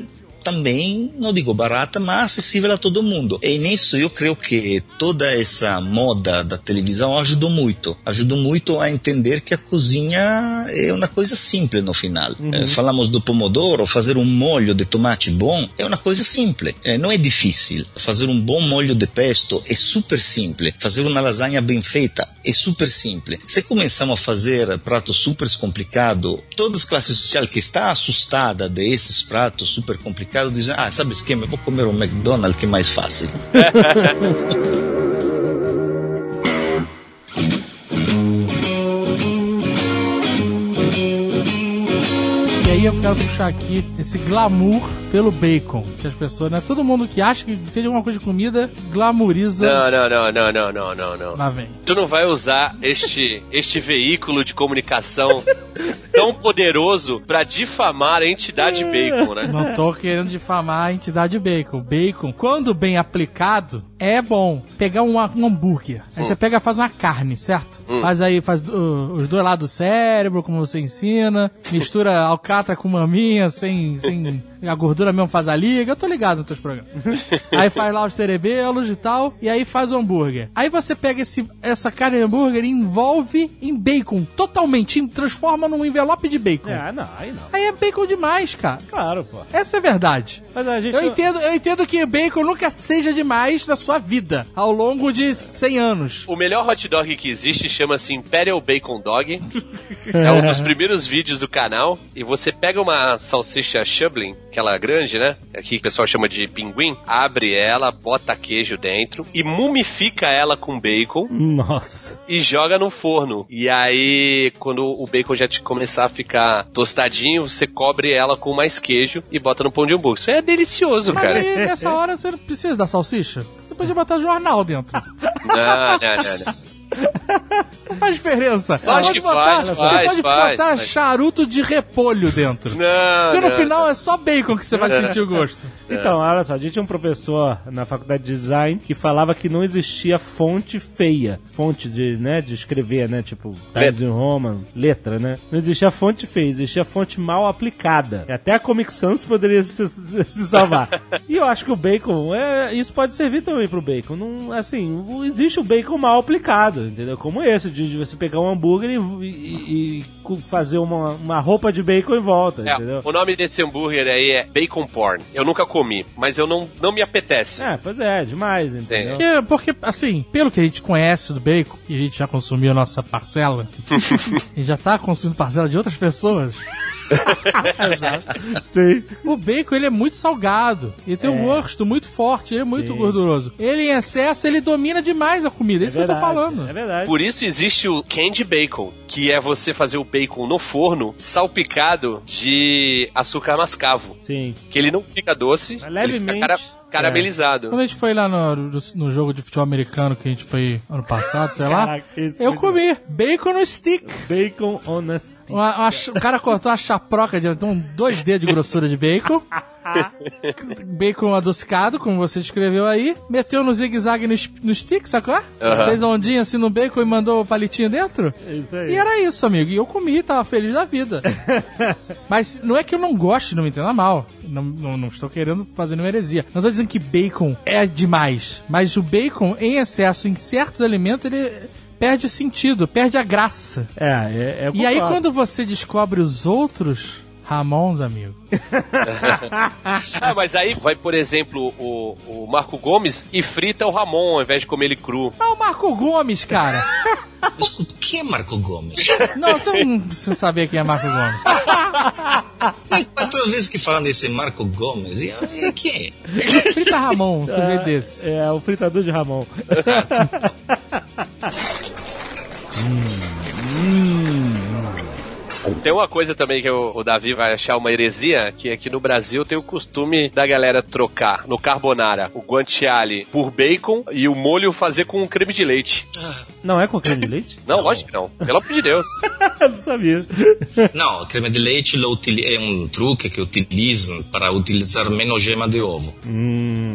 também, não digo barata, mas acessível a todo mundo. E nisso eu creio que toda essa moda da televisão ajudou muito. Ajudou muito a entender que a cozinha é uma coisa simples no final. Eh, falamos do pomodoro, fazer um molho de tomate bom é uma coisa simples. Eh, não é difícil. Fazer um bom molho de pesto é super simples. Fazer uma lasanha bem feita é super simples. Se começamos a fazer pratos super complicados, todas as classes sociais que está assustada desses pratos super complicados dizem, ah, sabe o esquema? Eu vou comer um McDonald's que é mais fácil. E aí eu quero puxar aqui esse glamour pelo bacon. Que as pessoas, né? Todo mundo que acha que tem alguma coisa de comida, glamouriza. Não, não, não, não, não, não, não, não. Lá vem. Tu não vai usar este, este veículo de comunicação tão poderoso pra difamar a entidade bacon, né? Não tô querendo difamar a entidade bacon. Bacon, quando bem aplicado, é bom. Pegar um, um hambúrguer. Aí você pega e faz uma carne, certo? Faz aí, faz uh, os dois lados do cérebro, como você ensina. Mistura alcatra com maminha, sem, sem a gordura mesmo faz a liga. Eu tô ligado nos teus programas. aí faz lá os cerebelos e tal. E aí faz o hambúrguer. Aí você pega esse, essa carne de hambúrguer e envolve em bacon. Totalmente. Transforma num envelope de bacon. Ah, não, aí não. Aí é bacon demais, cara. Claro, pô. Essa é verdade. Mas a gente. Eu entendo, eu entendo que bacon nunca seja demais na sua vida, ao longo de 100 anos. O melhor hot dog que existe chama-se Imperial Bacon Dog. É um dos primeiros vídeos do canal. E você pega uma salsicha Shublin, aquela grande, né? Aqui que o pessoal chama de pinguim. Abre ela, bota queijo dentro e mumifica ela com bacon Nossa. e joga no forno. E aí, quando o bacon já te começar a ficar tostadinho, você cobre ela com mais queijo e bota no pão de hambúrguer. Isso é delicioso, Mas cara. aí, nessa hora, você não precisa da salsicha. Você pode botar jornal dentro. Não, não, não, não. Não faz diferença. Lógico que botar- faz, Você faz, pode faz, botar faz. charuto de repolho dentro. Não, Porque no não, final é só bacon que você vai sentir o gosto. Então, olha só, a gente tinha um professor na faculdade de design que falava que não existia fonte feia. Fonte de, né, de escrever, né? Tipo, Times New Roman, letra, né? Não existia fonte feia, existia fonte mal aplicada. E até a Comic Sans poderia se, se- salvar. e eu acho que o bacon, é, isso pode servir também pro bacon. Não, assim, existe o bacon mal aplicado, entendeu? Como esse, de, de você pegar um hambúrguer e, e- e fazer uma, uma roupa de bacon em volta, É, entendeu? o nome desse hambúrguer aí é Bacon Porn. Eu nunca comi, mas eu não, não me apetece. É, pois é, demais, entendeu? Porque, porque, assim, pelo que a gente conhece do bacon, e a gente já consumiu a nossa parcela, e já tá consumindo parcela de outras pessoas, Sim. o bacon ele é muito salgado. Ele tem um gosto muito forte, ele é muito Sim. gorduroso. Ele em excesso, ele domina demais a comida. É isso que eu tô verdade, falando. É verdade. Por isso existe o candy bacon, que é você fazer o bacon no forno salpicado de açúcar mascavo. Sim. Que ele não fica doce, Mas ele levemente, fica cara- caramelizado. Quando a gente foi lá no, no jogo de futebol americano que a gente foi ano passado, sei lá, Caraca, isso eu comi bacon no stick. Bacon on a stick. Uma- uma o cara cortou uma chaproca de então, dois dedos de grossura de bacon. bacon adocicado, como você escreveu aí. Meteu no zigue-zague no, no stick, sacou? Aham. Fez a ondinha assim no bacon e mandou o palitinho dentro. É isso aí. E era isso, amigo. E eu comi, tava feliz da vida. Mas não é que eu não goste, não me entenda mal. Não, não, não estou querendo fazer nenhuma heresia. Não estou dizendo que bacon é demais. Mas o bacon, em excesso, em certos alimentos, ele perde o sentido, perde a graça. É, é, é E aí, quando você descobre os outros Ramons, amigo, Ah, mas aí vai, por exemplo, o, o Marco Gomes e frita o Ramon ao invés de comer ele cru. é o Marco Gomes, cara. Escuta, quem é Marco Gomes? Não, você não precisa saber quem é Marco Gomes. Tem quatro vezes que falam desse Marco Gomes. E, e quem é? Frita Ramon, um sujeito desse. É, o fritador de Ramon. Tem uma coisa também que o, o Davi vai achar uma heresia, que aqui no Brasil tem o costume da galera trocar no carbonara o guanciale por bacon e o molho fazer com creme de leite. Não é com creme de leite? Não, lógico que não. Pelo amor de Deus. Eu não sabia. Não, creme de leite é um truque que utilizam para utilizar menos gema de ovo.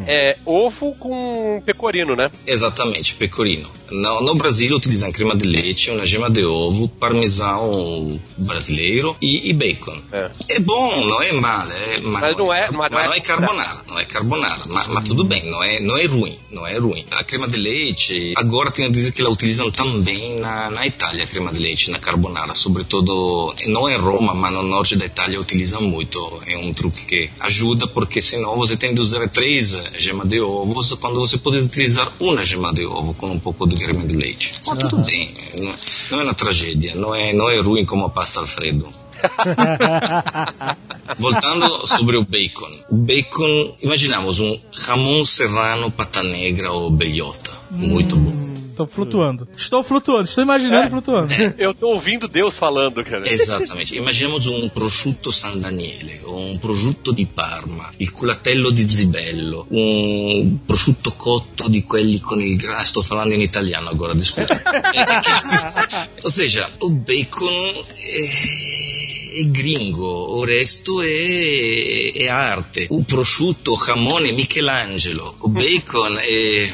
É ovo com pecorino, né? Exatamente, pecorino. No, no Brasil utilizam crema de leite, uma gema de ovo, parmesão brasileiro e, e bacon. É. É bom, não é mal, é, Mas não é- car- mas não é- não é carbonara, não é carbonara, mas, mas tudo bem, não é, não é ruim, não é ruim. A crema de leite, agora tenho a dizer que ela utilizam também na, na Itália, a crema de leite na carbonara, sobretudo, não em Roma, mas no norte da Itália utilizam muito. É um truque que ajuda, porque senão você tem de usar três gemas de ovos, quando você pode utilizar uma gema de ovo com um pouco de crema de leite. Mas tudo bem, não, não é uma tragédia, não é, não é ruim como a pasta Alfredo. Voltando sobre o bacon. O bacon, imaginamos um jamón serrano, pata negra ou bellota. Muito bom. Tô flutuando. Estou flutuando, estou imaginando flutuando. Eu tô ouvindo Deus falando, cara. Esattamente, immaginiamo un prosciutto San Daniele, o un prosciutto di Parma, il culatello di Zibello, un prosciutto cotto di quelli con il grasso, sto parlando in italiano agora, desculpa. É Ou seja, o bacon é, é gringo, o resto é, é arte. O prosciutto, é Michelangelo, o bacon é,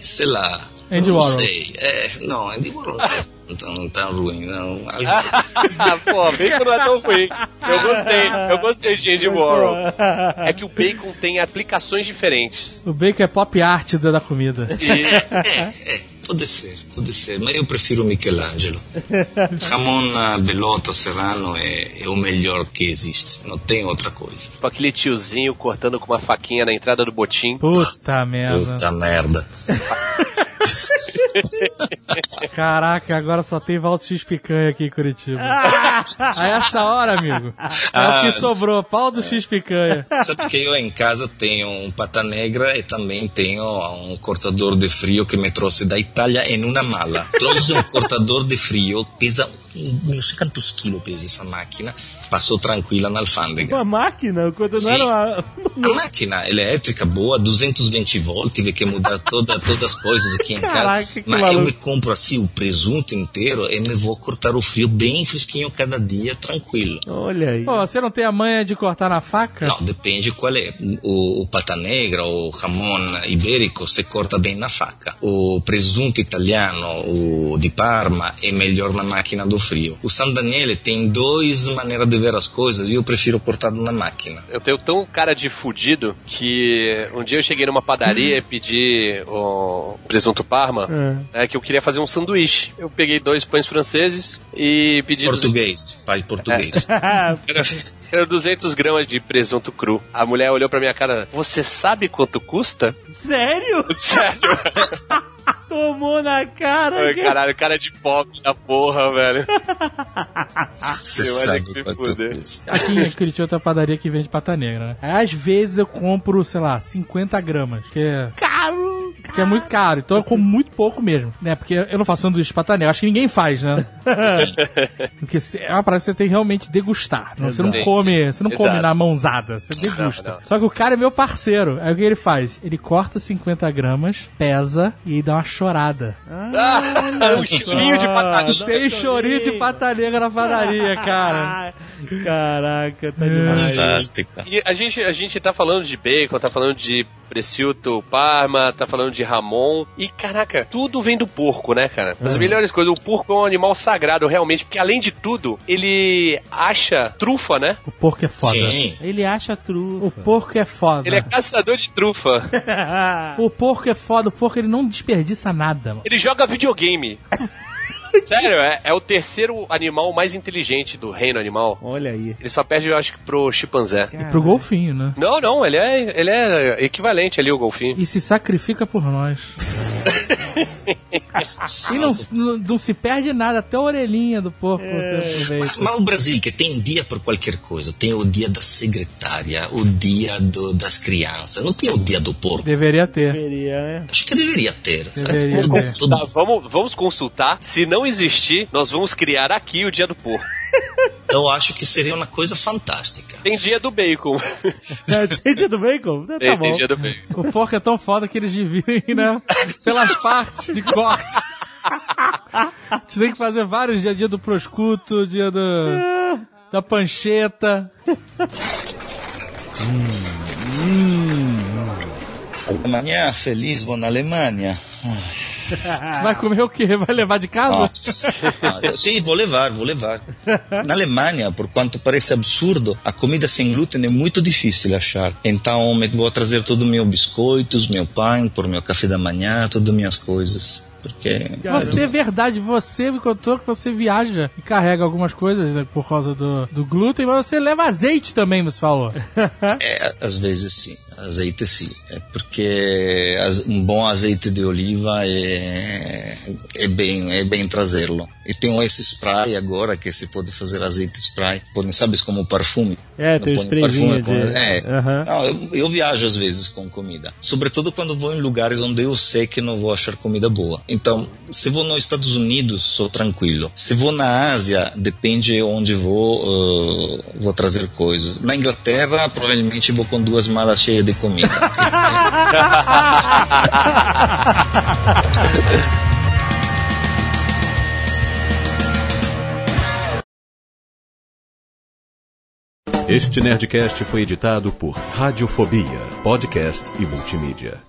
sei lá, Andy não Warhol. sei. É, não, Andy Warhol não é tão, tão ruim, não. Ah, pô, bacon não é tão ruim. Eu gostei, eu gostei de Andy Warhol. É que o bacon tem aplicações diferentes. O bacon é pop art da da comida. E É, é, pode ser, pode ser, mas eu prefiro Michelangelo. Ramon Bellotto Serrano é, é o melhor que existe, não tem outra coisa. tipo aquele tiozinho cortando com uma faquinha na entrada do botim. Puta merda. Puta merda. Caraca, agora só tem Valdo X Picanha aqui em Curitiba. A essa hora, amigo. É o Ah. que sobrou, pau do X Picanha. Sabe que eu em casa tenho um pata negra e também tenho um cortador de frio que me trouxe da Itália em uma mala. Trouxe um cortador de frio, pesa, não sei quantos quilos pesa essa máquina, passou tranquila na alfândega. Uma máquina, quando não era uma... A máquina elétrica boa, 220 volts, tive que mudar toda, todas as coisas aqui em Caraca, casa. que Mas eu maluco. me compro assim o presunto inteiro e me vou cortar o frio bem fresquinho cada dia, tranquilo. Olha aí. Pô, você não tem a manha de cortar na faca? Não, depende qual é. O, o pata negra, o jamón ibérico, se corta bem na faca. O presunto italiano, o de Parma, é melhor na máquina do frio. O San Daniele tem duas maneiras de ver as coisas e eu prefiro cortado na máquina. Eu tenho tão cara de fudido que um dia eu cheguei numa padaria e pedi o presunto parma, é. que eu queria fazer um sanduíche. Eu peguei dois pães franceses e pedi... Português, pai português. Era, era 200 gramas de presunto cru. A mulher olhou pra minha cara, você sabe quanto custa? Sério? Sério? Tomou na cara. Ai, que- caralho, cara de pobre da porra, velho. Você Eu sabe que fuder. Aqui em Curitiba tem uma padaria que vende pata negra, né? Às vezes eu compro, sei lá, 50 gramas, que é. Que é muito caro. Então eu como muito pouco mesmo, né? Porque eu não faço sanduíche de negra. Acho que ninguém faz, né? Porque é uma parada que você tem que realmente degustar. Não, você não Sim, come, sim. você não come na mãozada, você degusta. Não, não. Só que o cara é meu parceiro. Aí o que ele faz? Ele corta 50 gramas, pesa e dá uma chorada. Ah, um chorinho de patatinha. Tem chorinho de pata negra na padaria, cara. Caraca, tá demais. Fantástica. E a gente, a gente tá falando de bacon, tá falando de Presciutto Parma, tá falando de Ramon. E caraca, tudo vem do porco, né, cara? As melhores coisas. O porco é um animal sagrado, realmente, porque além de tudo, ele acha trufa, né? O porco é foda. Sim. Ele acha trufa. O porco é foda. Ele é caçador de trufa. O porco é foda. O porco ele não desperdiça nada, mano. Ele joga videogame. Sério, é, é o terceiro animal mais inteligente do reino animal. Olha aí. Ele só perde, eu acho que pro chimpanzé. E pro golfinho, né? Não, não, ele é, ele é equivalente ali ao golfinho. E se sacrifica por nós. e não, não, não se perde nada, até a orelhinha do porco você aproveita. Mas, mas o Brasil que tem dia para qualquer coisa. Tem o dia da secretária, o dia do- das crianças. Não tem o dia do porco. Deveria ter. Deveria, né? Acho que deveria ter. Deveria ter. Tá, vamos, vamos consultar. Se não existir, nós vamos criar aqui o dia do porco. Eu acho que seria uma coisa fantástica. Tem dia do bacon. É, Tem dia do bacon? Tá tem, bom. tem dia do bacon. O porco é tão foda que eles dividem, né? Pelas partes de corte. A gente tem que fazer vários dias. Dia do proscuto, dia do, da pancheta. Amanhã, feliz, vou na Alemanha. Vai comer o quê? Vai levar de casa? Nossa. Ah, Sim, vou levar, vou levar. Na Alemanha, por quanto parece absurdo, a comida sem glúten é muito difícil achar. Então, vou trazer todos meus biscoitos, meu pão, por meu café da manhã, todas minhas coisas. Porque Você é verdade, você me contou que você viaja e carrega algumas coisas né, por causa do, do glúten, mas você leva azeite também, você falou. É, às vezes sim, azeite sim. É porque um bom azeite de oliva é, é bem é bem trazê-lo. E tem esse spray agora que se pode fazer azeite spray, pode, sabes como perfume. É, tem Não põe perfume sprayzinhos com- de... É. Aham. Não, eu, eu viajo às vezes com comida, sobretudo quando vou em lugares onde eu sei que não vou achar comida boa. Então, se vou nos Estados Unidos, sou tranquilo. Se vou na Ásia, depende onde vou, uh, vou trazer coisas. Na Inglaterra, provavelmente vou com duas malas cheias de comida. Este Nerdcast foi editado por Radiofobia, podcast e multimídia.